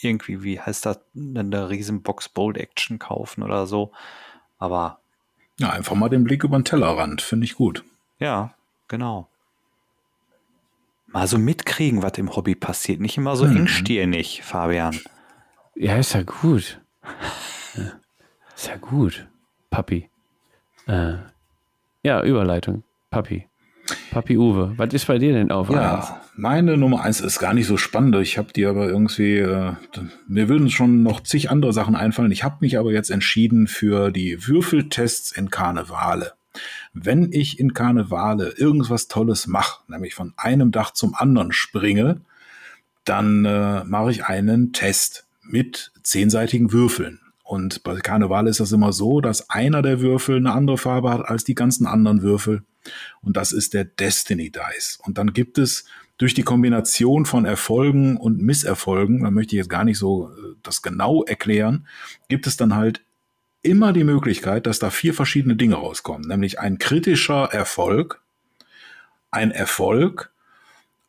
irgendwie, wie heißt das, eine Riesenbox Bold Action kaufen oder so. Aber. Ja, einfach mal den Blick über den Tellerrand, finde ich gut. Ja, Genau. Mal so mitkriegen, was im Hobby passiert. Nicht immer so mhm. engstirnig, Fabian. Ja, ist ja gut. ist ja gut, Papi. Äh, ja, Überleitung. Papi. Papi Uwe, was ist bei dir denn auf? Ja, eins? meine Nummer eins ist gar nicht so spannend. Ich habe die aber irgendwie, äh, mir würden schon noch zig andere Sachen einfallen. Ich habe mich aber jetzt entschieden für die Würfeltests in Karnevale. Wenn ich in Karnevale irgendwas Tolles mache, nämlich von einem Dach zum anderen springe, dann äh, mache ich einen Test mit zehnseitigen Würfeln. Und bei Karneval ist das immer so, dass einer der Würfel eine andere Farbe hat als die ganzen anderen Würfel. Und das ist der Destiny Dice. Und dann gibt es durch die Kombination von Erfolgen und Misserfolgen, da möchte ich jetzt gar nicht so äh, das genau erklären, gibt es dann halt immer die Möglichkeit, dass da vier verschiedene Dinge rauskommen, nämlich ein kritischer Erfolg, ein Erfolg,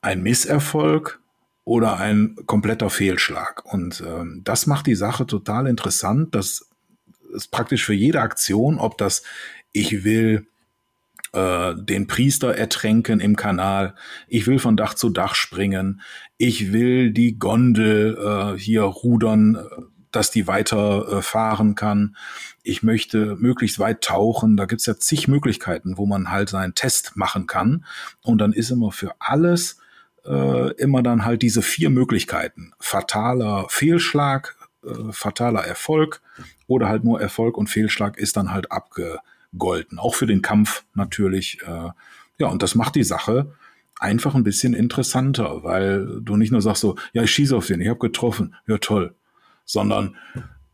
ein Misserfolg oder ein kompletter Fehlschlag. Und ähm, das macht die Sache total interessant. Das ist praktisch für jede Aktion, ob das ich will äh, den Priester ertränken im Kanal, ich will von Dach zu Dach springen, ich will die Gondel äh, hier rudern, äh, dass die weiter äh, fahren kann. Ich möchte möglichst weit tauchen. Da gibt's ja zig Möglichkeiten, wo man halt seinen Test machen kann. Und dann ist immer für alles äh, immer dann halt diese vier Möglichkeiten. Fataler Fehlschlag, äh, fataler Erfolg oder halt nur Erfolg und Fehlschlag ist dann halt abgegolten. Auch für den Kampf natürlich. Äh, ja, und das macht die Sache einfach ein bisschen interessanter, weil du nicht nur sagst so, ja, ich schieße auf den, ich habe getroffen, ja toll, sondern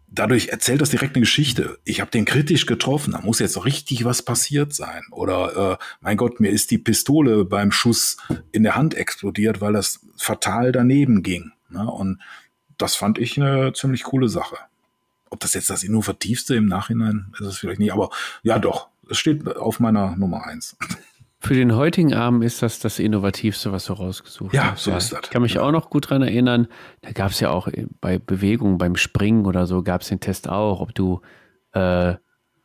dadurch erzählt das direkt eine Geschichte. Ich habe den kritisch getroffen, da muss jetzt richtig was passiert sein. Oder äh, mein Gott, mir ist die Pistole beim Schuss in der Hand explodiert, weil das fatal daneben ging. Ne? Und das fand ich eine ziemlich coole Sache. Ob das jetzt das Innovativste im Nachhinein ist, es vielleicht nicht, aber ja doch, es steht auf meiner Nummer eins. Für den heutigen Abend ist das das Innovativste, was du rausgesucht ja, hast. So ja, so ist das. Ich kann mich ja. auch noch gut daran erinnern, da gab es ja auch bei Bewegung, beim Springen oder so, gab es den Test auch, ob du äh,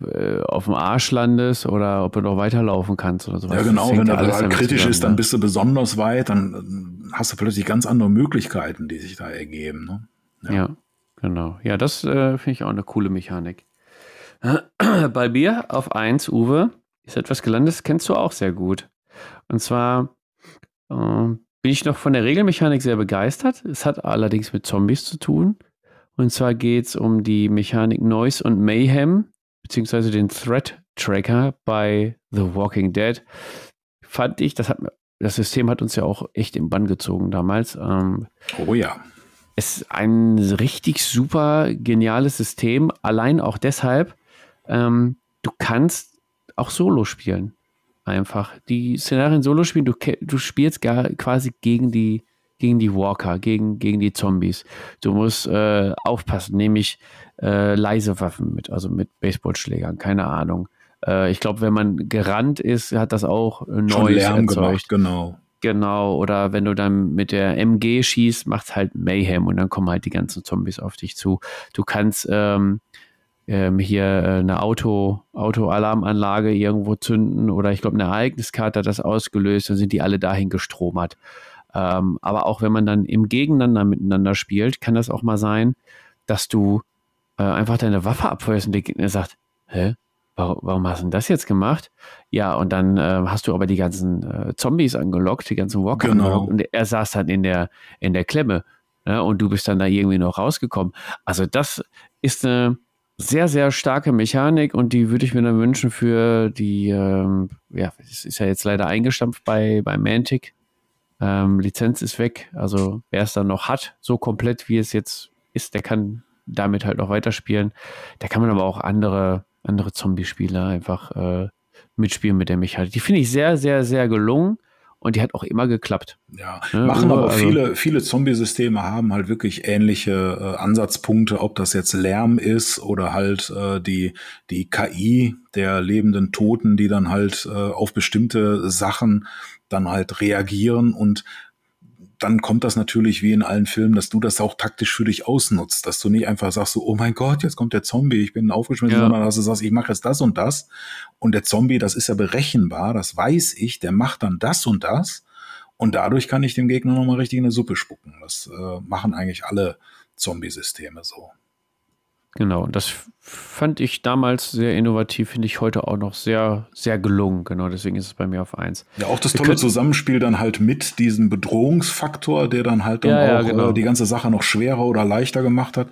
äh, auf dem Arsch landest oder ob du noch weiterlaufen kannst oder sowas. Ja, genau, wenn das halt kritisch zusammen, ist, dann ne? bist du besonders weit, dann hast du plötzlich ganz andere Möglichkeiten, die sich da ergeben. Ne? Ja. ja. genau. Ja, das äh, finde ich auch eine coole Mechanik. Bei mir auf 1, Uwe, ist etwas gelandet, das kennst du auch sehr gut. Und zwar äh, bin ich noch von der Regelmechanik sehr begeistert. Es hat allerdings mit Zombies zu tun. Und zwar geht es um die Mechanik Noise und Mayhem, beziehungsweise den Threat Tracker bei The Walking Dead. Fand ich, das hat das System hat uns ja auch echt im Bann gezogen damals. Ähm, oh ja. Es ist ein richtig super geniales System, allein auch deshalb, ähm, du kannst auch Solo spielen. Einfach. Die Szenarien Solo spielen, du, du spielst gar, quasi gegen die, gegen die Walker, gegen, gegen die Zombies. Du musst äh, aufpassen, nämlich äh, leise Waffen mit, also mit Baseballschlägern, keine Ahnung. Äh, ich glaube, wenn man gerannt ist, hat das auch Neues Lärm erzeugt. Gemacht, genau. Genau, oder wenn du dann mit der MG schießt, macht es halt Mayhem und dann kommen halt die ganzen Zombies auf dich zu. Du kannst ähm, ähm, hier äh, eine Auto, Autoalarmanlage irgendwo zünden oder ich glaube eine Ereigniskarte hat das ausgelöst, dann sind die alle dahin gestromert. Ähm, aber auch wenn man dann im Gegeneinander miteinander spielt, kann das auch mal sein, dass du äh, einfach deine Waffe abfeuerst und der Gegner sagt, hä, warum, warum hast du denn das jetzt gemacht? Ja, und dann äh, hast du aber die ganzen äh, Zombies angelockt, die ganzen Walker Genau. angelockt und er saß dann in der, in der Klemme. Ne? Und du bist dann da irgendwie noch rausgekommen. Also das ist eine sehr, sehr starke Mechanik und die würde ich mir dann wünschen für die, ähm, ja, es ist ja jetzt leider eingestampft bei, bei Mantic. Ähm, Lizenz ist weg. Also wer es dann noch hat, so komplett wie es jetzt ist, der kann damit halt noch weiterspielen. Da kann man aber auch andere, andere Zombie-Spiele einfach äh, mitspielen mit der Mechanik. Die finde ich sehr, sehr, sehr gelungen und die hat auch immer geklappt. Ja, Ja, machen aber also- viele, viele Zombie-Systeme haben halt wirklich ähnliche äh, Ansatzpunkte, ob das jetzt Lärm ist oder halt äh, die, die KI der lebenden Toten, die dann halt äh, auf bestimmte Sachen dann halt reagieren und dann kommt das natürlich wie in allen Filmen, dass du das auch taktisch für dich ausnutzt, dass du nicht einfach sagst so, oh mein Gott, jetzt kommt der Zombie, ich bin aufgeschmissen, Ja. sondern dass du sagst, ich mache jetzt das und das und der Zombie, das ist ja berechenbar, das weiß ich, der macht dann das und das und dadurch kann ich dem Gegner nochmal richtig in eine Suppe spucken. Das äh, machen eigentlich alle Zombie-Systeme so. Genau, das fand ich damals sehr innovativ, finde ich heute auch noch sehr, sehr gelungen. Genau, deswegen ist es bei mir auf eins. Ja, auch das tolle Zusammenspiel dann halt mit diesem Bedrohungsfaktor, der dann halt dann Ja, ja, auch genau. äh, die ganze Sache noch schwerer oder leichter gemacht hat.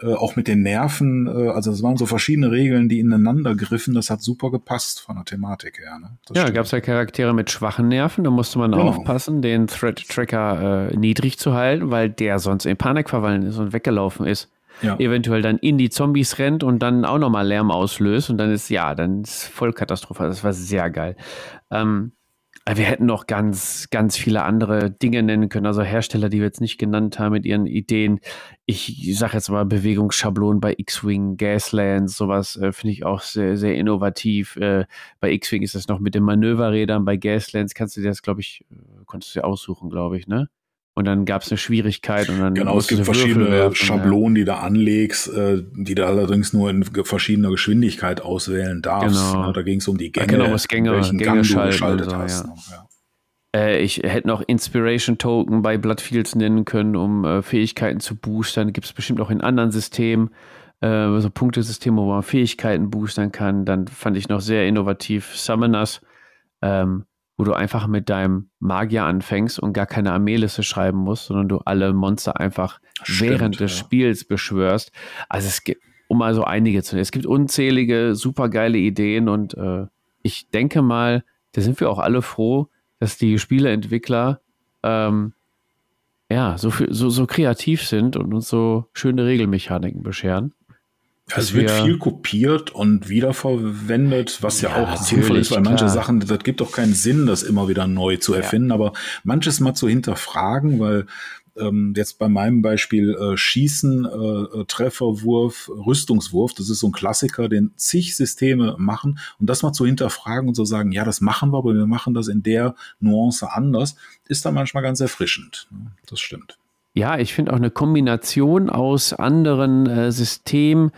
Äh, auch mit den Nerven, äh, also es waren so verschiedene Regeln, die ineinander griffen. Das hat super gepasst von der Thematik her. Ne? Ja, gab es ja Charaktere mit schwachen Nerven, da musste man Genau. aufpassen, den Threat-Tracker äh, niedrig zu halten, weil der sonst in Panik verfallen ist und weggelaufen ist. Ja. Eventuell dann in die Zombies rennt und dann auch nochmal Lärm auslöst und dann ist, ja, dann ist Vollkatastrophe. Das war sehr geil. Ähm, wir hätten noch ganz, ganz viele andere Dinge nennen können, also Hersteller, die wir jetzt nicht genannt haben mit ihren Ideen. Ich sage jetzt mal Bewegungsschablonen bei X-Wing, Gaslands, sowas äh, finde ich auch sehr, sehr innovativ. Äh, bei X-Wing ist das noch mit den Manöverrädern, bei Gaslands kannst du dir das, glaube ich, äh, konntest du dir aussuchen, glaube ich, ne? Und dann gab es eine Schwierigkeit und dann Genau, es gibt verschiedene werfen, ja. Schablonen, die du anlegst, äh, die du allerdings nur in verschiedener Geschwindigkeit auswählen darfst. Genau. Ne? Da ging es um die Ja, Gänge, genau, was Gänge- welchen Gänge Gang du geschaltet so, hast. ja. Ja. Äh, ich hätte noch Inspiration Token bei Bloodfields nennen können, um äh, Fähigkeiten zu boostern. Gibt es bestimmt auch in anderen Systemen, äh, so Punktesysteme, wo man Fähigkeiten boostern kann. Dann fand ich noch sehr innovativ Summoners, ähm, wo du einfach mit deinem Magier anfängst und gar keine Armeeliste schreiben musst, sondern du alle Monster einfach Stimmt, während des ja. Spiels beschwörst. Also es gibt, um mal so einige zu nennen, es gibt unzählige, supergeile Ideen und äh, ich denke mal, da sind wir auch alle froh, dass die Spieleentwickler ähm, ja, so, viel, so, so kreativ sind und uns so schöne Regelmechaniken bescheren. Ja, es dass wird wir- viel kopiert und wiederverwendet, was ja, Ja, auch sinnvoll ist, weil manche klar. Sachen, das gibt doch keinen Sinn, das immer wieder neu zu erfinden, aber manches mal zu hinterfragen, weil ähm, jetzt bei meinem Beispiel äh, Schießen, äh, äh, Trefferwurf, Rüstungswurf, das ist so ein Klassiker, den zig Systeme machen und das mal zu hinterfragen und zu sagen, ja, das machen wir, aber wir machen das in der Nuance anders, ist dann manchmal ganz erfrischend. Das stimmt. Ja, ich finde auch eine Kombination aus anderen äh, Systemen.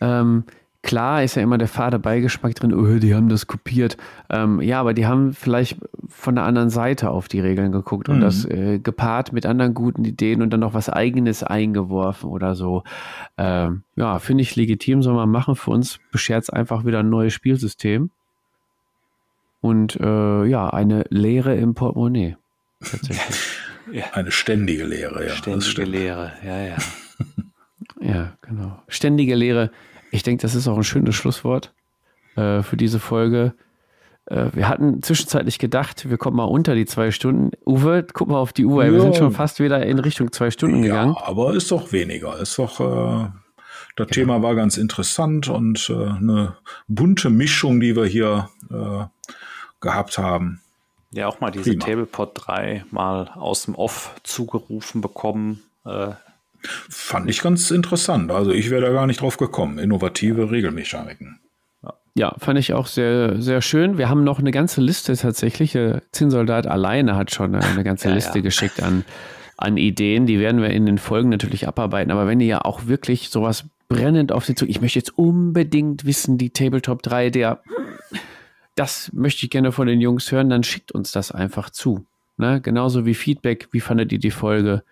Ähm, klar ist ja immer der fade Beigeschmack drin, oh, die haben das kopiert. Ähm, ja, aber die haben vielleicht von der anderen Seite auf die Regeln geguckt und Mhm. das äh, gepaart mit anderen guten Ideen und dann noch was Eigenes eingeworfen oder so. Ähm, ja, finde ich legitim, soll man machen. Für uns beschert es einfach wieder ein neues Spielsystem. Und äh, ja, eine Lehre im Portemonnaie. Tatsächlich. Eine ständige Lehre, ja. Ständige. Lehre, ja, ja. Ja, genau. Ständige Lehre. Ich denke, das ist auch ein schönes Schlusswort äh, für diese Folge. Äh, wir hatten zwischenzeitlich gedacht, wir kommen mal unter die zwei Stunden. Uwe, guck mal auf die Uhr. Wir Ja. sind schon fast wieder in Richtung zwei Stunden gegangen. Ja, aber ist doch weniger. Ist doch, äh, das Thema war ganz interessant und äh, eine bunte Mischung, die wir hier äh, gehabt haben. Ja, auch mal diese Prima. Tablepot 3 mal aus dem Off zugerufen bekommen. Äh, Fand ich ganz interessant. Also ich wäre da gar nicht drauf gekommen. Innovative Regelmechaniken. Ja, fand ich auch sehr, sehr schön. Wir haben noch eine ganze Liste tatsächlich. Der Zinnsoldat alleine hat schon eine ganze Ja, Liste ja. geschickt an, an Ideen. Die werden wir in den Folgen natürlich abarbeiten. Aber wenn ihr ja auch wirklich sowas brennend auf sie zu, ich möchte jetzt unbedingt wissen, die Tabletop 3, der, das möchte ich gerne von den Jungs hören, dann schickt uns das einfach zu. Ne? Genauso wie Feedback, wie fandet ihr die Folge?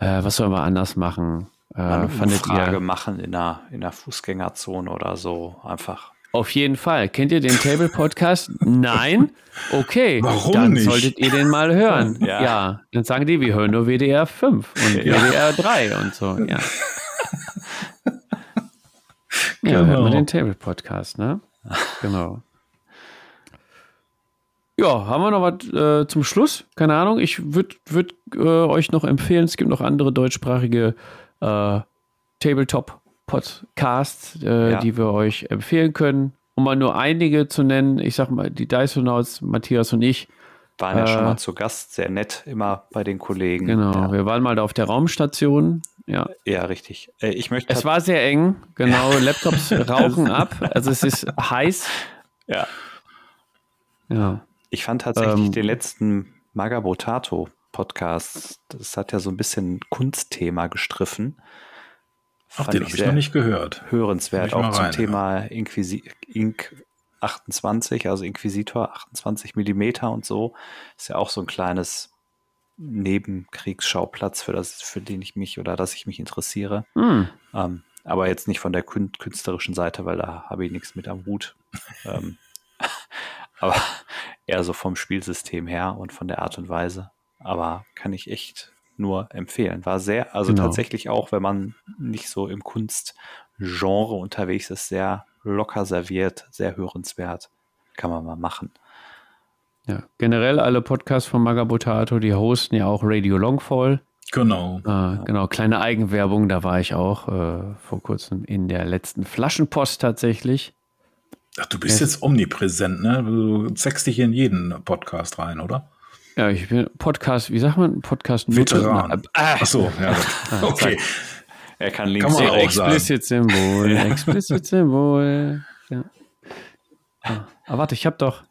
Äh, was sollen wir anders machen? Äh, eine fandet Umfrage ihr machen in einer, in einer Fußgängerzone oder so. Einfach. auf jeden Fall. Kennt ihr den Table Podcast? Nein? Okay. Warum dann nicht? solltet ihr den mal hören. Ja. Ja. Dann sagen die, wir hören nur WDR 5 und Ja. WDR 3 und so. Ja. Ja, Genau. hört man den Table Podcast, ne? Genau. Ja, haben wir noch was äh, zum Schluss? Keine Ahnung. Ich würde würd, äh, euch noch empfehlen, es gibt noch andere deutschsprachige äh, Tabletop-Podcasts, äh, Ja. die wir euch empfehlen können. Um mal nur einige zu nennen, ich sag mal, die Dysonauts, Matthias und ich, Waren ja schon Äh, mal zu Gast, sehr nett immer bei den Kollegen. genau, Ja, wir waren mal da auf der Raumstation. Ja, ja richtig. Äh, ich möchte es war sehr eng, genau, Laptops rauchen ab, also es ist heiß. ja, Ja, Ich fand tatsächlich Ähm, den letzten Magabotato Podcast, das hat ja so ein bisschen Kunstthema gestriffen. Ach, Fand den habe ich noch nicht gehört. hörenswert, auch zum rein, Thema Inquisi Inc. 28, also Inquisitor 28 Millimeter und so. Ist ja auch so ein kleines Nebenkriegsschauplatz, für, das, für den ich mich oder dass ich mich interessiere. hm. Ähm, aber jetzt nicht von der kün künstlerischen Seite, weil da habe ich nichts mit am Hut. ähm, aber eher so vom Spielsystem her und von der Art und Weise. Aber kann ich echt nur empfehlen. War sehr, also Genau. tatsächlich auch, wenn man nicht so im Kunstgenre unterwegs ist, sehr locker serviert, sehr hörenswert. Kann man mal machen. Ja, generell alle Podcasts von Magabotato, die hosten ja auch Radio Longfall. Genau. Äh, genau, kleine Eigenwerbung, da war ich auch äh, vor kurzem in der letzten Flaschenpost tatsächlich. Ach, du bist Ja. jetzt omnipräsent, ne? Du zeigst dich in jeden Podcast rein, oder? Ja, ich bin Podcast, wie sagt man? Podcast Veteran. Ah, Ach so, ja. okay. Er kann Kann links man und auch rechts. sagen. Explicit Symbol, Explicit Symbol. Ja. Ah, aber warte, ich hab doch.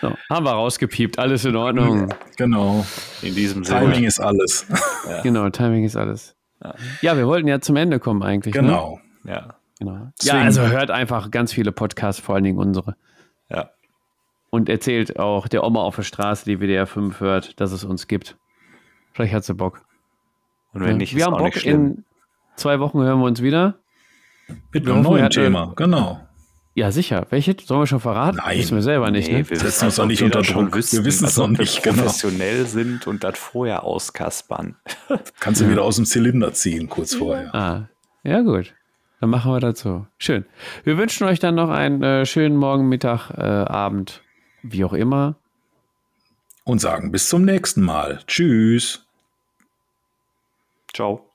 So, haben wir rausgepiept, alles in Ordnung. Genau. In diesem Sinne. Timing ist alles. Genau, Timing ist alles. Ja, wir wollten ja zum Ende kommen eigentlich. Ne? genau. Ja, genau. Ja, also hört einfach ganz viele Podcasts, vor allen Dingen unsere. ja. Und erzählt auch der Oma auf der Straße, die WDR 5 hört, dass es uns gibt. Vielleicht hat sie Bock. Und wenn Ja. nicht, wir ist haben auch Bock, nicht schlimm. in zwei Wochen hören wir uns wieder. Mit Wir einem wir neuen Thema. Genau. Ja, sicher. Welche? Sollen wir schon verraten? Nein. Wissen wir selber nicht, Nee, ne? wir Setzen wissen, uns als ob nicht wir unter Druck. Wir wüssten, wissen es noch wir nicht, genau. professionell sind und das vorher auskaspern. Kannst du wieder aus dem Zylinder ziehen, kurz vorher. Ah, ja gut. Dann machen wir das so. Schön. Wir wünschen euch dann noch einen äh, schönen Morgen, Mittag, äh, Abend, wie auch immer. Und sagen bis zum nächsten Mal. Tschüss. Ciao.